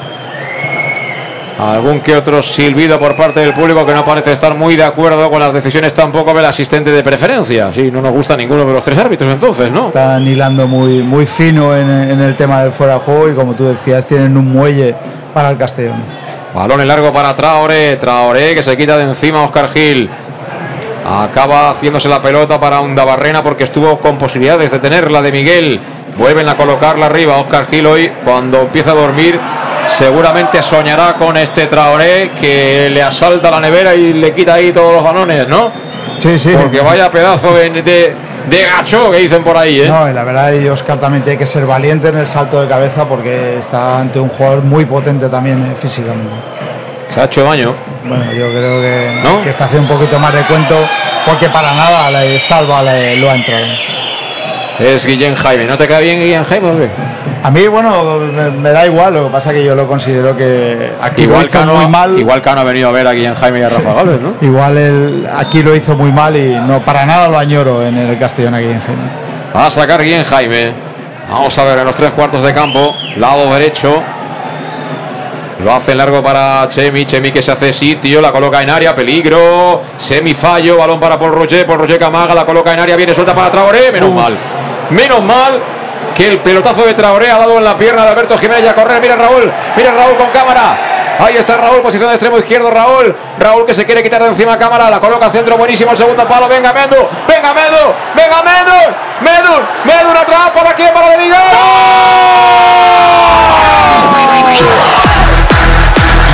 Speaker 1: Algún que otro silbido por parte del público que no parece estar muy de acuerdo con las decisiones tampoco del asistente de preferencia. Sí, no nos gusta ninguno de los tres árbitros entonces, ¿no?
Speaker 2: Están hilando muy, muy fino en, el tema del fuera de juego y como tú decías, tienen un muelle para el Castellón.
Speaker 1: Balón en largo para Traoré. Traoré que se quita de encima a Oscar Gil. Acaba haciéndose la pelota para Barrena porque estuvo con posibilidades de tenerla de Miguel. Vuelven a colocarla arriba. Oscar Gil hoy, cuando empieza a dormir, seguramente soñará con este Traoré que le asalta la nevera y le quita ahí todos los balones, ¿no?
Speaker 2: Sí, sí.
Speaker 1: Porque vaya pedazo de, de, gacho que dicen por ahí, ¿eh?
Speaker 2: No, la verdad, y Oscar también tiene que ser valiente en el salto de cabeza porque está ante un jugador muy potente también eh, físicamente.
Speaker 1: Se ha hecho daño.
Speaker 2: Bueno, yo creo que, que está haciendo un poquito más de cuento porque para nada le salva lo ha entrado.
Speaker 1: Es Guillén Jaime. ¿No te queda bien Guillén Jaime o
Speaker 2: A mí, bueno, me, da igual. Lo que pasa es que yo lo considero que aquí igual lo hizo muy mal.
Speaker 1: Igual Cano ha venido a ver a Guillén Jaime y a Rafa Gálvez, ¿no?
Speaker 2: Igual aquí lo hizo muy mal y no para nada lo añoro en el Castellón a Guillén Jaime.
Speaker 1: Va a sacar Guillén Jaime. Vamos a ver en los tres cuartos de campo. Lado derecho. Lo hace largo para Chemi. Chemi que se hace sitio. La coloca en área. Peligro. Semifallo. Balón para Paul Roger. Paul Roger Camaga. La coloca en área. Viene suelta para Traoré. Menos mal. Menos mal que el pelotazo de Traoré ha dado en la pierna de Alberto Jiménez y a correr. Mira Raúl. Mira Raúl con cámara. Ahí está Raúl, posición de extremo izquierdo, Raúl. Raúl que se quiere quitar de encima cámara, la coloca centro buenísimo el segundo palo. Venga, Mendu, venga, Mendu, venga, Mendu, Mendu, Mendu atrás para quién, para de Miguel.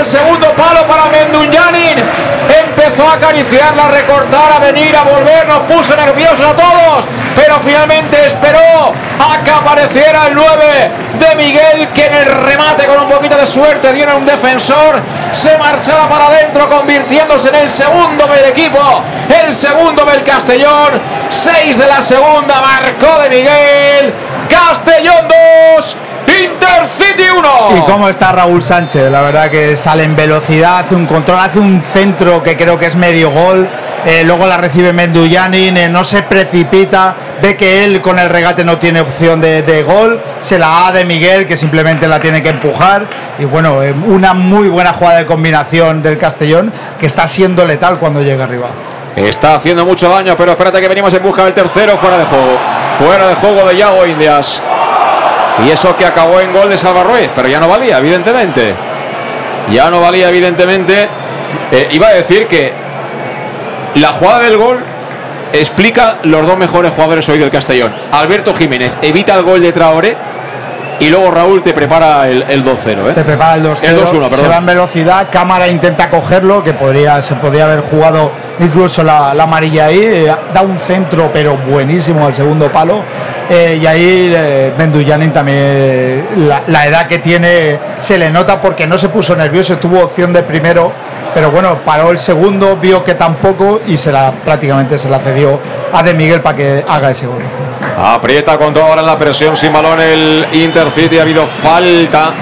Speaker 1: Al segundo palo para Menduñanin. Empezó a acariciarla, a recortar, a venir, a volver, nos puso nerviosos a todos, pero finalmente esperó a que apareciera el 9 de Miguel, que en el remate con un poquito de suerte en un defensor, se marchaba para adentro, convirtiéndose en el segundo del equipo, el segundo del Castellón, 6 de la segunda, marcó de Miguel, Castellón 2, Intercity 1.
Speaker 2: ¿Y cómo está Raúl Sánchez? La verdad que sale en velocidad, hace un control, hace un centro que creo que es medio gol. eh, luego la recibe Menduyanin, eh, no se precipita, ve que él con el regate no tiene opción de, de gol, se la da de Miguel que simplemente la tiene que empujar. Y bueno, eh, una muy buena jugada de combinación del Castellón que está siendo letal cuando llega arriba.
Speaker 1: Está haciendo mucho daño, pero espérate que venimos en busca del tercero fuera de juego. Fuera de juego de Yago Indias. Y eso que acabó en gol de Salva Ruiz, pero ya no valía, evidentemente. Ya no valía, evidentemente. Eh, iba a decir que la jugada del gol explica los dos mejores jugadores hoy del Castellón. Alberto Jiménez evita el gol de Traoré y luego Raúl te prepara el, el 2-0. ¿eh?
Speaker 2: Te prepara el 2-0,
Speaker 1: El 2-1,
Speaker 2: se va en velocidad, cámara intenta cogerlo, que podría, se podría haber jugado incluso la, la amarilla ahí, eh, da un centro pero buenísimo al segundo palo, eh, y ahí eh, Menduyanin también, eh, la, la edad que tiene se le nota porque no se puso nervioso, tuvo opción de primero, pero bueno, paró el segundo, vio que tampoco y se la prácticamente se la cedió a De Miguel para que haga ese gol.
Speaker 1: Aprieta con todo ahora en la presión sin balón el Intercity. Ha habido falta.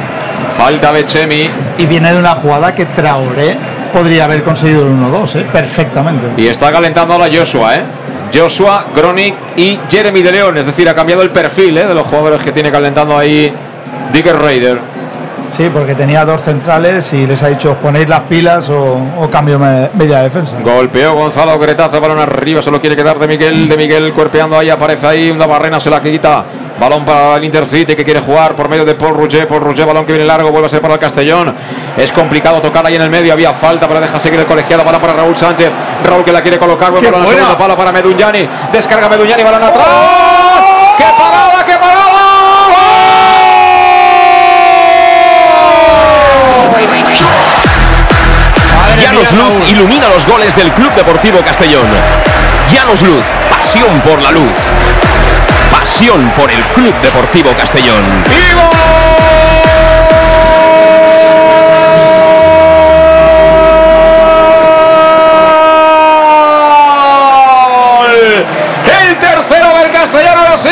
Speaker 1: Falta de Chemi.
Speaker 2: Y viene de una jugada que Traoré podría haber conseguido el 1-2, ¿eh? perfectamente.
Speaker 1: Y está calentando ahora Joshua, ¿eh? Joshua, Gronik y Jeremy de León. Es decir, ha cambiado el perfil ¿eh? de los jugadores que tiene calentando ahí Digger Raider.
Speaker 2: Sí, porque tenía dos centrales y les ha dicho ponéis las pilas o, o cambio me- media defensa.
Speaker 1: Golpeó Gonzalo Gretazo, balón arriba, se lo quiere quedar de Miguel, de Miguel cuerpeando ahí, aparece ahí, una barrena se la quita, balón para el Intercity que quiere jugar por medio de Paul Rouget, Paul Rouget, balón que viene largo, vuelve a ser para el Castellón, es complicado tocar ahí en el medio, había falta, pero deja seguir el colegiado, balón para Raúl Sánchez, Raúl que la quiere colocar, vuelve
Speaker 2: ¡Qué
Speaker 1: para el
Speaker 2: buena!
Speaker 1: segundo palo para Meduñani, descarga Meduñani, balón atrás, ¡qué parada, qué parada!
Speaker 7: Llanos Luz ilumina los goles del Club Deportivo Castellón. Llanos Luz, pasión por la luz. Pasión por el Club Deportivo Castellón.
Speaker 1: El tercero del castellano, ahora sí.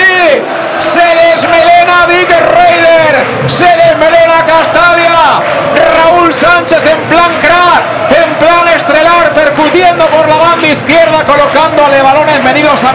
Speaker 1: Se desmelena Dick Raider. Se desmelena Castalia. Raúl Sánchez en plan crack, en plan estrelar, percutiendo por la banda izquierda, colocándole balones venidos a.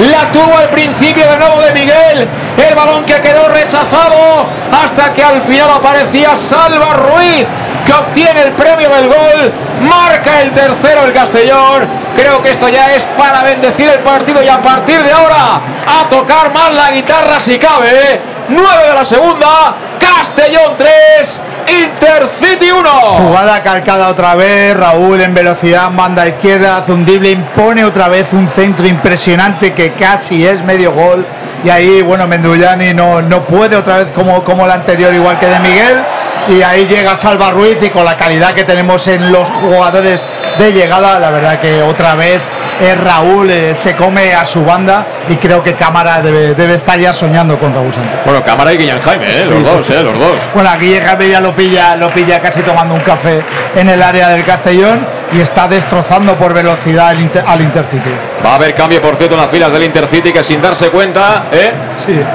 Speaker 1: La tuvo al principio de nuevo de Miguel. El balón que quedó rechazado hasta que al final aparecía Salva Ruiz que obtiene el premio del gol, marca el tercero el Castellón. Creo que esto ya es para bendecir el partido y a partir de ahora a tocar más la guitarra si cabe. 9 de la segunda, Castellón 3, Intercity 1.
Speaker 2: Jugada calcada otra vez, Raúl en velocidad, banda izquierda, hace un dribbling, pone otra vez un centro impresionante que casi es medio gol. Y ahí, bueno, Mendullani no, no puede otra vez como, como la anterior, igual que de Miguel. Y ahí llega Salva Ruiz y con la calidad que tenemos en los jugadores de llegada, la verdad que otra vez eh, Raúl eh, se come a su banda y creo que Cámara debe, debe estar ya soñando con Raúl Sánchez.
Speaker 1: Bueno, Cámara y Guillén Jaime, ¿eh?
Speaker 2: Sí,
Speaker 1: los
Speaker 2: sí,
Speaker 1: dos,
Speaker 2: sí.
Speaker 1: ¿eh? los dos.
Speaker 2: Bueno, aquí Jaime ya lo pilla, lo pilla casi tomando un café en el área del Castellón y está destrozando por velocidad al, Inter- al Intercity.
Speaker 1: Va a haber cambio, por cierto, en las filas del Intercity que sin darse cuenta, ¿eh?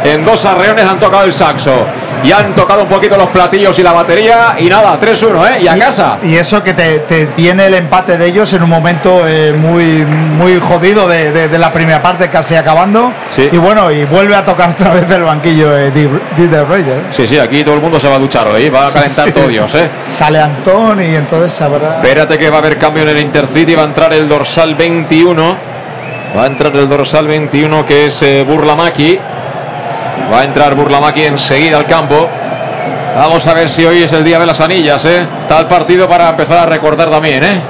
Speaker 1: en dos arreones han tocado el saxo. Y han tocado un poquito los platillos y la batería y nada, 3-1, ¿eh? Y a casa.
Speaker 2: Y eso que te, te viene el empate de ellos en un momento eh, muy, muy jodido de, de- de la primera parte, casi acabando.
Speaker 1: Sí.
Speaker 2: Y bueno, y vuelve a tocar otra vez el banquillo de Dieter Reyes.
Speaker 1: Sí, sí, aquí todo el mundo se va a duchar hoy, va a calentar
Speaker 2: Sí.
Speaker 1: todo Dios, ¿eh?
Speaker 2: Sale Antón y entonces sabrá.
Speaker 1: Espérate que va a haber cambio en el Intercity, va a entrar el dorsal 21. Va a entrar el dorsal 21 que es eh, Burlamaki. Va a entrar Burlamaki enseguida al campo. Vamos a ver si hoy es el día de las anillas, ¿eh? Está el partido para empezar a recordar también, ¿eh?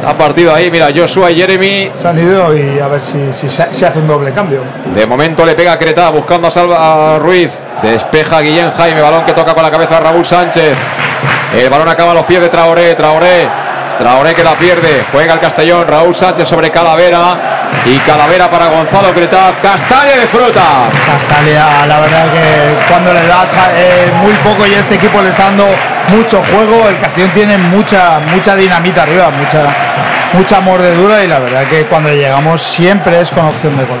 Speaker 1: Está partido ahí, mira, Joshua y Jeremy.
Speaker 2: Se han ido y a ver si, si se, hace un doble cambio.
Speaker 1: De momento le pega a Creta buscando a, Salva, a Ruiz. Despeja Guillén Jaime, balón que toca con la cabeza a Raúl Sánchez. El balón acaba a los pies de Traoré, Traoré. Traoré que la pierde, juega el Castellón, Raúl Sánchez sobre Calavera y Calavera para Gonzalo Cretaz, Castaña de fruta.
Speaker 2: Castalia, la verdad que cuando le das eh, muy poco y este equipo le está dando mucho juego, el Castellón tiene mucha mucha dinamita arriba, mucha mucha mordedura y la verdad que cuando llegamos siempre es con opción de gol.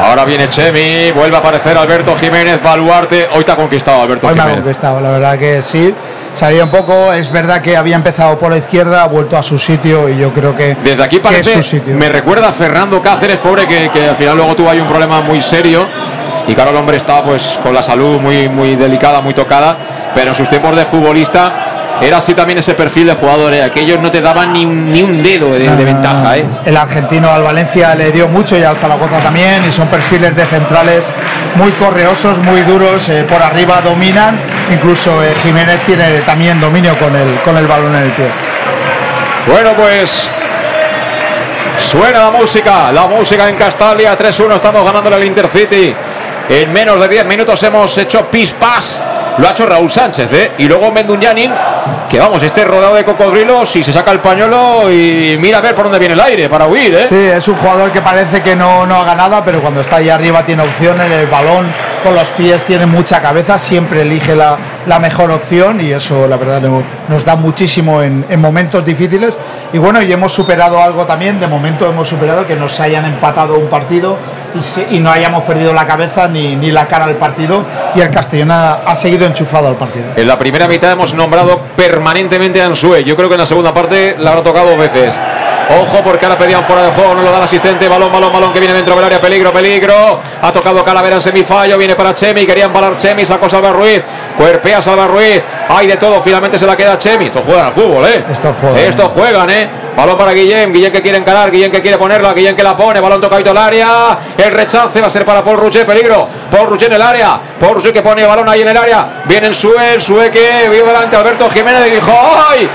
Speaker 1: Ahora viene Chemi, vuelve a aparecer Alberto Jiménez, Baluarte. Hoy te ha conquistado Alberto
Speaker 2: Hoy me ha
Speaker 1: Jiménez.
Speaker 2: conquistado, la verdad que sí. Salía un poco, es verdad que había empezado por la izquierda, ha vuelto a su sitio y yo creo que,
Speaker 1: Desde aquí
Speaker 2: que
Speaker 1: parece,
Speaker 2: es su sitio.
Speaker 1: me recuerda a Fernando Cáceres, pobre, que, que al final luego tuvo ahí un problema muy serio. Y claro, el hombre estaba pues con la salud muy, muy delicada, muy tocada. Pero en sus tiempos de futbolista era así también ese perfil de jugador. ¿eh? Aquellos no te daban ni un, ni un dedo de, de ventaja. ¿eh?
Speaker 2: El argentino al Valencia le dio mucho y al Zaragoza también y son perfiles de centrales muy correosos, muy duros, eh, por arriba dominan, incluso eh, Jiménez tiene también dominio con el, con el balón en el pie.
Speaker 1: Bueno, pues suena la música, la música en Castalia, 3-1, estamos ganando el Intercity. En menos de 10 minutos hemos hecho pis pas. Lo ha hecho Raúl Sánchez, ¿eh? Y luego Mendunyanin, que vamos, este rodado de cocodrilos y se saca el pañuelo y mira a ver por dónde viene el aire para huir, ¿eh?
Speaker 2: Sí, es un jugador que parece que no, no haga nada, pero cuando está ahí arriba tiene opciones, el balón con los pies tiene mucha cabeza, siempre elige la, la mejor opción y eso la verdad no- nos da muchísimo en momentos difíciles. Y bueno, y hemos superado algo también, de momento hemos superado que nos hayan empatado un partido y, se- y no hayamos perdido la cabeza ni, ni la cara al partido y el Castellón ha, ha seguido enchufado al partido.
Speaker 1: En la primera mitad hemos nombrado permanentemente a Ansue. Yo creo que en la segunda parte la habrá tocado dos veces. Ojo porque ahora pedían fuera de juego, no lo da el asistente. Balón, balón, balón que viene dentro del área. Peligro, peligro. Ha tocado Calavera en semifallo. Viene para Chemi. Querían parar Chemi. Sacó Salva Ruiz. Cuerpea Salva Ruiz. Hay de todo. Finalmente se la queda Chemi. Estos juegan al fútbol, ¿eh?
Speaker 2: Estos juegan.
Speaker 1: Estos juegan, ¿eh? Balón para Guillén. Guillén que quiere encarar. Guillén que quiere ponerla. Guillén que la pone. Balón tocadito al área. El rechace va a ser para Paul Ruche. Peligro. Paul Ruche en el área. Paul Ruche que pone balón ahí en el área. Viene en Sue. Sue que vio delante Alberto Jiménez y dijo: ¡Ay!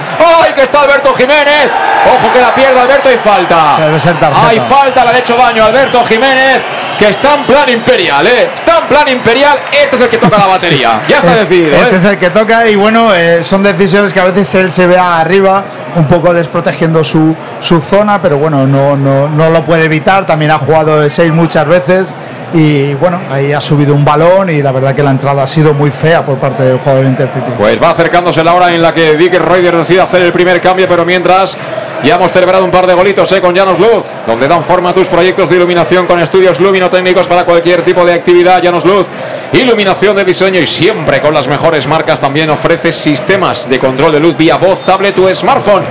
Speaker 1: ¡Ay! Que está Alberto Jiménez. Ojo que la pierde Alberto y falta.
Speaker 2: Debe ser.
Speaker 1: Hay falta. Le han hecho daño a Alberto Jiménez. Que está en plan imperial, ¿eh? Está en plan imperial. Este es el que toca la batería. Ya está
Speaker 2: Es-
Speaker 1: decidido,
Speaker 2: Este
Speaker 1: ¿eh?
Speaker 2: es el que toca y bueno, eh, son decisiones que a veces él se ve arriba, un poco desprotegiendo su, su zona, pero bueno, no, no, no lo puede evitar. También ha jugado de seis muchas veces y bueno, ahí ha subido un balón y la verdad que la entrada ha sido muy fea por parte del jugador Intercity.
Speaker 1: Pues va acercándose la hora en la que Dick Reuter decide hacer el primer cambio, pero mientras ya hemos celebrado un par de golitos eh, con Llanos Luz, donde dan forma a tus proyectos de iluminación con estudios luminotécnicos para cualquier tipo de actividad. Llanos Luz, iluminación de diseño y siempre con las mejores marcas. También ofrece sistemas de control de luz vía voz, tablet o smartphone.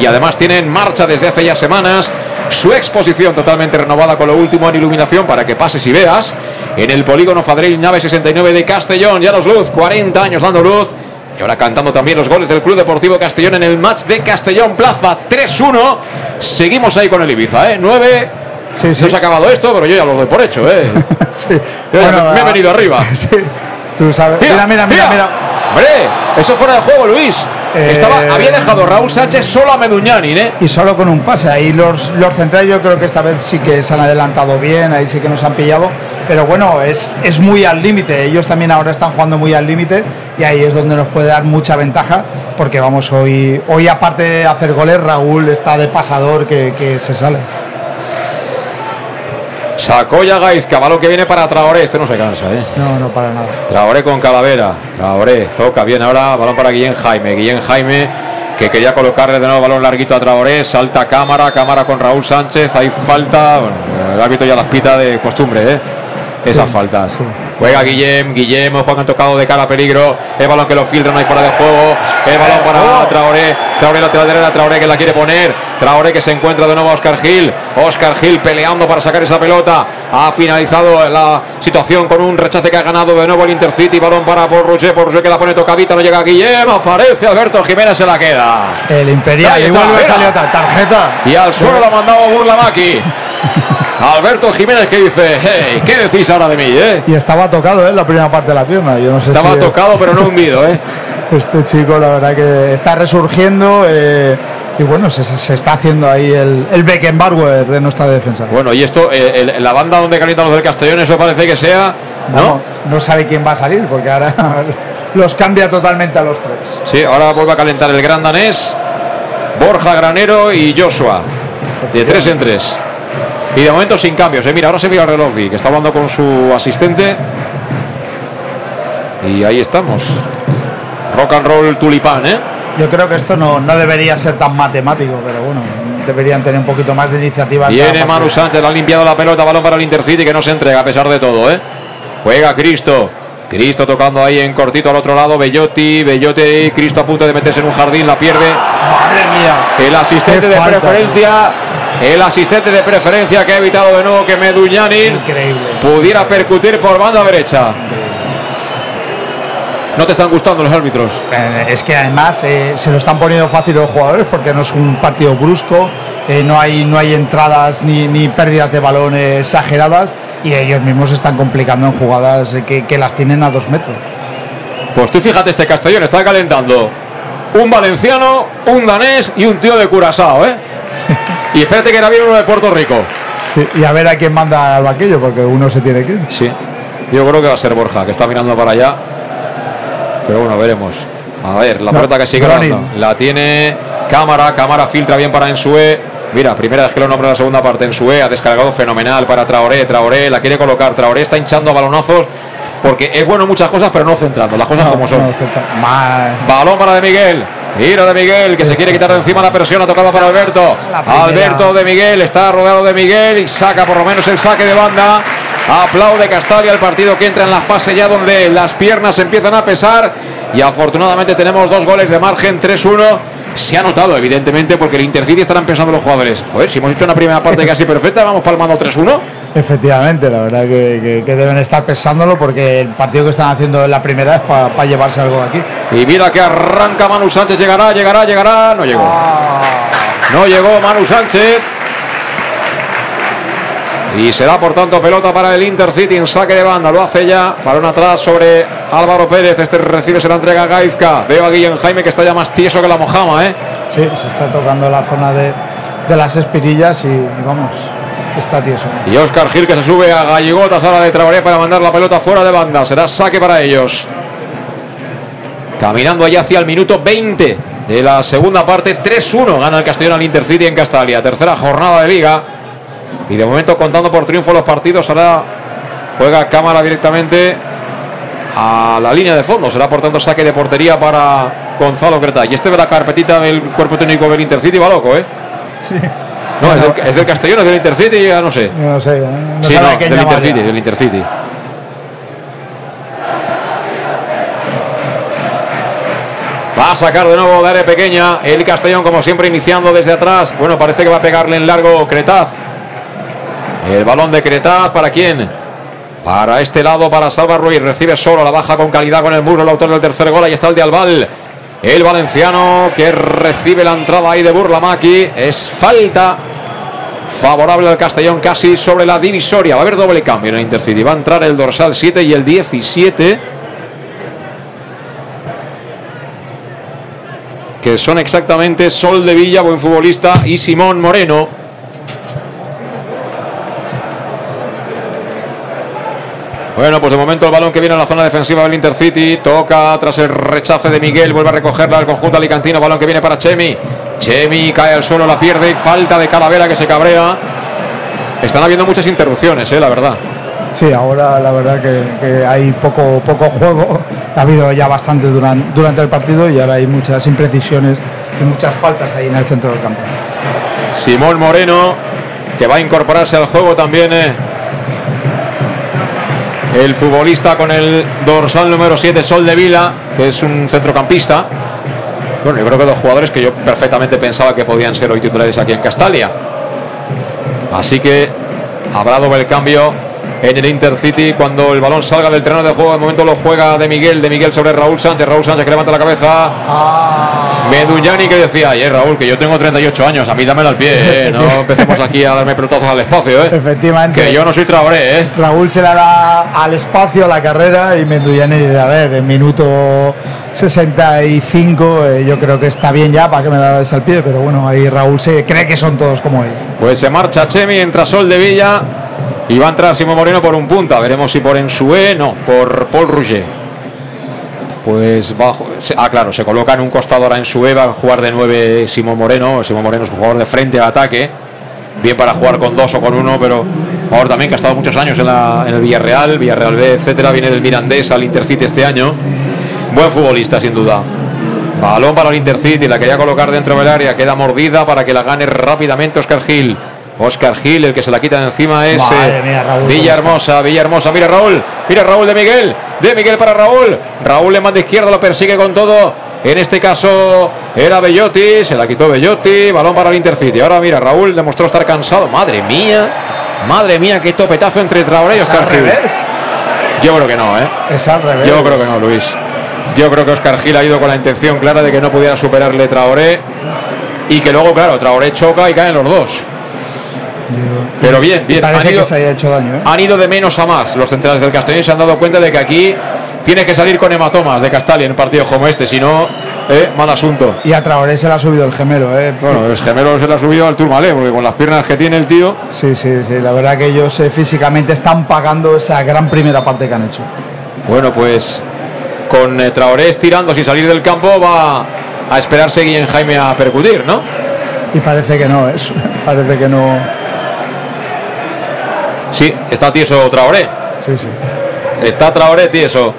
Speaker 1: Y además tiene en marcha desde hace ya semanas su exposición totalmente renovada con lo último en iluminación para que pases y veas en el polígono Fadril Nave 69 de Castellón. Llanos Luz, 40 años dando luz. Y ahora cantando también los goles del Club Deportivo Castellón en el match de Castellón Plaza 3-1. Seguimos ahí con el Ibiza, ¿eh? 9.
Speaker 2: Sí, sí.
Speaker 1: No se ha acabado esto, pero yo ya lo doy por hecho, ¿eh?
Speaker 2: Sí.
Speaker 1: Yo ya
Speaker 2: Bueno,
Speaker 1: me he
Speaker 2: ah,
Speaker 1: venido arriba.
Speaker 2: sí. Tú sabes. Mira, mira, mira, mira.
Speaker 1: Hombre, eso fuera de juego, Luis.
Speaker 2: Eh,
Speaker 1: Estaba, había dejado Raúl Sánchez solo a Meduñanin, ¿eh?
Speaker 2: Y solo con un pase. Ahí los, los centrales yo creo que esta vez sí que se han adelantado bien, ahí sí que nos han pillado. Pero bueno, es, es muy al límite. Ellos también ahora están jugando muy al límite y ahí es donde nos puede dar mucha ventaja. Porque vamos, hoy, hoy aparte de hacer goles, Raúl está de pasador que, que se sale.
Speaker 1: Sacó ya Gaizka, balón que viene para Traoré. Este no se cansa, ¿eh?
Speaker 2: No, no para nada.
Speaker 1: Traoré con Calavera. Traoré toca bien ahora. Balón para Guillén Jaime. Guillén Jaime que quería colocarle de nuevo balón larguito a Traoré. Salta cámara. Cámara con Raúl Sánchez. Hay falta. Bueno, el árbitro ya las pita de costumbre, ¿eh? Esas
Speaker 2: Sí,
Speaker 1: faltas.
Speaker 2: sí.
Speaker 1: Juega Guillem, Guillem, que han tocado de cara a peligro. El balón que lo filtra, no hay fuera de juego. El balón para Traoré. Traoré lateral derecha, Traoré que la quiere poner. Traoré que se encuentra de nuevo a Oscar Gil. Oscar Gil peleando para sacar esa pelota. Ha finalizado la situación con un rechace que ha ganado de nuevo el Intercity. Balón para por Roger, por Roger que la pone tocadita, no llega Guillem. Aparece Alberto Jiménez, se la queda.
Speaker 2: El Imperial.
Speaker 1: Ahí
Speaker 2: Y vuelve a salir tarjeta.
Speaker 1: Y al suelo la ha mandado Burlamaki. Alberto Jiménez que dice, hey, ¿qué decís ahora de mí, eh?
Speaker 2: Y estaba tocado, ¿eh? La primera parte de la pierna. Yo no sé
Speaker 1: Estaba
Speaker 2: si es-
Speaker 1: tocado, pero no hundido, ¿eh?
Speaker 2: Este chico, la verdad que está resurgiendo. eh, y bueno, se, se está haciendo ahí el, el Beckenbauer de nuestra defensa.
Speaker 1: Bueno, y esto, eh, el- la banda donde calientan los del Castellón, eso parece que sea, ¿no?
Speaker 2: Vamos, no sabe quién va a salir porque ahora los cambia totalmente a los tres.
Speaker 1: Sí, ahora vuelve a calentar el gran danés, Borja Granero y Joshua. De tres en tres. Y de momento sin cambios. eh. Mira, ahora se mira el reloj, que está hablando con su asistente. Y ahí estamos. Rock and roll tulipán, ¿eh?
Speaker 2: Yo creo que esto no, no debería ser tan matemático, pero bueno, deberían tener un poquito más de iniciativa. en
Speaker 1: Viene Manu. Sánchez, ha limpiado la pelota, balón para el Intercity que no se entrega a pesar de todo, ¿eh? Juega Cristo. Cristo tocando ahí en cortito al otro lado, Bellotti, Bellotti, Cristo a punto de meterse en un jardín, la pierde.
Speaker 2: Madre mía.
Speaker 1: El asistente de preferencia, el asistente de preferencia que ha evitado de nuevo que Meduñanin pudiera percutir por banda derecha. No te están gustando los árbitros.
Speaker 2: Eh, Es que además eh, se lo están poniendo fácil los jugadores porque no es un partido brusco, eh, no, hay, no hay entradas ni, ni pérdidas de balón exageradas y ellos mismos se están complicando en jugadas que, que las tienen a dos metros.
Speaker 1: Pues tú fíjate, este Castellón está calentando un valenciano, un danés y un tío de Curazao, ¿eh? Y espérate que era bien uno de Puerto Rico.
Speaker 2: Sí, y a ver a quién manda al banquillo porque uno se tiene que ir.
Speaker 1: Sí. Yo creo que va a ser Borja, que está mirando para allá. Pero bueno, veremos. A ver, la
Speaker 2: No,
Speaker 1: pelota que sigue. La tiene Cámara, Cámara filtra bien para Ensue. Mira, primera vez que lo nombra la segunda parte. Ensue ha descargado fenomenal para Traoré. Traoré la quiere colocar. Traoré está hinchando a balonazos porque es bueno en muchas cosas, pero no centrando. Las cosas
Speaker 2: No,
Speaker 1: como son.
Speaker 2: no,
Speaker 1: Balón para De Miguel. Tiro de Miguel que se quiere quitar de encima la presión. Ha tocado para Alberto. Alberto de Miguel está rodeado de Miguel y saca por lo menos el saque de banda. Aplaude Castalia el partido que entra en la fase ya donde las piernas empiezan a pesar. Y afortunadamente tenemos dos goles de margen 3-1. Se ha notado, evidentemente, porque el Intercity estarán pensando los jugadores. Joder, si hemos hecho una primera parte casi perfecta, vamos palmando 3-1.
Speaker 2: Efectivamente, la verdad que, que- que deben estar pensándolo porque el partido que están haciendo en la primera es para llevarse algo de aquí.
Speaker 1: Y mira que arranca Manu Sánchez. Llegará, llegará, llegará. No llegó. No llegó Manu Sánchez. Y será por tanto pelota para el Intercity en saque de banda. Lo hace ya. Balón atrás sobre Álvaro Pérez. Este recibe, se la entrega a Gaizka. Veo a Guillén Jaime que está ya más tieso que la mojama, ¿eh?
Speaker 2: Sí, se está tocando la zona de, de las espirillas y, y vamos, está tieso.
Speaker 1: Y Oscar Gil que se sube a Galligotas ahora de Traoré para mandar la pelota fuera de banda. Será saque para ellos. Caminando allá hacia el minuto 20 de la segunda parte. 3-1 gana el Castellón al Intercity en Castalia. Tercera jornada de liga. Y de momento contando por triunfo los partidos. Ahora juega cámara directamente a la línea de fondo. Será por tanto saque de portería para Gonzalo Creta. Y este de la carpetita del cuerpo técnico del Intercity va loco, ¿eh?
Speaker 2: Sí.
Speaker 1: No, es del, es del Castellón, es del Intercity, ya no sé.
Speaker 2: No sé, no
Speaker 1: sí, no, del Intercity, del Intercity. Va a sacar de nuevo de área pequeña el Castellón, como siempre, iniciando desde atrás. Bueno, parece que va a pegarle en largo Cretaz. El balón de Cretaz, ¿para quién? Para este lado, para Salva Ruiz. Recibe solo la baja con calidad con el muro, el autor del tercer gol. Ahí está el de Albal. El valenciano que recibe la entrada ahí de Burlamaki. Es falta favorable al Castellón casi sobre la divisoria. Va a haber doble cambio en el Intercity. Va a entrar el dorsal 7 y el 17. Que son exactamente Sol de Villa, buen futbolista, y Simón Moreno. Bueno, pues de momento el balón que viene a la zona defensiva del Intercity. Toca tras el rechace de Miguel. Vuelve a recogerla el conjunto alicantino. Balón que viene para Chemi. Chemi cae al suelo, la pierde. Falta de Calavera que se cabrea. Están habiendo muchas interrupciones, eh, la verdad.
Speaker 2: Sí, ahora la verdad que, que hay poco, poco juego. Ha habido ya bastante durante, durante el partido y ahora hay muchas imprecisiones y muchas faltas ahí en el centro del campo.
Speaker 1: Simón Moreno, que va a incorporarse al juego también. eh, el futbolista con el dorsal número 7, Sol de Vila, que es un centrocampista. Bueno, yo creo que dos jugadores que yo perfectamente pensaba que podían ser hoy titulares aquí en Castalia. Así que habrá doble cambio en el Intercity cuando el balón salga del terreno de juego. De momento lo juega de Miguel, de Miguel sobre Raúl Sánchez. Raúl Sánchez que levanta la cabeza. Meduñani que decía, ayer Raúl, que yo tengo 38 años, a mí dámelo al pie, ¿eh? no empecemos aquí a darme pelotazos al espacio, ¿eh?
Speaker 2: Efectivamente.
Speaker 1: que yo no soy Traoré, ¿eh?
Speaker 2: Raúl se la da al espacio a la carrera y Menduyani dice, a ver, en minuto 65 eh, yo creo que está bien ya para que me la des al pie, pero bueno, ahí Raúl se cree que son todos como él.
Speaker 1: Pues se marcha Chemi, entra Sol de Villa y va a entrar Simón Moreno por un punta. Veremos si por Ensue, no, por Paul Rouget. Pues bajo, ah, claro, se coloca en un costado ahora en Sue, va a jugar de 9 Simón Moreno. Simón Moreno es un jugador de frente a ataque. Bien para jugar con dos o con uno, pero ahora también que ha estado muchos años en, en el Villarreal, Villarreal B, etcétera. Viene del Mirandés al Intercity este año. Buen futbolista, sin duda. Balón para el Intercity, la quería colocar dentro del área, queda mordida para que la gane rápidamente Oscar Gil. Oscar Gil, el que se la quita de encima es
Speaker 2: Madre
Speaker 1: eh,
Speaker 2: mía, Raúl,
Speaker 1: Villahermosa, Villahermosa, mira Raúl, mira Raúl de Miguel, de Miguel para Raúl, Raúl en manda izquierda lo persigue con todo, en este caso era Bellotti, se la quitó Bellotti, balón para el Intercity, ahora mira Raúl demostró estar cansado, madre mía, madre mía, qué topetazo entre Traoré y
Speaker 2: ¿Es
Speaker 1: Oscar Gil.
Speaker 2: revés?
Speaker 1: Yo creo que no, ¿eh?
Speaker 2: Es al revés.
Speaker 1: Yo creo que no, Luis. Yo creo que Oscar Gil ha ido con la intención clara de que no pudiera superarle Traoré y que luego, claro, Traoré choca y caen los dos. Pero bien, bien.
Speaker 2: Parece
Speaker 1: Han
Speaker 2: que
Speaker 1: ido,
Speaker 2: se haya hecho daño, ¿eh?
Speaker 1: han ido de menos a más los centrales del Castellón y se han dado cuenta de que aquí tiene que salir con hematomas de Castalia en partidos como este, si no, eh, mal asunto.
Speaker 2: Y a Traoré se le ha subido el gemelo, ¿eh?
Speaker 1: Bueno, el gemelo se le ha subido al Turmalé, porque con las piernas que tiene el tío.
Speaker 2: Sí, sí, sí. La verdad que ellos eh, físicamente están pagando esa gran primera parte que han hecho.
Speaker 1: Bueno, pues con eh, Traoré estirando sin salir del campo va a esperarse Guillén Jaime a percutir, ¿no?
Speaker 2: Y parece que no, es, parece que no.
Speaker 1: Sí, está tieso Traoré.
Speaker 2: Sí, sí.
Speaker 1: Está Traoré tieso.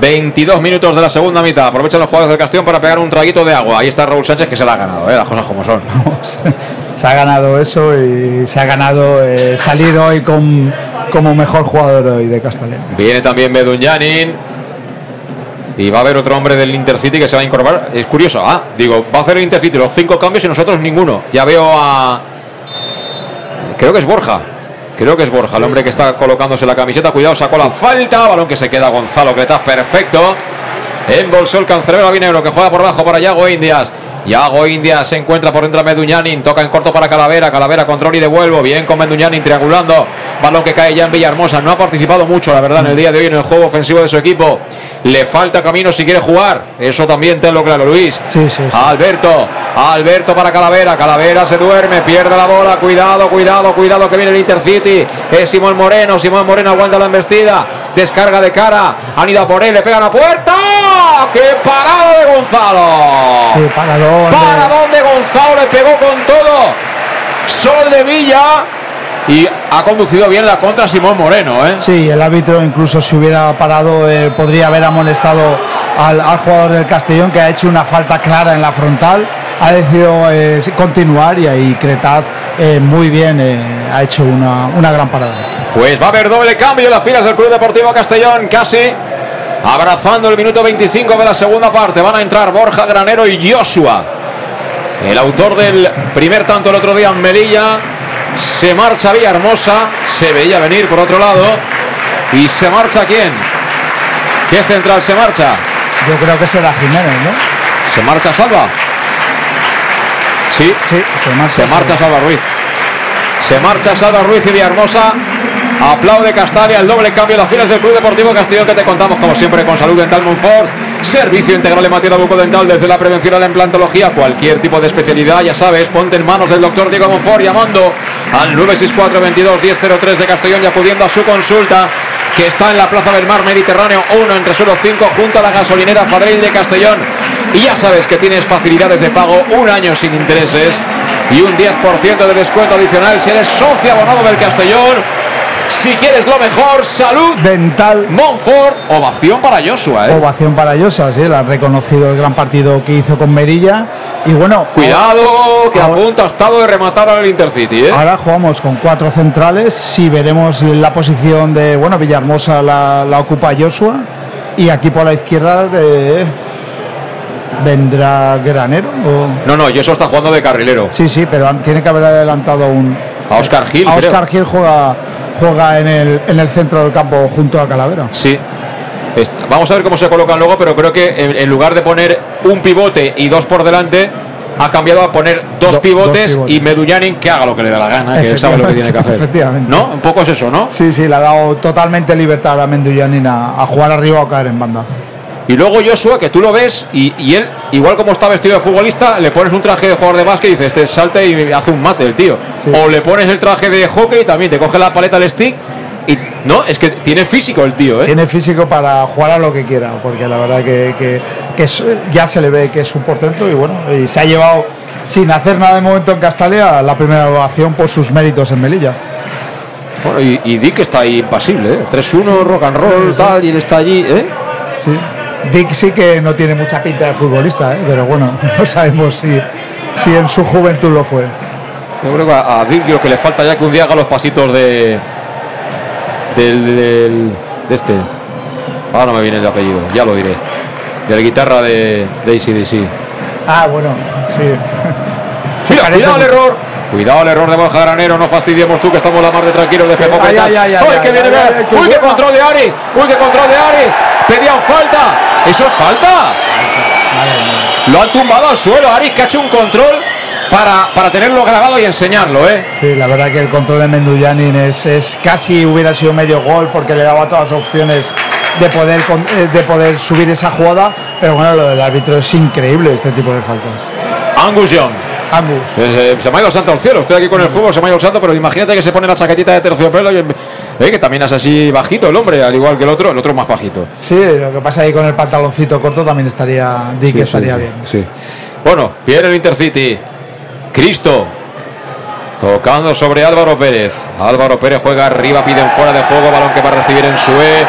Speaker 1: 22 minutos de la segunda mitad. Aprovechan los jugadores del Castellón para pegar un traguito de agua. Ahí está Raúl Sánchez que se la ha ganado, ¿eh? las cosas como son.
Speaker 2: Se ha ganado eso y se ha ganado eh, salir hoy con, como mejor jugador hoy de Castellón.
Speaker 1: Viene también Bedunyanin. Y va a haber otro hombre del Intercity que se va a incorporar. Es curioso, ah, digo, va a hacer el Intercity los cinco cambios y nosotros ninguno. Ya veo a. Creo que es Borja. Creo que es Borja, el hombre que está colocándose la camiseta. Cuidado, sacó la falta. Balón que se queda Gonzalo Cretas, perfecto. Embolsó el cancerbero Vinegro que juega por abajo para Yago Indias. Yago Indias se encuentra por dentro de Meduñanin. Toca en corto para Calavera. Calavera control y devuelvo. Bien con Meduñanin triangulando. Balón que cae ya en Villahermosa. No ha participado mucho, la verdad, en el día de hoy en el juego ofensivo de su equipo. Le falta camino si quiere jugar. Eso también tenlo claro, Luis.
Speaker 2: Sí, sí, sí.
Speaker 1: Alberto, Alberto para Calavera, Calavera se duerme, pierde la bola, cuidado, cuidado, cuidado que viene el Intercity, es Simón Moreno, Simón Moreno aguanta la embestida, descarga de cara, han ido a por él, le pegan a puerta, ¡qué parado de Gonzalo!
Speaker 2: Sí, paradón.
Speaker 1: Para donde Gonzalo le pegó con todo, Sol de Villa y ha conducido bien la contra Simón Moreno, ¿eh?
Speaker 2: Sí, el árbitro incluso si hubiera parado eh, podría haber amonestado al, al jugador del Castellón que ha hecho una falta clara en la frontal. Ha decidido eh, continuar y ahí Cretaz eh, muy bien eh, ha hecho una, una gran parada.
Speaker 1: Pues va a haber doble cambio en las filas del Club Deportivo Castellón, casi abrazando el minuto 25 de la segunda parte. Van a entrar Borja Granero y Joshua. El autor del primer tanto el otro día en Melilla. Se marcha Villahermosa. Se veía venir por otro lado. ¿Y se marcha quién? ¿Qué central se marcha?
Speaker 2: Yo creo que será Jiménez, ¿no?
Speaker 1: ¿Se marcha Salva? Sí,
Speaker 2: Sí, se marcha.
Speaker 1: se marcha Salva Ruiz. Se marcha Salva Ruiz y Villahermosa. Aplaude Castalia, el doble cambio las filas del Club Deportivo Castellón que te contamos como siempre con Salud Dental Monfort. Servicio integral en materia bucodental desde la prevención a la implantología, cualquier tipo de especialidad, ya sabes, ponte en manos del doctor Diego Monfort llamando al 964 22 1003 de Castellón y acudiendo a su consulta que está en la Plaza del Mar Mediterráneo 1 entre suelo 5 junto a la gasolinera Fadril de Castellón. Y ya sabes que tienes facilidades de pago, un año sin intereses y un 10% de descuento adicional si eres socio abonado del Castellón. Si quieres lo mejor, salud.
Speaker 2: Dental.
Speaker 1: Monfort, ovación para Joshua. ¿eh?
Speaker 2: Ovación para Llosa, sí, la han reconocido el gran partido que hizo con Merilla Y bueno,
Speaker 1: Cuidado, que a
Speaker 2: ahora-
Speaker 1: punto ha estado de rematar al Intercity, ¿eh?
Speaker 2: Ahora jugamos con cuatro centrales. Si veremos la posición de, bueno, Villahermosa la, la ocupa Joshua. Y aquí por la izquierda de, vendrá Granero. o-
Speaker 1: No, no, eso está jugando de carrilero.
Speaker 2: Sí, sí, pero tiene que haber adelantado un.
Speaker 1: A Oscar Gil,
Speaker 2: A
Speaker 1: creo.
Speaker 2: Oscar Gil juega, juega en, el, en el centro del campo junto a Calavera.
Speaker 1: Sí. Vamos a ver cómo se colocan luego, pero creo que en, en lugar de poner un pivote y dos por delante, ha cambiado a poner dos
Speaker 2: Do-
Speaker 1: pivotes,
Speaker 2: dos pivotes.
Speaker 1: y Medullanin que haga lo que le dé la gana, que sabe lo que tiene que hacer.
Speaker 2: Efectivamente.
Speaker 1: ¿No? Un poco es eso, ¿no?
Speaker 2: Sí, sí, le ha dado totalmente libertad a Menduyanin a, a jugar arriba o a caer en banda.
Speaker 1: Y luego Joshua, que tú lo ves y, y él, igual como está vestido de futbolista, le pones un traje de jugador de básquet y dices, este salta y hace un mate el tío. O le pones el traje de hockey y también te coge la paleta al stick. Y no, es que tiene físico el tío, ¿eh?
Speaker 2: Tiene físico para jugar a lo que quiera, porque la verdad que, que- ya se le ve que es un portento y bueno, y se ha llevado sin hacer nada de momento en Castalia la primera ovación por sus méritos en Melilla.
Speaker 1: Bueno, y, y Dick está ahí impasible, ¿eh? 3-1, rock and roll, tal, y él está allí, ¿eh?
Speaker 2: Sí. Dick sí que no tiene mucha pinta de futbolista, ¿eh? pero bueno, no sabemos si, si en su juventud lo fue.
Speaker 1: Yo creo que a, Dick lo que le falta ya que un día haga los pasitos de. del. del- de este. Ahora no me viene el apellido, ya lo diré. De la guitarra de, de ACDC.
Speaker 2: Ah, bueno, sí.
Speaker 1: Mira, cuidado el error. Cuidado el error de Borja Granero, no fastidiemos tú que estamos la mar de tranquilos,
Speaker 2: Ay,
Speaker 1: Petal.
Speaker 2: ay, ay, ay,
Speaker 1: ¡Uy, que viene!
Speaker 2: qué
Speaker 1: ¡Uy, qué
Speaker 2: buena!
Speaker 1: control de Aris! ¡Uy, qué control de Aris! ¡Pedían falta! ¿Eso es falta? Lo han tumbado al suelo, Aris, que ha hecho un control para, para tenerlo grabado y enseñarlo, ¿eh?
Speaker 2: Sí, la verdad que el control de Menduyanin es, es casi hubiera sido medio gol porque le daba todas las opciones de poder eh, de poder subir esa jugada, pero bueno, lo del árbitro es increíble este tipo de faltas.
Speaker 1: Angus Young.
Speaker 2: Angus.
Speaker 1: Eh, se me ha ido el santo al cielo. Estoy aquí con el fútbol, se me ha ido el santo, pero imagínate que se pone la chaquetita de terciopelo y eh, que también es así bajito el hombre, al igual que el otro, el otro más bajito.
Speaker 2: Sí, lo que pasa ahí con el pantaloncito corto también estaría Dick
Speaker 1: Sí,
Speaker 2: estaría
Speaker 1: sí,
Speaker 2: bien.
Speaker 1: sí. Bueno, viene el Intercity. Cristo. Tocando sobre Álvaro Pérez. Álvaro Pérez juega arriba, piden fuera de juego, balón que va a recibir en Sue.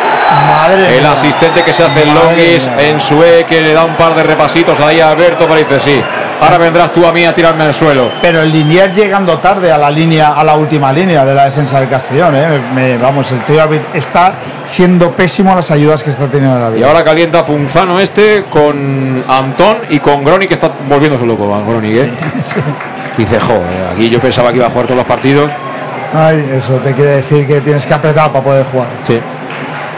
Speaker 2: Madre
Speaker 1: El
Speaker 2: mía.
Speaker 1: asistente que se hace
Speaker 2: Madre
Speaker 1: longis en Sue, que le da un par de repasitos ahí a Alberto, pero dice sí. Ahora vendrás tú a mí a tirarme al suelo.
Speaker 2: Pero el Liniers llegando tarde a la línea, a la última línea de la defensa del Castellón, ¿eh? Me- vamos, el tío está siendo pésimo las ayudas que está teniendo la
Speaker 1: Y
Speaker 2: vida.
Speaker 1: ahora calienta Punzano este con Antón y con Groni que está volviéndose loco, Van Groni, ¿eh? Dice, jo, eh, aquí yo pensaba que iba a jugar todos los partidos.
Speaker 2: Ay, eso te quiere decir que tienes que apretar para poder jugar.
Speaker 1: Sí.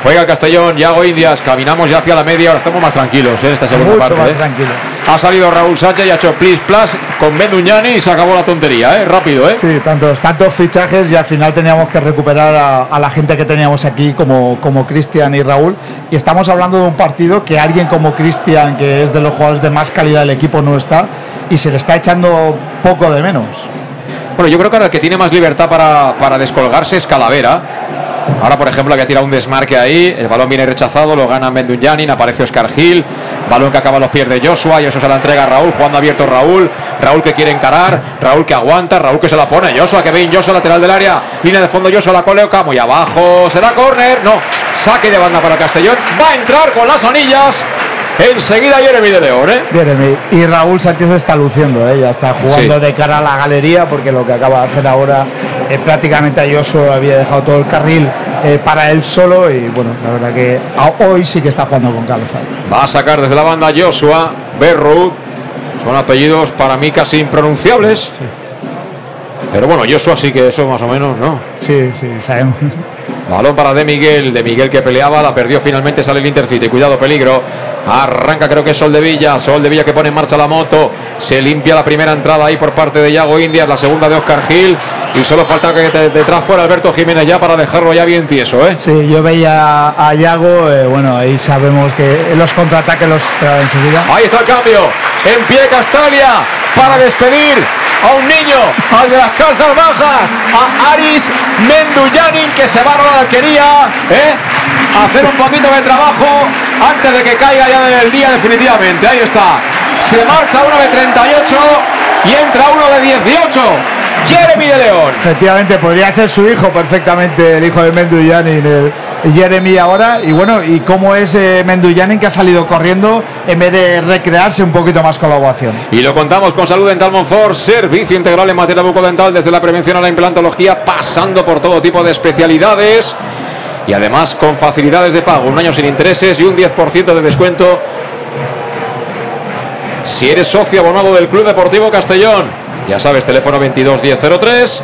Speaker 1: Juega el Castellón, Yago Indias, caminamos ya hacia la media, ahora estamos más tranquilos ¿eh? en esta segunda
Speaker 2: Mucho
Speaker 1: parte.
Speaker 2: más
Speaker 1: ¿eh?
Speaker 2: tranquilo.
Speaker 1: Ha salido Raúl Sánchez y ha hecho plis plas con Benduñani y se acabó la tontería, ¿eh? Rápido, ¿eh?
Speaker 2: Sí, tantos, tantos fichajes y al final teníamos que recuperar a, a la gente que teníamos aquí como, como Cristian y Raúl. Y estamos hablando de un partido que alguien como Cristian, que es de los jugadores de más calidad del equipo, no está y se le está echando poco de menos.
Speaker 1: Bueno, yo creo que ahora el que tiene más libertad para, para descolgarse es Calavera. Ahora, por ejemplo, había tirado un desmarque ahí, el balón viene rechazado, lo gana Mendunyanin, aparece Oscar Gil, balón que acaba a los pies de Joshua, y eso se la entrega a Raúl, jugando abierto Raúl, Raúl que quiere encarar, Raúl que aguanta, Raúl que se la pone, Joshua que ve Joshua lateral del área, línea de fondo Joshua la coloca muy abajo, será córner, no, saque de banda para Castellón, va a entrar con las anillas, enseguida Jeremy de León, ¿eh?
Speaker 2: Jeremy. Y Raúl Sánchez está luciendo, ¿eh? ya está jugando
Speaker 1: Sí.
Speaker 2: de cara a la galería porque lo que acaba de hacer ahora eh, prácticamente a Joshua había dejado todo el carril eh, para él solo y bueno, la verdad que hoy sí que está jugando con cabeza.
Speaker 1: Va a sacar desde la banda Joshua, Berrut. Son apellidos para mí casi impronunciables. Pero bueno, Joshua sí que eso más o menos, ¿no?
Speaker 2: Sí, sí, sabemos.
Speaker 1: Balón para De Miguel, De Miguel que peleaba, la perdió finalmente, sale el Intercity, cuidado, peligro. Arranca creo que es Sol de Villa, Sol de Villa que pone en marcha la moto, se limpia la primera entrada ahí por parte de Yago Indias, la segunda de Oscar Gil y solo falta que de- detrás fuera Alberto Jiménez ya para dejarlo ya bien tieso, ¿eh?
Speaker 2: Sí, yo veía a Yago, eh, bueno, ahí sabemos que los contraataques los trae enseguida.
Speaker 1: Ahí está el cambio. En pie Castalia para despedir a un niño, al de las calzas bajas, a Aris Menduyanin que se va a la alquería, ¿eh? A hacer un poquito de trabajo antes de que caiga ya del día definitivamente. Ahí está. Se marcha uno de 38 y entra uno de 18. Jeremy de León.
Speaker 2: Efectivamente, podría ser su hijo perfectamente, el hijo de Menduyanin, Jeremy ahora y bueno, y cómo es eh, Menduyanin que ha salido corriendo en vez de recrearse un poquito más con la ovación.
Speaker 1: Y lo contamos con Salud Dental Monfort, servicio integral en materia bucodental desde la prevención a la implantología, pasando por todo tipo de especialidades y además con facilidades de pago, un año sin intereses y un 10% de descuento si eres socio abonado del Club Deportivo Castellón. Ya sabes, teléfono 221003,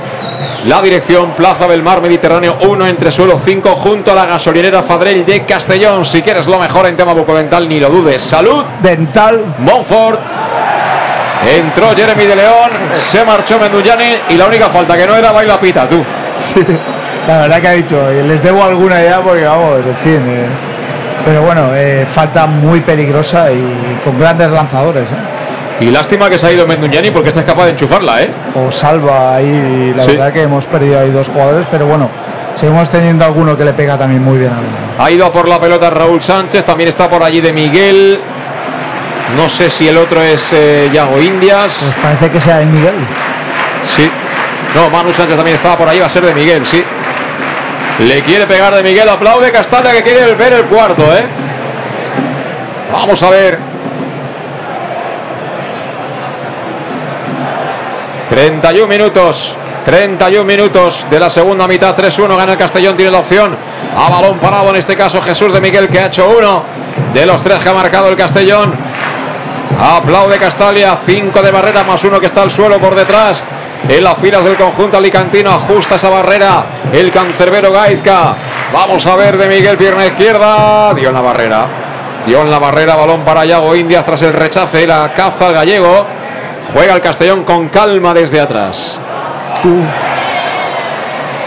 Speaker 1: la dirección Plaza Belmar Mediterráneo 1 entre suelo 5 junto a la gasolinera Fadrell de Castellón. Si quieres lo mejor en tema bucodental, ni lo dudes. Salud
Speaker 2: Dental
Speaker 1: Montfort. Entró Jeremy de León, se marchó Mendullani y la única falta que no era baila pita, tú.
Speaker 2: Sí, la verdad que ha dicho, eh, les debo alguna ya porque vamos, en fin. eh, pero bueno, eh, falta muy peligrosa y con grandes lanzadores. ¿eh?
Speaker 1: Y lástima que se ha ido Menduñani porque está capaz de enchufarla, ¿eh?
Speaker 2: O salva ahí, la
Speaker 1: Sí.
Speaker 2: verdad que hemos perdido ahí dos jugadores, pero bueno, seguimos teniendo alguno que le pega también muy bien a.
Speaker 1: Ha ido a por la pelota Raúl Sánchez, también está por allí de Miguel. No sé si el otro es eh, Yago Indias.
Speaker 2: Pues parece que sea de Miguel.
Speaker 1: Sí. No, Manu Sánchez también estaba por ahí, va a ser de Miguel, sí. Le quiere pegar de Miguel, aplaude Castaña que quiere ver el cuarto, ¿eh? Vamos a ver. 31 minutos. 31 minutos de la segunda mitad. 3-1 gana el Castellón. Tiene la opción a balón parado. En este caso Jesús de Miguel que ha hecho uno de los tres que ha marcado el Castellón. Aplaude Castalia. 5 de barrera más uno que está al suelo por detrás. En las filas del conjunto alicantino ajusta esa barrera el cancerbero Gaizka. Vamos a ver de Miguel pierna izquierda. Dio en la barrera. Dio en la barrera balón para Yago Indias tras el rechace la caza al gallego. Juega el Castellón con calma desde atrás.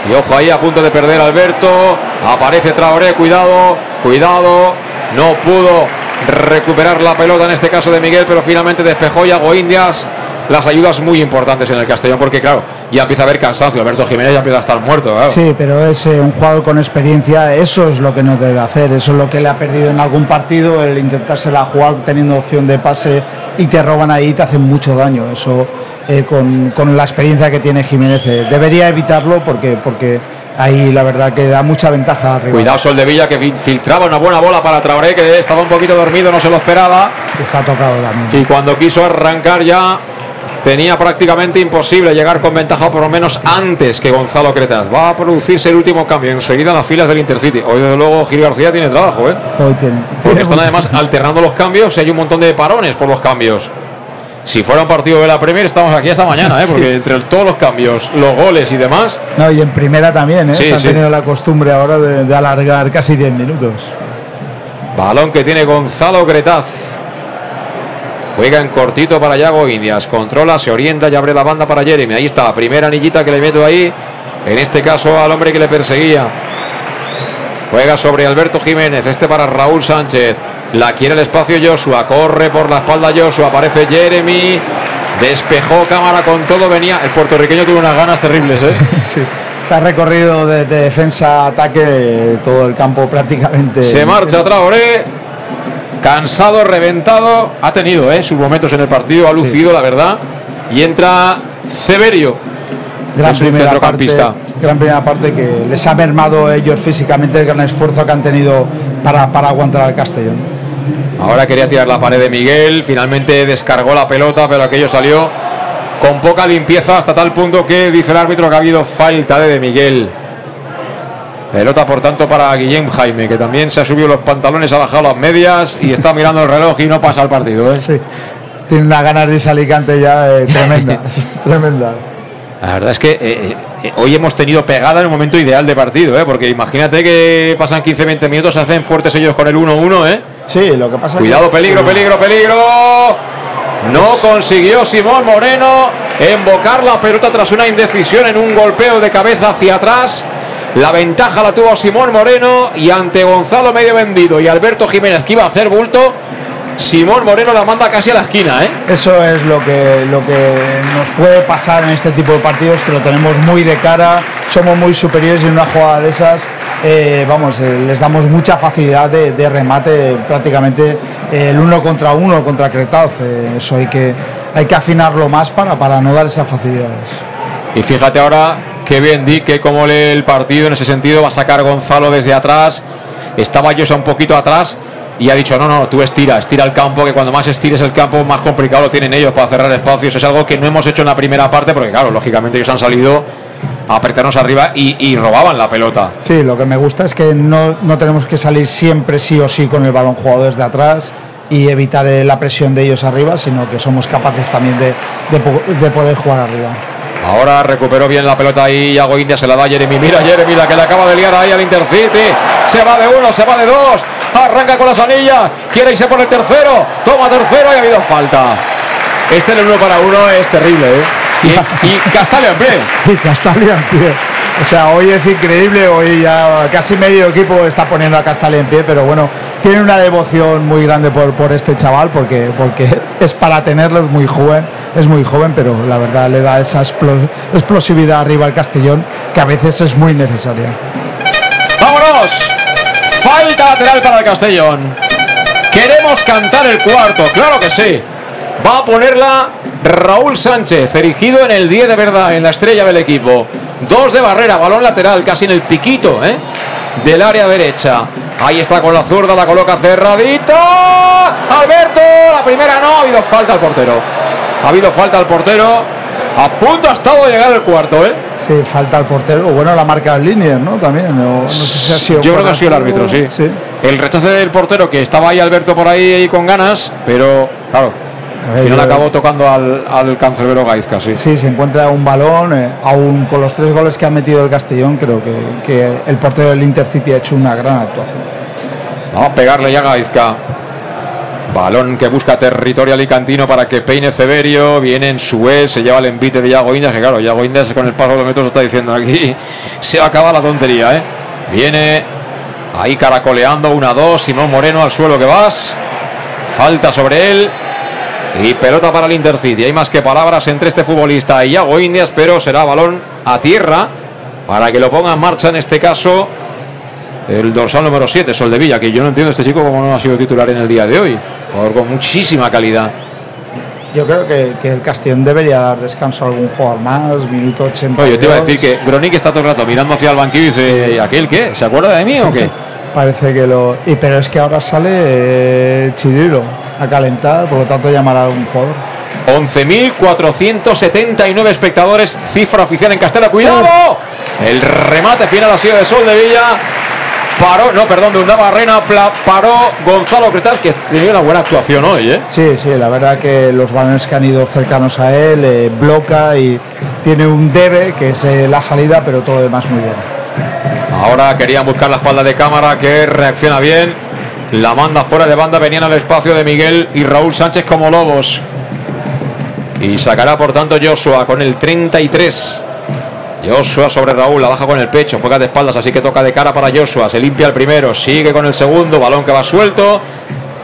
Speaker 1: Y ojo ahí a punto de perder Alberto. Aparece Traoré, cuidado, cuidado. No pudo recuperar la pelota en este caso de Miguel, pero finalmente despejó Yago Indias. Las ayudas muy importantes en el Castellón, porque claro, ya empieza a haber cansancio. Alberto Jiménez ya empieza a estar muerto. claro.
Speaker 2: Sí, pero es eh, un jugador con experiencia, eso es lo que no debe hacer, eso es lo que le ha perdido en algún partido, el intentársela jugar teniendo opción de pase y te roban ahí y te hacen mucho daño, eso eh, con, con la experiencia que tiene Jiménez eh, debería evitarlo porque, porque ahí la verdad que da mucha ventaja arriba.
Speaker 1: Cuidado Sol de Villa que fil- filtraba una buena bola para Traoré, que estaba un poquito dormido, no se lo esperaba.
Speaker 2: Está tocado también.
Speaker 1: Y cuando quiso arrancar ya tenía prácticamente imposible llegar con ventaja, por lo menos antes que Gonzalo Cretas. Va a producirse el último cambio enseguida en las filas del Intercity. Hoy, desde luego, Gil García tiene trabajo, ¿eh?
Speaker 2: Hoy tiene.
Speaker 1: Porque están además alternando los cambios y hay un montón de parones por los cambios. Si fuera un partido de la Premier, estamos aquí esta mañana, ¿eh?
Speaker 2: Sí.
Speaker 1: Porque entre todos los cambios, los goles y demás,
Speaker 2: No, y en primera también, ¿eh?
Speaker 1: Sí,
Speaker 2: Que han
Speaker 1: sí.
Speaker 2: tenido la costumbre ahora de, de alargar casi 10 minutos.
Speaker 1: Balón que tiene Gonzalo Gretaz. Juega en cortito para Yago Indias. Controla, se orienta y abre la banda para Jeremy. Ahí está, primera anillita que le meto ahí. En este caso al hombre que le perseguía. Juega sobre Alberto Jiménez. Este para Raúl Sánchez. La quiere el espacio Joshua. Corre por la espalda Joshua. Aparece Jeremy. Despejó cámara con todo. Venía. El puertorriqueño tuvo unas ganas terribles, ¿eh?
Speaker 2: Sí. Se ha recorrido de, de defensa a ataque todo el campo prácticamente.
Speaker 1: Se marcha Traoré. Cansado, reventado. Ha tenido eh, sus momentos en el partido. Ha lucido, la verdad. Y entra Severio.
Speaker 2: gran primera parte,
Speaker 1: centrocampista.
Speaker 2: gran primera parte que les ha mermado ellos físicamente el gran esfuerzo que han tenido para, para aguantar al Castellón.
Speaker 1: Ahora quería tirar la pared de Miguel. Finalmente descargó la pelota, pero aquello salió con poca limpieza hasta tal punto que dice el árbitro que ha habido falta de, de Miguel. Pelota, por tanto, para Guillem Jaime, que también se ha subido los pantalones, ha bajado las medias y está mirando el reloj y no pasa el partido. ¿eh?
Speaker 2: Sí, tiene unas ganas de ese Alicante ya eh, tremendas, tremenda.
Speaker 1: La verdad es que eh, eh, hoy hemos tenido pegada en un momento ideal de partido, ¿eh? porque imagínate que pasan 15-20 minutos, se hacen fuertes ellos con el 1-1. ¿eh?
Speaker 2: Sí, lo que pasa
Speaker 1: Cuidado,
Speaker 2: que,
Speaker 1: peligro, peligro, peligro. No consiguió Simón Moreno embocar la pelota tras una indecisión en un golpeo de cabeza hacia atrás. La ventaja la tuvo Simón Moreno y ante Gonzalo medio vendido y Alberto Jiménez que iba a hacer bulto, Simón Moreno la manda casi a la esquina, ¿eh?
Speaker 2: Eso es lo que, lo que nos puede pasar en este tipo de partidos, que lo tenemos muy de cara, somos muy superiores y en una jugada de esas, eh, vamos, eh, les damos mucha facilidad de, de remate, prácticamente eh, el uno contra uno contra Cretauz. eso hay que, hay que afinarlo más para, para no dar esas facilidades.
Speaker 1: Y fíjate ahora Qué bien, Di, que como lee el partido en ese sentido. Va a sacar Gonzalo desde atrás. Estaba Josa un poquito atrás y ha dicho, no, no, tú estira, estira el campo, que cuando más estires el campo, más complicado lo tienen ellos para cerrar espacios. Es algo que no hemos hecho en la primera parte, porque claro, lógicamente ellos han salido a apretarnos arriba y, robaban la pelota.
Speaker 2: Sí, lo que me gusta es que no, no tenemos que salir siempre sí o sí con el balón jugado desde atrás y evitar eh, la presión de ellos arriba, sino que somos capaces también de, de poder jugar arriba.
Speaker 1: Ahora recuperó bien la pelota ahí, Yago India se la da a Jeremy. Mira Jeremy, la que le acaba de liar ahí al Intercity. Se va de uno, se va de dos. Arranca con las anillas. Quiere irse por el tercero. Toma tercero y ha habido falta. Este en el uno para uno es terrible, ¿eh? Y, y Castalia en pie.
Speaker 2: Y Castalia en pie. O sea, hoy es increíble, hoy ya casi medio equipo está poniendo a Castalia en pie, pero bueno, tiene una devoción muy grande por, por este chaval porque, porque es para tenerlo, es muy joven, es muy joven, pero la verdad le da esa explo- explosividad arriba al Castellón que a veces es muy necesaria.
Speaker 1: ¡Vámonos! Falta lateral para el Castellón. Queremos cantar el cuarto, claro que sí. Va a ponerla Raúl Sánchez, erigido en el 10 de verdad, en la estrella del equipo. Dos de barrera, balón lateral, casi en el piquito, ¿eh? Del área derecha. Ahí está con la zurda, la coloca cerradita. Alberto, la primera no, ha habido falta al portero. Ha habido falta al portero. A punto ha estado de llegar el cuarto, ¿eh?
Speaker 2: Sí, falta el portero, bueno, la marca en línea, ¿no? También, o no sé si ha sido
Speaker 1: Yo creo que ha sido el árbitro, sí.
Speaker 2: juego.
Speaker 1: El rechace del portero, que estaba ahí Alberto por ahí, ahí con ganas, pero claro, al final
Speaker 2: yo-
Speaker 1: acabó tocando al, al cancerbero Gaizka, sí.
Speaker 2: Sí, se encuentra un balón, eh, aún con los tres goles que ha metido el Castellón, creo que, que el portero del Intercity ha hecho una gran actuación.
Speaker 1: Vamos a pegarle ya a Gaizka. Balón que busca territorio alicantino para que peine Severio. Viene en su E, se lleva el envite de Yago Indias. Que claro, Yago Indias con el paso de los metros está diciendo aquí. Se acaba la tontería, ¿eh? Viene ahí caracoleando. Una, dos. Simón Moreno al suelo que vas. Falta sobre él. Y pelota para el Intercity. Hay más que palabras entre este futbolista y Yago Indias, pero será balón a tierra para que lo ponga en marcha en este caso el dorsal número 7, Soldevilla, que yo no entiendo este chico cómo no ha sido titular en el día de hoy. Jugador con muchísima calidad.
Speaker 2: Yo creo que, que el Castellón debería dar descanso a algún jugador más, minuto 80.
Speaker 1: Oye, te iba a decir que Gronic está todo el rato mirando hacia el banquillo y dice, ¿y aquel qué? ¿Se acuerda de mí o qué?
Speaker 2: Parece que lo. Y, pero es que ahora sale eh, Chirilo a calentar, por lo tanto llamará a algún jugador.
Speaker 1: 11.479 espectadores, cifra oficial en Castela. ¡Cuidado! El remate final ha sido de Soldevilla. Paró, no, perdón, de una barrena, pla- paró Gonzalo Cretal, que tenía una buena actuación hoy, ¿eh?
Speaker 2: Sí, sí, la verdad que los balones que han ido cercanos a él eh, bloca y tiene un debe que es eh, la salida, pero todo lo demás muy bien.
Speaker 1: Ahora querían buscar la espalda de cámara que reacciona bien. La manda fuera de banda, venían al espacio de Miguel y Raúl Sánchez como lobos. Y sacará por tanto Joshua con el 33. Joshua sobre Raúl, la baja con el pecho, juega de espaldas, así que toca de cara para Joshua. Se limpia el primero, sigue con el segundo, balón que va suelto.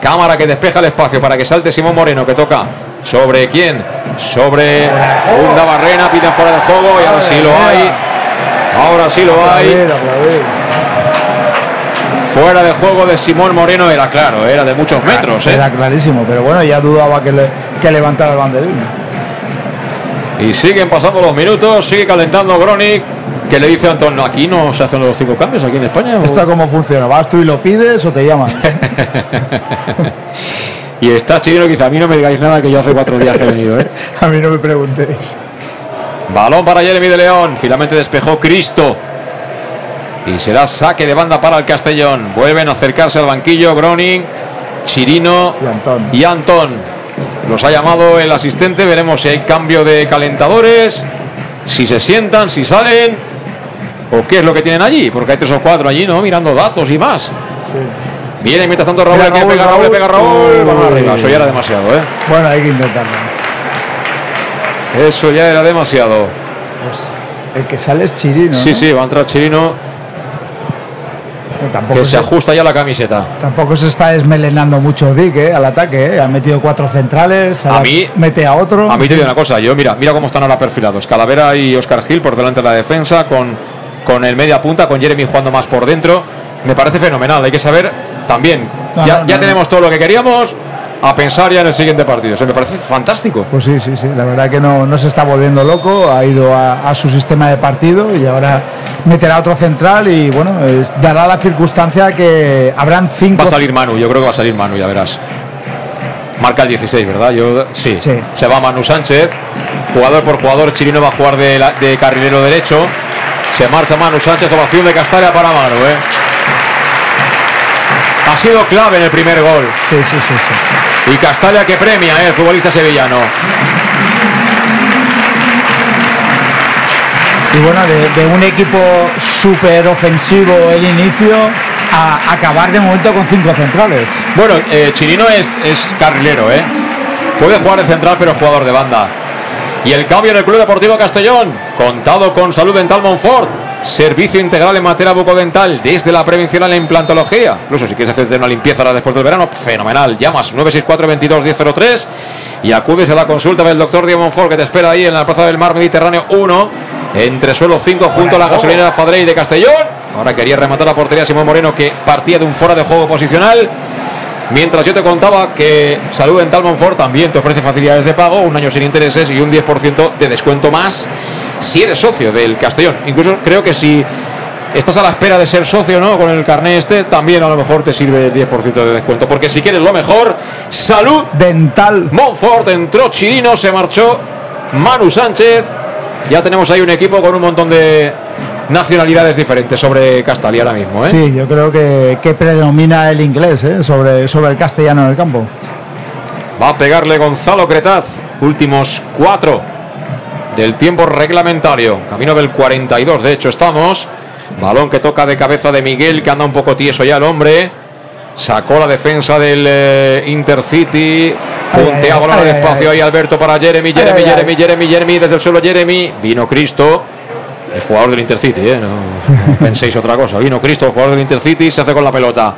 Speaker 1: Cámara que despeja el espacio para que salte Simón Moreno, que toca sobre quién? Sobre Hunda Barrena, pide fuera de juego y ahora sí lo hay. Ahora sí lo hay. Fuera de juego de Simón Moreno era claro, era de muchos metros. ¿eh?
Speaker 2: Era clarísimo, pero bueno, ya dudaba que, le, que levantara el banderín.
Speaker 1: Y siguen pasando los minutos, sigue calentando Gronic, que le dice a Antón, "No, aquí no se hacen los cinco cambios, aquí en España. o-".
Speaker 2: ¿Esto cómo funciona? ¿Vas tú y lo pides o te llaman?
Speaker 1: Y está Chirino que dice, a mí no me digáis nada que yo hace cuatro días que he venido. ¿eh?".
Speaker 2: A mí no me preguntéis.
Speaker 1: Balón para Jeremy de León, finalmente despejó Cristo. Y será saque de banda para el Castellón. Vuelven a acercarse al banquillo Groning, Chirino
Speaker 2: Y Antón.
Speaker 1: y Antón. Los ha llamado el asistente, veremos si hay cambio de calentadores, si se sientan, si salen, o qué es lo que tienen allí, porque hay tres o cuatro allí, ¿no? Mirando datos y más. Viene mientras tanto Raúl, que
Speaker 2: Raúl,
Speaker 1: pega Raúl, le
Speaker 2: Raúl.
Speaker 1: pega Raúl, vamos arriba, eso ya era demasiado, ¿eh?
Speaker 2: Bueno, hay que intentarlo.
Speaker 1: Eso ya era demasiado.
Speaker 2: El que sale es Chirino.
Speaker 1: Sí,
Speaker 2: ¿no?
Speaker 1: sí, va a entrar Chirino,
Speaker 2: Que Tampoco
Speaker 1: que se
Speaker 2: se,
Speaker 1: ajusta ya la camiseta.
Speaker 2: tampoco se está desmelenando mucho Dick ¿eh? al ataque. ¿eh? Ha metido cuatro centrales,
Speaker 1: A mí-
Speaker 2: mete a otro.
Speaker 1: A mí te digo una cosa, yo mira, mira cómo están ahora perfilados. Calavera y Oscar Gil por delante de la defensa, con, con el media punta, con Jeremy jugando más por dentro. Me parece fenomenal, hay que saber también.
Speaker 2: No,
Speaker 1: ya
Speaker 2: no,
Speaker 1: ya tenemos todo lo que queríamos, a pensar ya en el siguiente partido. Eso me parece fantástico.
Speaker 2: Pues sí, sí, sí. La verdad que no, no se está volviendo loco. Ha ido a, a su sistema de partido y ahora meterá otro central y bueno, es- dará la circunstancia que habrán cinco.
Speaker 1: Va a salir Manu, yo creo que va a salir Manu, ya verás. Marca el 16, ¿verdad? Yo, sí.
Speaker 2: Sí.
Speaker 1: Se va Manu Sánchez. Jugador por jugador, Chirino va a jugar de, la- de carrilero derecho. Se marcha Manu Sánchez, ovación de Castalia para Manu, ¿eh? Ha sido clave en el primer gol.
Speaker 2: Sí, sí, sí, sí.
Speaker 1: Y Castalia que premia, ¿eh? El futbolista sevillano.
Speaker 2: Y bueno, de, de un equipo súper ofensivo el inicio a acabar de momento con cinco centrales.
Speaker 1: Bueno, eh, Chirino es, es carrilero, ¿eh? Puede jugar de central, pero es jugador de banda. Y el cambio en el Club Deportivo Castellón, contado con Salud Dental Monfort, servicio integral en materia bucodental, desde la prevención a la implantología. Incluso si quieres hacerte una limpieza ahora después del verano, fenomenal. Llamas 964 22 1003 y acudes a la consulta del doctor Diego Monfort, que te espera ahí en la Plaza del Mar Mediterráneo 1, entre suelo 5, junto a la gasolinera Fadrey de Castellón. Ahora quería rematar la portería Simón Moreno, que partía de un fuera de juego posicional. Mientras yo te contaba que Salud Dental Monfort también te ofrece facilidades de pago, un año sin intereses y un 10% de descuento más si eres socio del Castellón. Incluso creo que si estás a la espera de ser socio ¿no? con el carné este, también a lo mejor te sirve el 10% de descuento. Porque si quieres lo mejor, Salud
Speaker 2: Dental
Speaker 1: Monfort entró Chirino, se marchó Manu Sánchez. Ya tenemos ahí un equipo con un montón de nacionalidades diferentes sobre Castalia ahora mismo. ¿eh?
Speaker 2: Sí, yo creo que, que predomina el inglés ¿eh? sobre, sobre el castellano en el campo.
Speaker 1: Va a pegarle Gonzalo Cretaz. Últimos cuatro del tiempo reglamentario. Camino del 42, de hecho, estamos. Balón que toca de cabeza de Miguel, que anda un poco tieso ya el hombre. Sacó la defensa del eh, Intercity. Puntea balón al espacio ahí Alberto para Jeremy,
Speaker 2: Ay,
Speaker 1: Jeremy,
Speaker 2: ay.
Speaker 1: Jeremy, Jeremy, Jeremy. Desde el suelo Jeremy. Vino Cristo. El jugador del Intercity, ¿eh? no, no penséis otra cosa. Vino Cristo, el jugador del Intercity, se hace con la pelota.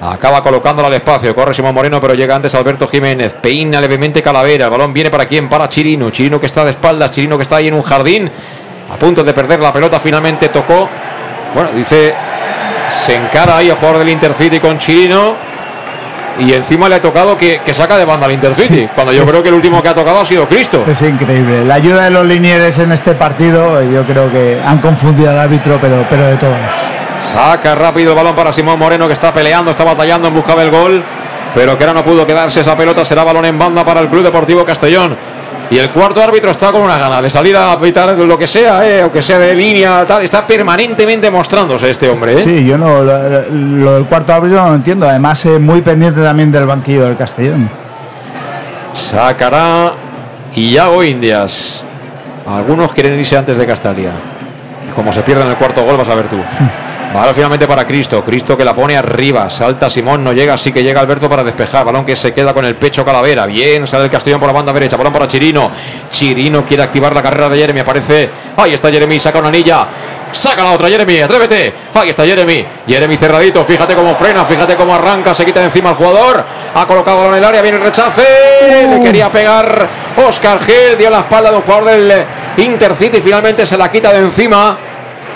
Speaker 1: Acaba colocándola al espacio. Corre Simón Moreno, pero llega antes Alberto Jiménez. Peina levemente Calavera. El balón viene para quién? Para Chirino. Chirino que está de espaldas. Chirino que está ahí en un jardín. A punto de perder la pelota. Finalmente tocó. Bueno, dice. Se encara ahí el jugador del Intercity con Chirino. Y encima le ha tocado que, que saca de banda al Intercity.
Speaker 2: Sí,
Speaker 1: cuando yo
Speaker 2: es-
Speaker 1: creo que el último que ha tocado ha sido Cristo.
Speaker 2: Es increíble. La ayuda de los linieres en este partido, yo creo que han confundido al árbitro, pero, pero de todas.
Speaker 1: Saca rápido el balón para Simón Moreno que está peleando, está batallando en busca del gol, pero que ahora no pudo quedarse esa pelota. Será balón en banda para el Club Deportivo Castellón. Y el cuarto árbitro está con una gana de salir a pitar lo que sea, eh, o que sea de línea, tal. Está permanentemente mostrándose este hombre. eh.
Speaker 2: Sí, yo no, lo, lo del cuarto árbitro no lo entiendo. Además, eh, muy pendiente también del banquillo del Castellón.
Speaker 1: Sacará Iago Indias. Algunos quieren irse antes de Castalia. Como se pierde en el cuarto gol, vas a ver tú. Balón finalmente para Cristo. Cristo que la pone arriba. Salta Simón, no llega, sí que llega Alberto para despejar. Balón que se queda con el pecho Calavera. Bien, sale el Castellón por la banda derecha. Balón para Chirino. Chirino quiere activar la carrera de Jeremy. Aparece. Ahí está Jeremy, saca una anilla. Saca la otra, Jeremy, atrévete. Ahí está Jeremy. Jeremy cerradito. Fíjate cómo frena, fíjate cómo arranca. Se quita de encima el jugador. Ha colocado balón en el área. Viene el rechace. Le quería pegar Oscar Gil. Dio la espalda de un jugador del Intercity. Finalmente se la quita de encima.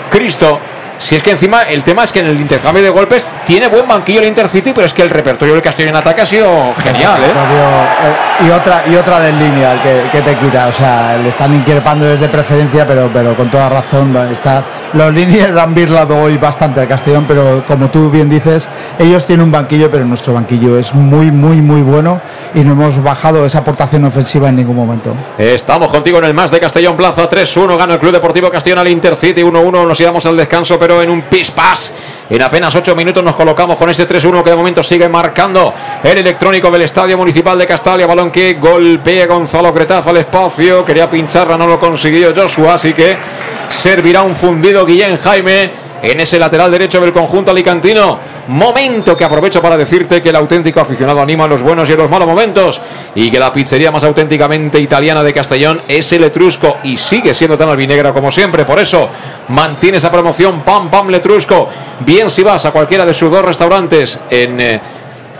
Speaker 1: Cristo. Si es que encima el tema es que en el intercambio de golpes tiene buen banquillo el Intercity, pero es que el repertorio del Castillo en ataque ha sido genial, ¿eh?
Speaker 2: Eh, Y otra, y otra del línea que, que te quita. O sea, le están increpando desde preferencia, pero, pero con toda razón. Está, los líneas han birlado hoy bastante al Castellón, pero como tú bien dices, ellos tienen un banquillo, pero nuestro banquillo es muy, muy, muy bueno y no hemos bajado esa aportación ofensiva en ningún momento.
Speaker 1: Estamos contigo en el más de Castellón Plaza 3-1. Gana el Club Deportivo Castellón al Intercity 1-1. Nos íbamos al descanso, pero en un pispás. En apenas 8 minutos nos colocamos con ese 3-1 que de momento sigue marcando el electrónico del Estadio Municipal de Castalia. Balón que golpea Gonzalo Cretaz al espacio. Quería pincharla, no lo consiguió Joshua, así que servirá un fundido Guillén Jaime en ese lateral derecho del conjunto alicantino. Momento que aprovecho para decirte que el auténtico aficionado anima los buenos y los malos momentos y que la pizzería más auténticamente italiana de Castellón es el Etrusco y sigue siendo tan albinegra como siempre. Por eso mantiene esa promoción Pam Pam Letrusco. Bien si vas a cualquiera de sus dos restaurantes en... eh,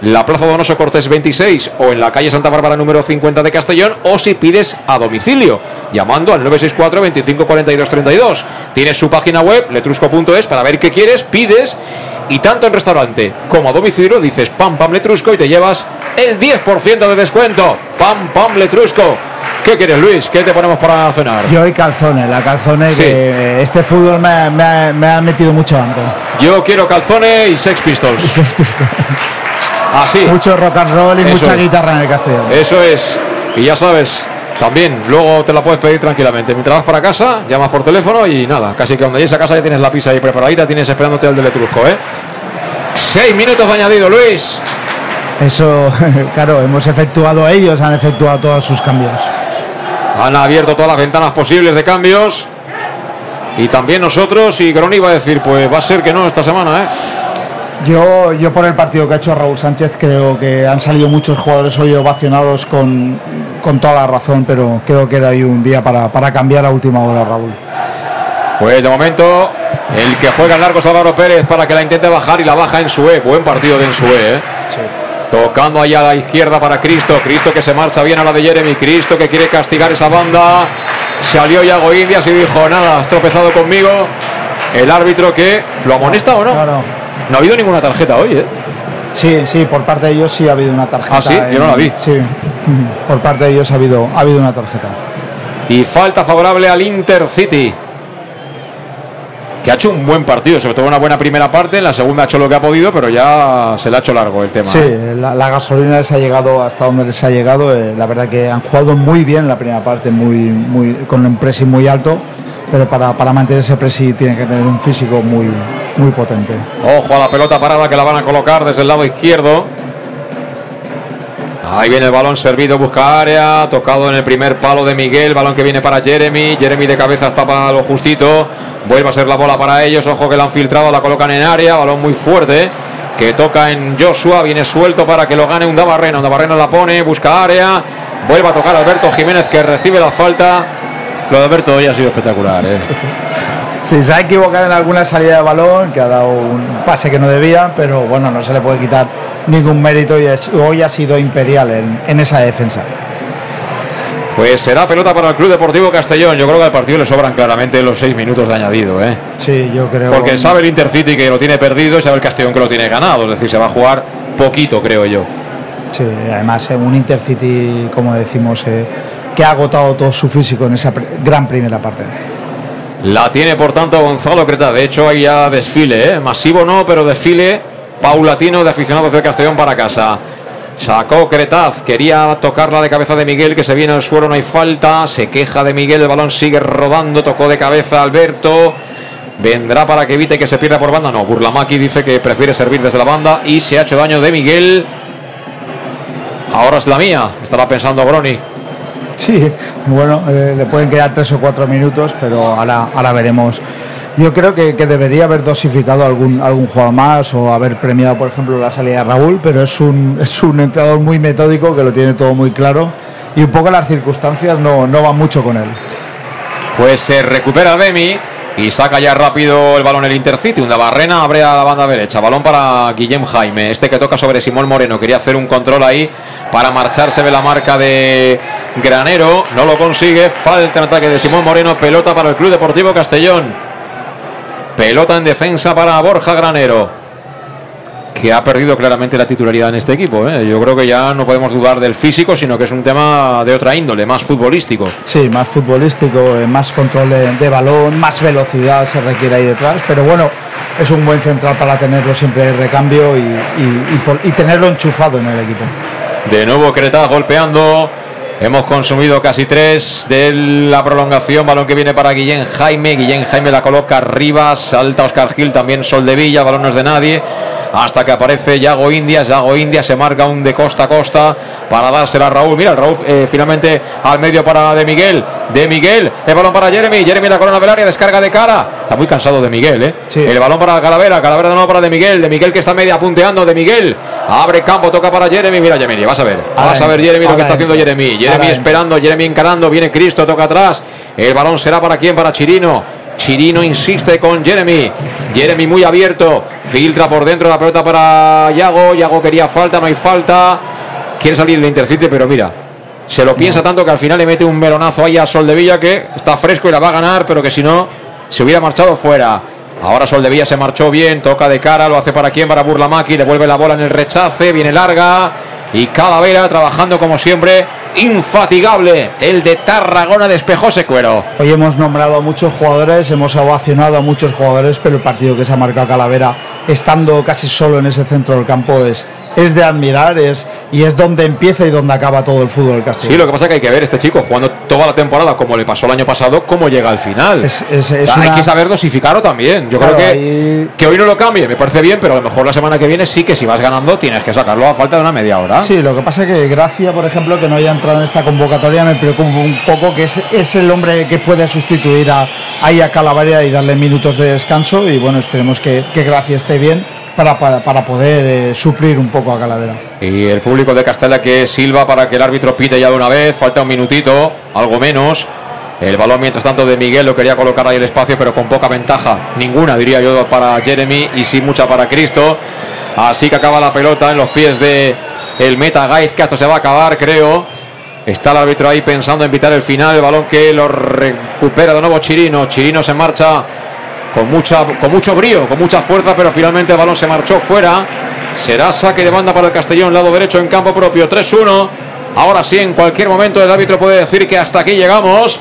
Speaker 1: la Plaza Donoso Cortés 26 o en la calle Santa Bárbara número 50 de Castellón o si pides a domicilio llamando al 964 25 42 32. Tienes su página web letrusco.es para ver qué quieres, pides y tanto en restaurante como a domicilio dices pam pam letrusco y te llevas el 10% de descuento. Pam pam letrusco. ¿Qué quieres, Luis? ¿Qué te ponemos para cenar?
Speaker 2: Yo y calzones, la calzone
Speaker 1: Sí.
Speaker 2: que este fútbol me, ha- me ha- me ha metido mucho hambre.
Speaker 1: Yo quiero calzones y Sex Pistols. Así.
Speaker 2: Mucho rock and roll y
Speaker 1: Eso
Speaker 2: mucha
Speaker 1: es.
Speaker 2: guitarra en el castellano.
Speaker 1: Eso es. Y ya sabes, también luego te la puedes pedir tranquilamente. Mientras vas para casa, llamas por teléfono y nada, casi que cuando llegues a casa ya tienes la pizza ahí preparadita, tienes esperándote el del Etrusco, ¿eh? Seis minutos de añadido, Luis.
Speaker 2: Eso, claro, hemos efectuado, ellos han efectuado todos sus cambios.
Speaker 1: Han abierto todas las ventanas posibles de cambios. Y también nosotros, y Groni va a decir, pues va a ser que no esta semana, ¿eh?
Speaker 2: Yo, yo por el partido que ha hecho Raúl Sánchez creo que han salido muchos jugadores hoy ovacionados con, con toda la razón, pero creo que era hoy un día para, para cambiar a última hora, Raúl.
Speaker 1: Pues de momento, el que juega en largo es Álvaro Pérez para que la intente bajar y la baja en Sue. Buen partido de Ensue, ¿eh? Tocando allá a la izquierda para Cristo. Cristo que se marcha bien a la de Jeremy. Cristo que quiere castigar esa banda. Salió Yago Indias y dijo, nada, has tropezado conmigo. El árbitro que lo amonesta o no. No ha habido ninguna tarjeta hoy, ¿eh?
Speaker 2: Sí, sí, por parte de ellos sí ha habido una tarjeta.
Speaker 1: Ah, sí, yo no la vi.
Speaker 2: Sí, por parte de ellos ha habido, ha habido una tarjeta.
Speaker 1: Y falta favorable al Intercity. Que ha hecho un buen partido, sobre todo una buena primera parte. En la segunda ha hecho lo que ha podido, pero ya se le ha hecho largo el tema.
Speaker 2: Sí,
Speaker 1: ¿eh?
Speaker 2: la, la gasolina les ha llegado hasta donde les ha llegado. eh, la verdad que han jugado muy bien la primera parte, muy, muy, con un pressing muy alto, pero para, para mantener ese pressing tienen que tener un físico muy, muy potente.
Speaker 1: Ojo a la pelota parada que la van a colocar desde el lado izquierdo. Ahí viene el balón servido, busca área, tocado en el primer palo de Miguel, balón que viene para Jeremy, Jeremy de cabeza está para lo justito, vuelve a ser la bola para ellos, ojo que la han filtrado, la colocan en área, balón muy fuerte, que toca en Joshua, viene suelto para que lo gane un Dabarrena, un la pone, busca área, vuelve a tocar Alberto Jiménez que recibe la falta, lo de Alberto hoy ha sido espectacular, ¿eh?
Speaker 2: Sí, se ha equivocado en alguna salida de balón, que ha dado un pase que no debía, pero bueno, no se le puede quitar ningún mérito y es- hoy ha sido imperial en, en esa defensa.
Speaker 1: Pues será pelota para el Club Deportivo Castellón. Yo creo que al partido le sobran claramente los seis minutos de añadido, ¿eh?
Speaker 2: Sí, yo creo.
Speaker 1: Porque sabe el Intercity que lo tiene perdido y sabe el Castellón que lo tiene ganado. Es decir, se va a jugar poquito, creo yo.
Speaker 2: Sí, además eh, un Intercity, como decimos, eh, que ha agotado todo su físico en esa gran primera parte.
Speaker 1: La tiene, por tanto, Gonzalo Creta. De hecho, hay ya desfile, ¿eh? Masivo no, pero desfile paulatino de aficionados del Castellón para casa. Sacó Cretaz, quería tocarla de cabeza de Miguel, que se viene al suelo, no hay falta. Se queja de Miguel, el balón sigue rodando, tocó de cabeza Alberto. Vendrá para que evite que se pierda por banda. No, Burlamaki dice que prefiere servir desde la banda y se ha hecho daño de Miguel. Ahora es la mía, estará pensando Broni.
Speaker 2: Sí, bueno, eh, le pueden quedar tres o cuatro minutos, pero ahora, ahora veremos. Yo creo que, que debería haber dosificado algún, algún jugador más o haber premiado, por ejemplo, la salida de Raúl, pero es un, es un entrenador muy metódico que lo tiene todo muy claro y un poco las circunstancias no, no van mucho con él.
Speaker 1: Pues se recupera Demi y saca ya rápido el balón el Intercity. Una barrena abre a la banda derecha. Balón para Guillem Jaime. Este que toca sobre Simón Moreno. Quería hacer un control ahí para marcharse de la marca de Granero. No lo consigue. Falta en ataque de Simón Moreno. Pelota para el Club Deportivo Castellón. Pelota en defensa para Borja Granero. Que ha perdido claramente la titularidad en este equipo. ¿eh? Yo creo que ya no podemos dudar del físico, sino que es un tema de otra índole, más futbolístico.
Speaker 2: Sí, más futbolístico, eh, más control de, de balón, más velocidad se requiere ahí detrás, pero bueno, es un buen central para tenerlo siempre de recambio y, y- y y tenerlo enchufado en el equipo.
Speaker 1: De nuevo Cretaz golpeando. Hemos consumido casi tres de la prolongación. Balón que viene para Guillén Jaime. Guillén Jaime la coloca arriba. Salta Oscar Gil, también Sol de Villa. Balón no es de nadie. Hasta que aparece Yago India. Yago India se marca un de costa a costa para dársela a Raúl. Mira, el Raúl eh, finalmente al medio para De Miguel. De Miguel. El balón para Jeremy. Jeremy la corona del área. Descarga de cara. Está muy cansado de Miguel, ¿eh? El balón para Calavera. Calavera de nuevo para De Miguel. De Miguel que está media punteando. De Miguel. Abre campo. Toca para Jeremy. Mira, Jeremy. Vas a ver. Vas a ver Jeremy lo que está haciendo Jeremy. Jeremy esperando. Jeremy encarando. Viene Cristo. Toca atrás. El balón será para quién? Para Chirino. Chirino insiste con Jeremy. Jeremy muy abierto. Filtra por dentro la pelota para Yago. Yago quería falta. No hay falta. Quiere salir el Intercity, pero mira. Se lo piensa tanto que al final le mete un melonazo ahí a Sol de Villa que está fresco y la va a ganar, pero que si no, se hubiera marchado fuera. Ahora Soldevilla se marchó bien, toca de cara, lo hace para quién, para Burlamaki, devuelve la bola en el rechace, viene larga y Calavera trabajando como siempre, infatigable. El de Tarragona despejó ese cuero.
Speaker 2: Hoy hemos nombrado a muchos jugadores, hemos ovacionado a muchos jugadores, pero el partido que se ha marcado Calavera, estando casi solo en ese centro del campo, es, es de admirar es, y es donde empieza y donde acaba todo el fútbol del Castillo.
Speaker 1: Sí, lo que pasa es que hay que ver este chico jugando toda la temporada, como le pasó el año pasado, cómo llega al final.
Speaker 2: Es- es- es
Speaker 1: hay
Speaker 2: una-
Speaker 1: que saber dosificarlo también. Yo
Speaker 2: Claro,
Speaker 1: creo que,
Speaker 2: ahí-
Speaker 1: que hoy no lo cambie, me parece bien, pero a lo mejor la semana que viene sí que si vas ganando tienes que sacarlo a falta de una media hora.
Speaker 2: Sí, lo que pasa es que Gracia, por ejemplo, que no haya entrado en esta convocatoria, me preocupa un poco que es, es el hombre que puede sustituir a, ahí a y darle minutos de descanso. Y bueno, esperemos que, que Gracia esté bien para, para, para poder eh, suplir un poco a Calavera.
Speaker 1: Y el público de Castella que silba para que el árbitro pite ya de una vez. Falta un minutito, algo menos. El balón, mientras tanto, de Miguel lo quería colocar ahí el espacio, pero con poca ventaja. Ninguna, diría yo, para Jeremy y sí mucha para Cristo. Así que acaba la pelota en los pies de el Meta Gaiz, que esto se va a acabar, creo. Está el árbitro ahí pensando en pitar el final. El balón que lo recupera de nuevo Chirino. Chirino se marcha con, mucha, con mucho brío, con mucha fuerza, pero finalmente el balón se marchó fuera. Será saque de banda para el Castellón, lado derecho en campo propio, 3-1. Ahora sí, en cualquier momento el árbitro puede decir que hasta aquí llegamos.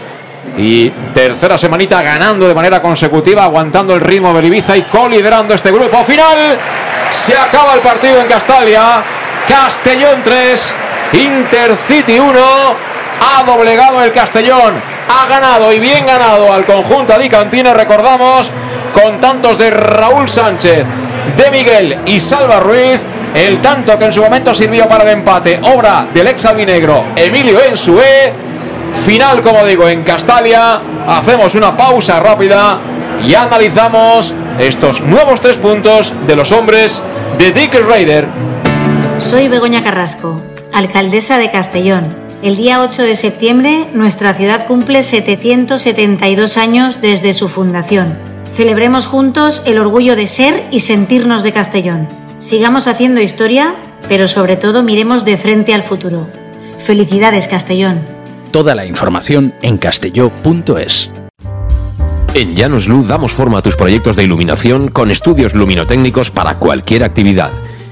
Speaker 1: Y tercera semanita ganando de manera consecutiva, aguantando el ritmo de Ibiza y coliderando este grupo final. Se acaba el partido en Castalia. Castellón 3, Intercity 1. Ha doblegado el Castellón. Ha ganado y bien ganado al conjunto Alicantina. Recordamos con tantos de Raúl Sánchez, de Miguel y Salva Ruiz. El tanto que en su momento sirvió para el empate, obra del ex albinegro Emilio Ensue. Final, como digo, en Castalia. Hacemos una pausa rápida y analizamos estos nuevos tres puntos de los hombres de Dick Raider.
Speaker 4: Soy Begoña Carrasco, alcaldesa de Castellón. El día 8 de septiembre nuestra ciudad cumple 772 años desde su fundación. Celebremos juntos el orgullo de ser y sentirnos de Castellón. Sigamos haciendo historia, pero sobre todo miremos de frente al futuro. Felicidades Castellón.
Speaker 5: Toda la información en castelló.es.
Speaker 7: En Llanos Luz damos forma a tus proyectos de iluminación con estudios luminotécnicos para cualquier actividad.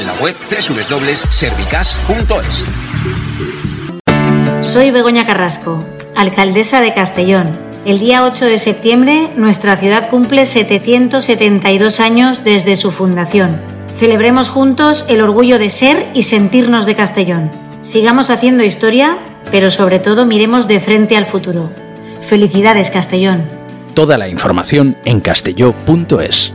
Speaker 6: en la web www.servicas.es.
Speaker 4: Soy Begoña Carrasco, alcaldesa de Castellón. El día 8 de septiembre nuestra ciudad cumple 772 años desde su fundación. Celebremos juntos el orgullo de ser y sentirnos de Castellón. Sigamos haciendo historia, pero sobre todo miremos de frente al futuro. Felicidades Castellón.
Speaker 5: Toda la información en castelló.es.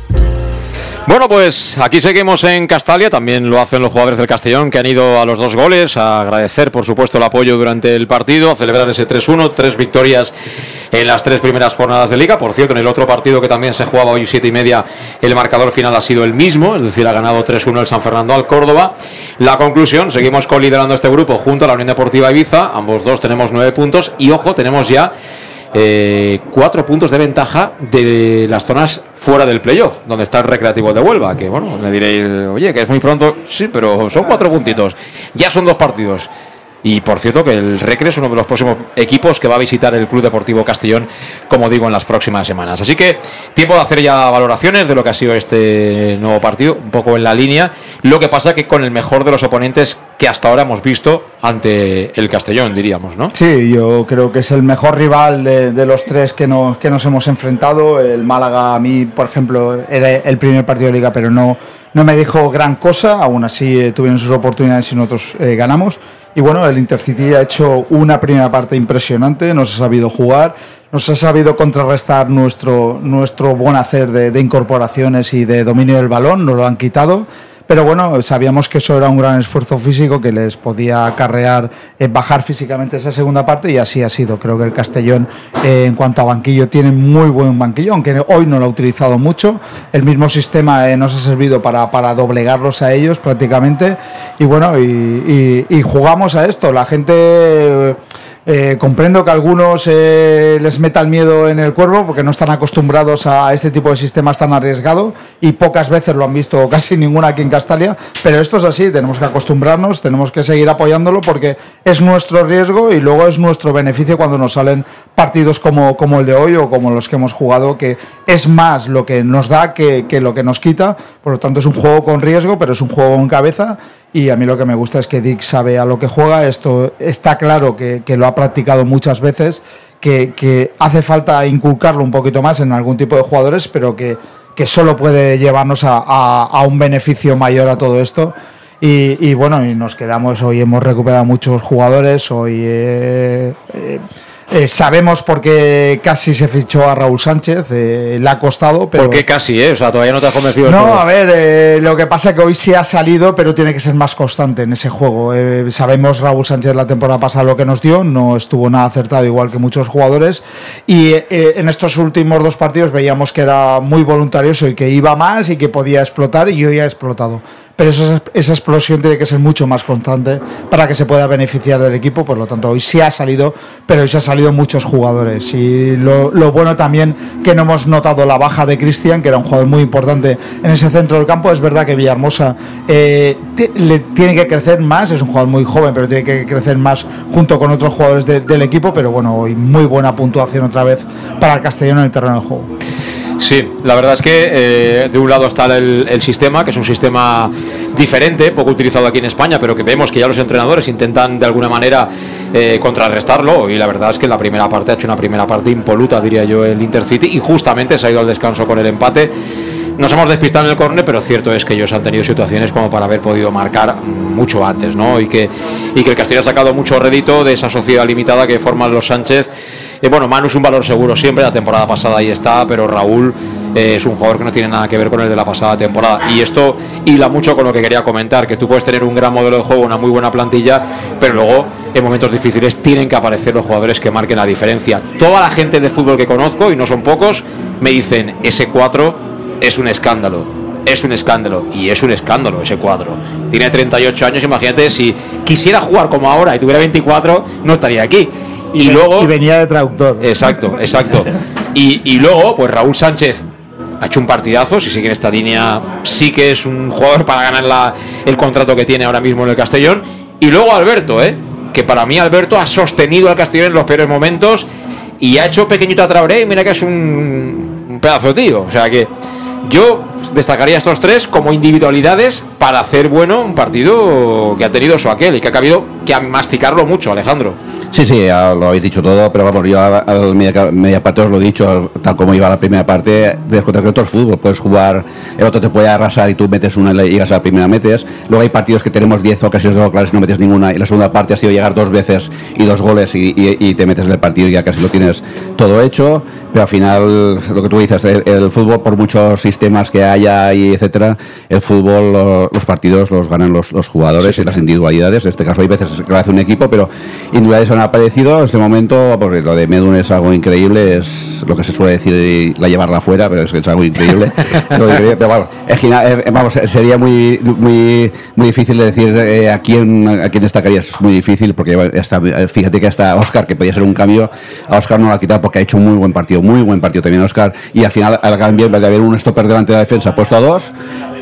Speaker 1: Bueno, pues aquí seguimos en Castalia, también lo hacen los jugadores del Castellón que han ido a los dos goles, a agradecer por supuesto el apoyo durante el partido, a celebrar ese 3-1, tres victorias en las tres primeras jornadas de liga. Por cierto, en el otro partido que también se jugaba hoy siete y media, el marcador final ha sido el mismo, es decir, ha ganado 3-1 el San Fernando al Córdoba. La conclusión, seguimos coliderando este grupo junto a la Unión Deportiva Ibiza, ambos dos tenemos nueve puntos y ojo, tenemos ya eh, cuatro puntos de ventaja de las zonas fuera del playoff, donde está el Recreativo de Huelva, que bueno, le diréis, oye, que es muy pronto, sí, pero son cuatro puntitos, ya son dos partidos. Y por cierto que el Recre es uno de los próximos equipos que va a visitar el Club Deportivo Castellón, como digo, en las próximas semanas. Así que tiempo de hacer ya valoraciones de lo que ha sido este nuevo partido, un poco en la línea. Lo que pasa que con el mejor de los oponentes que hasta ahora hemos visto ante el Castellón, diríamos, ¿no?
Speaker 2: Sí, yo creo que es el mejor rival de, los tres que nos, que nos hemos enfrentado. El Málaga, a mí, por ejemplo, era el primer partido de liga, pero no, no me dijo gran cosa. Aún así, eh, tuvieron sus oportunidades y nosotros eh, ganamos. Y bueno, el Intercity ha hecho una primera parte impresionante, nos ha sabido jugar, nos ha sabido contrarrestar nuestro, nuestro buen hacer de, de incorporaciones y de dominio del balón, nos lo han quitado. Pero bueno, sabíamos que eso era un gran esfuerzo físico que les podía acarrear eh, bajar físicamente esa segunda parte y así ha sido. Creo que el Castellón, eh, en cuanto a banquillo, tiene muy buen banquillo, aunque hoy no lo ha utilizado mucho. El mismo sistema eh, nos ha servido para, doblegarlos a ellos prácticamente. Y bueno, y jugamos a esto. La gente. Eh, comprendo que a algunos eh, les meta el miedo en el cuerpo porque no están acostumbrados a este tipo de sistemas tan arriesgado y pocas veces lo han visto, casi ninguna aquí en Castalia, pero esto es así, tenemos que acostumbrarnos, tenemos que seguir apoyándolo porque es nuestro riesgo y luego es nuestro beneficio cuando nos salen partidos como, como el de hoy o como los que hemos jugado, que es más lo que nos da que, que lo que nos quita, por lo tanto es un juego con riesgo, pero es un juego en cabeza y a mí lo que me gusta es que Dick sabe a lo que juega. Esto está claro que, que lo ha practicado muchas veces, que, que, hace falta inculcarlo un poquito más en algún tipo de jugadores, pero que, que solo puede llevarnos a, a, un beneficio mayor a todo esto. Y, y, bueno, y nos quedamos, hoy hemos recuperado muchos jugadores, hoy... Eh, eh, Eh, sabemos por qué casi se fichó a Raúl Sánchez, eh, le ha costado, pero...
Speaker 1: ¿Por qué casi, eh? O sea, todavía no te has convencido.
Speaker 2: No,
Speaker 1: todo.
Speaker 2: a ver, eh, lo que pasa es que hoy sí ha salido, pero tiene que ser más constante en ese juego. Eh, sabemos Raúl Sánchez la temporada pasada lo que nos dio, no estuvo nada acertado igual que muchos jugadores. Y eh, en estos últimos dos partidos veíamos que era muy voluntarioso y que iba más y que podía explotar y hoy ha explotado. Pero esa, esa explosión tiene que ser mucho más constante para que se pueda beneficiar del equipo. Por lo tanto, hoy sí ha salido, pero hoy se han salido muchos jugadores. Y lo, bueno también que no hemos notado la baja de Cristian, que era un jugador muy importante en ese centro del campo. Es verdad que Villahermosa eh, le tiene que crecer más, es un jugador muy joven, pero tiene que crecer más junto con otros jugadores de- del equipo. Pero bueno, hoy muy buena puntuación otra vez para el Castellón en el terreno del juego.
Speaker 1: Sí, la verdad es que eh, de un lado está el, el sistema, que es un sistema diferente, poco utilizado aquí en España, pero que vemos que ya los entrenadores intentan de alguna manera eh, contrarrestarlo. Y la verdad es que en la primera parte ha hecho una primera parte impoluta, diría yo, el Intercity, y justamente se ha ido al descanso con el empate. Nos hemos despistado en el córner, pero cierto es que ellos han tenido situaciones como para haber podido marcar mucho antes, ¿no? Y que, y que el Castillo ha sacado mucho rédito de esa sociedad limitada que forman los Sánchez. Eh, bueno, Manu es un valor seguro siempre, la temporada pasada ahí está, pero Raúl eh, es un jugador que no tiene nada que ver con el de la pasada temporada. Y esto hila mucho con lo que quería comentar, que tú puedes tener un gran modelo de juego, una muy buena plantilla, pero luego en momentos difíciles tienen que aparecer los jugadores que marquen la diferencia. Toda la gente de fútbol que conozco, y no son pocos, me dicen, ese 4 es un escándalo. Es un escándalo. Y es un escándalo ese 4. Tiene 38 años, imagínate, si quisiera jugar como ahora y tuviera 24, no estaría aquí. Y, luego...
Speaker 2: Y venía de traductor.
Speaker 1: Exacto, exacto. Y, y luego, pues Raúl Sánchez ha hecho un partidazo, si sigue en esta línea, sí que es un jugador para ganar la- el contrato que tiene ahora mismo en el Castellón. Y luego Alberto, ¿eh? que para mí Alberto ha sostenido al Castellón en los peores momentos y ha hecho pequeñito a Traoré y mira que es un, un pedazo de tío. O sea que yo destacaría a estos tres como individualidades para hacer bueno un partido que ha tenido su aquel y que ha cabido que masticarlo mucho, Alejandro.
Speaker 3: Sí, sí, ya lo habéis dicho todo, pero vamos, yo al, media, media parte os lo he dicho, al- tal como iba la primera parte, te cuenta que otro es fútbol, puedes jugar, el otro te puede arrasar y tú metes una y le llegas a la primera metes, luego hay partidos que tenemos 10 ocasiones de claras y no metes ninguna, y la segunda parte ha sido llegar dos veces y dos goles y, y- y te metes en el partido y ya casi lo tienes todo hecho, pero al final, lo que tú dices, el, el fútbol, por muchos sistemas que haya y etcétera, el fútbol, lo- los partidos los ganan los, los jugadores y las individualidades. En este caso hay veces que lo hace un equipo, pero individualidades han aparecido. En este momento, porque lo de Medun es algo increíble, es lo que se suele decir la llevarla afuera, pero es que es algo increíble. Pero bueno, es que, vamos, sería muy muy muy difícil de decir eh, a quién a quién destacaría, es muy difícil porque hasta, fíjate que hasta Oscar, que podía ser un cambio, a Oscar no lo ha quitado porque ha hecho un muy buen partido, muy buen partido también Oscar, y al final al cambio en vez de haber un stopper delante de la defensa, ha puesto a dos,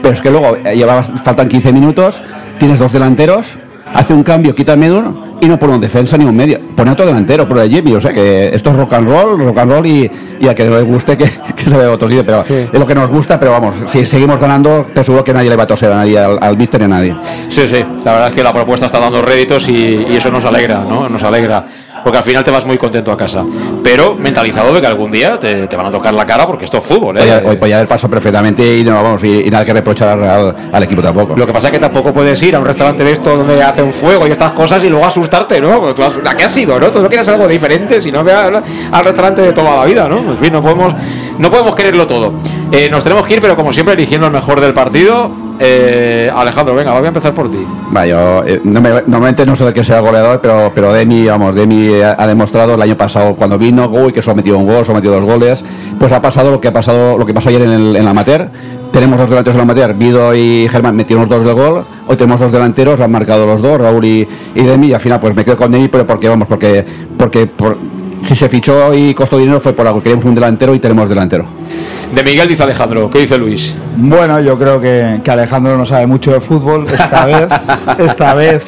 Speaker 3: pero es que luego eh, llevabas, faltan 15 minutos, tienes dos delanteros, hace un cambio, quita a Medun y no pone un defensa ni un medio, pone otro delantero, pone a Jimmy, o sea que esto es rock and roll, rock and roll y, y a que no le guste que, que se vea otro sitio, pero es lo que nos gusta, pero vamos, si seguimos ganando, te aseguro que nadie le va a toser a nadie, al, al míster ni a nadie.
Speaker 1: Sí, sí, la verdad es que la propuesta está dando réditos y, y eso nos alegra, ¿no? Nos alegra. Porque al final te vas muy contento a casa. Pero mentalizado de que algún día te, te van a tocar la cara porque esto es fútbol, ¿eh?
Speaker 3: Hoy, hoy podía haber pasado perfectamente y no vamos y, y nada que reprochar al, al equipo tampoco.
Speaker 1: Lo que pasa es que tampoco puedes ir a un restaurante de esto donde hacen fuego y estas cosas y luego asustarte, ¿no? Porque tú has- ¿A qué has ido, no? Tú no quieres algo diferente, si no ve al, al restaurante de toda la vida, ¿no? En fin, no podemos, no podemos quererlo todo. Eh, nos tenemos que ir, pero como siempre, eligiendo el mejor del partido. Eh, Alejandro, venga, voy a empezar por ti.
Speaker 3: Va, yo, eh, no me- normalmente no sé de qué sea goleador, pero, pero Demi, vamos, Demi ha, demostrado el año pasado cuando vino, uy, que solo ha metido un gol, solo ha metido dos goles, pues ha pasado lo que ha pasado, lo que pasó ayer en la amateur. Tenemos dos delanteros en la amateur, Vido y Germán metieron los dos de gol, hoy tenemos dos delanteros, han marcado los dos, Raúl y, y Demi, y al final pues me quedo con Demi, pero porque vamos, porque, porque por- si se fichó y costó dinero fue por algo, queríamos un delantero y tenemos delantero.
Speaker 1: De Miguel dice Alejandro, ¿qué dice Luis?
Speaker 2: Bueno, yo creo que, que Alejandro no sabe mucho de fútbol esta vez, esta vez,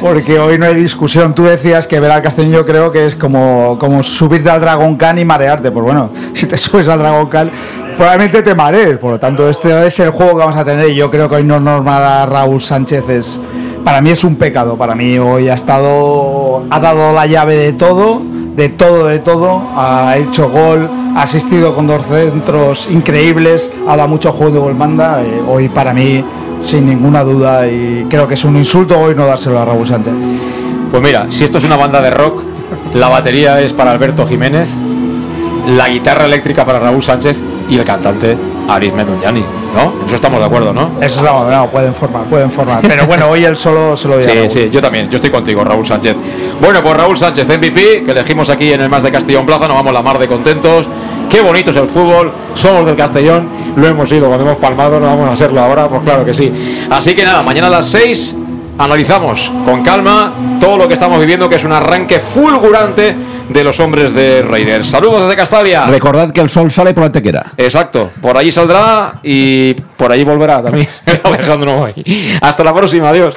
Speaker 2: porque hoy no hay discusión. Tú decías que ver al Castellón yo creo que es como, como subirte al Dragon Khan y marearte. Pues bueno, si te subes al Dragon Khan, probablemente te marees. Por lo tanto, este es el juego que vamos a tener y yo creo que hoy no normal a Raúl Sánchez es, para mí es un pecado. Para mí hoy ha estado, ha dado la llave de todo, de todo, de todo. Ha hecho gol, ha asistido con dos centros increíbles, ha dado mucho juego de gol manda. eh, hoy para mí, sin ninguna duda, y creo que es un insulto hoy no dárselo a Raúl Sánchez.
Speaker 1: Pues mira, si esto es una banda de rock, la batería es para Alberto Jiménez, la guitarra eléctrica para Raúl Sánchez y el cantante Aris Menuñani, ¿no? En eso estamos de acuerdo, ¿no?
Speaker 2: Eso estamos, no, pueden formar, pueden formar. Pero bueno, hoy el solo se lo a
Speaker 1: Sí, sí, yo también, yo estoy contigo, Raúl Sánchez. Bueno, pues Raúl Sánchez, MVP, que elegimos aquí en el Más de Castellón Plaza, nos vamos la mar de contentos. Qué bonito es el fútbol, somos del Castellón, lo hemos ido cuando hemos palmado, no vamos a hacerlo ahora, pues claro que sí. Así que nada, mañana a las 6 analizamos con calma todo lo que estamos viviendo, que es un arranque fulgurante de los hombres de Raiders. Saludos desde Castalia.
Speaker 3: Recordad que el sol sale por la antequera.
Speaker 1: Exacto, por allí saldrá y por allí volverá también. Alejandro Moy. Hasta la próxima, adiós.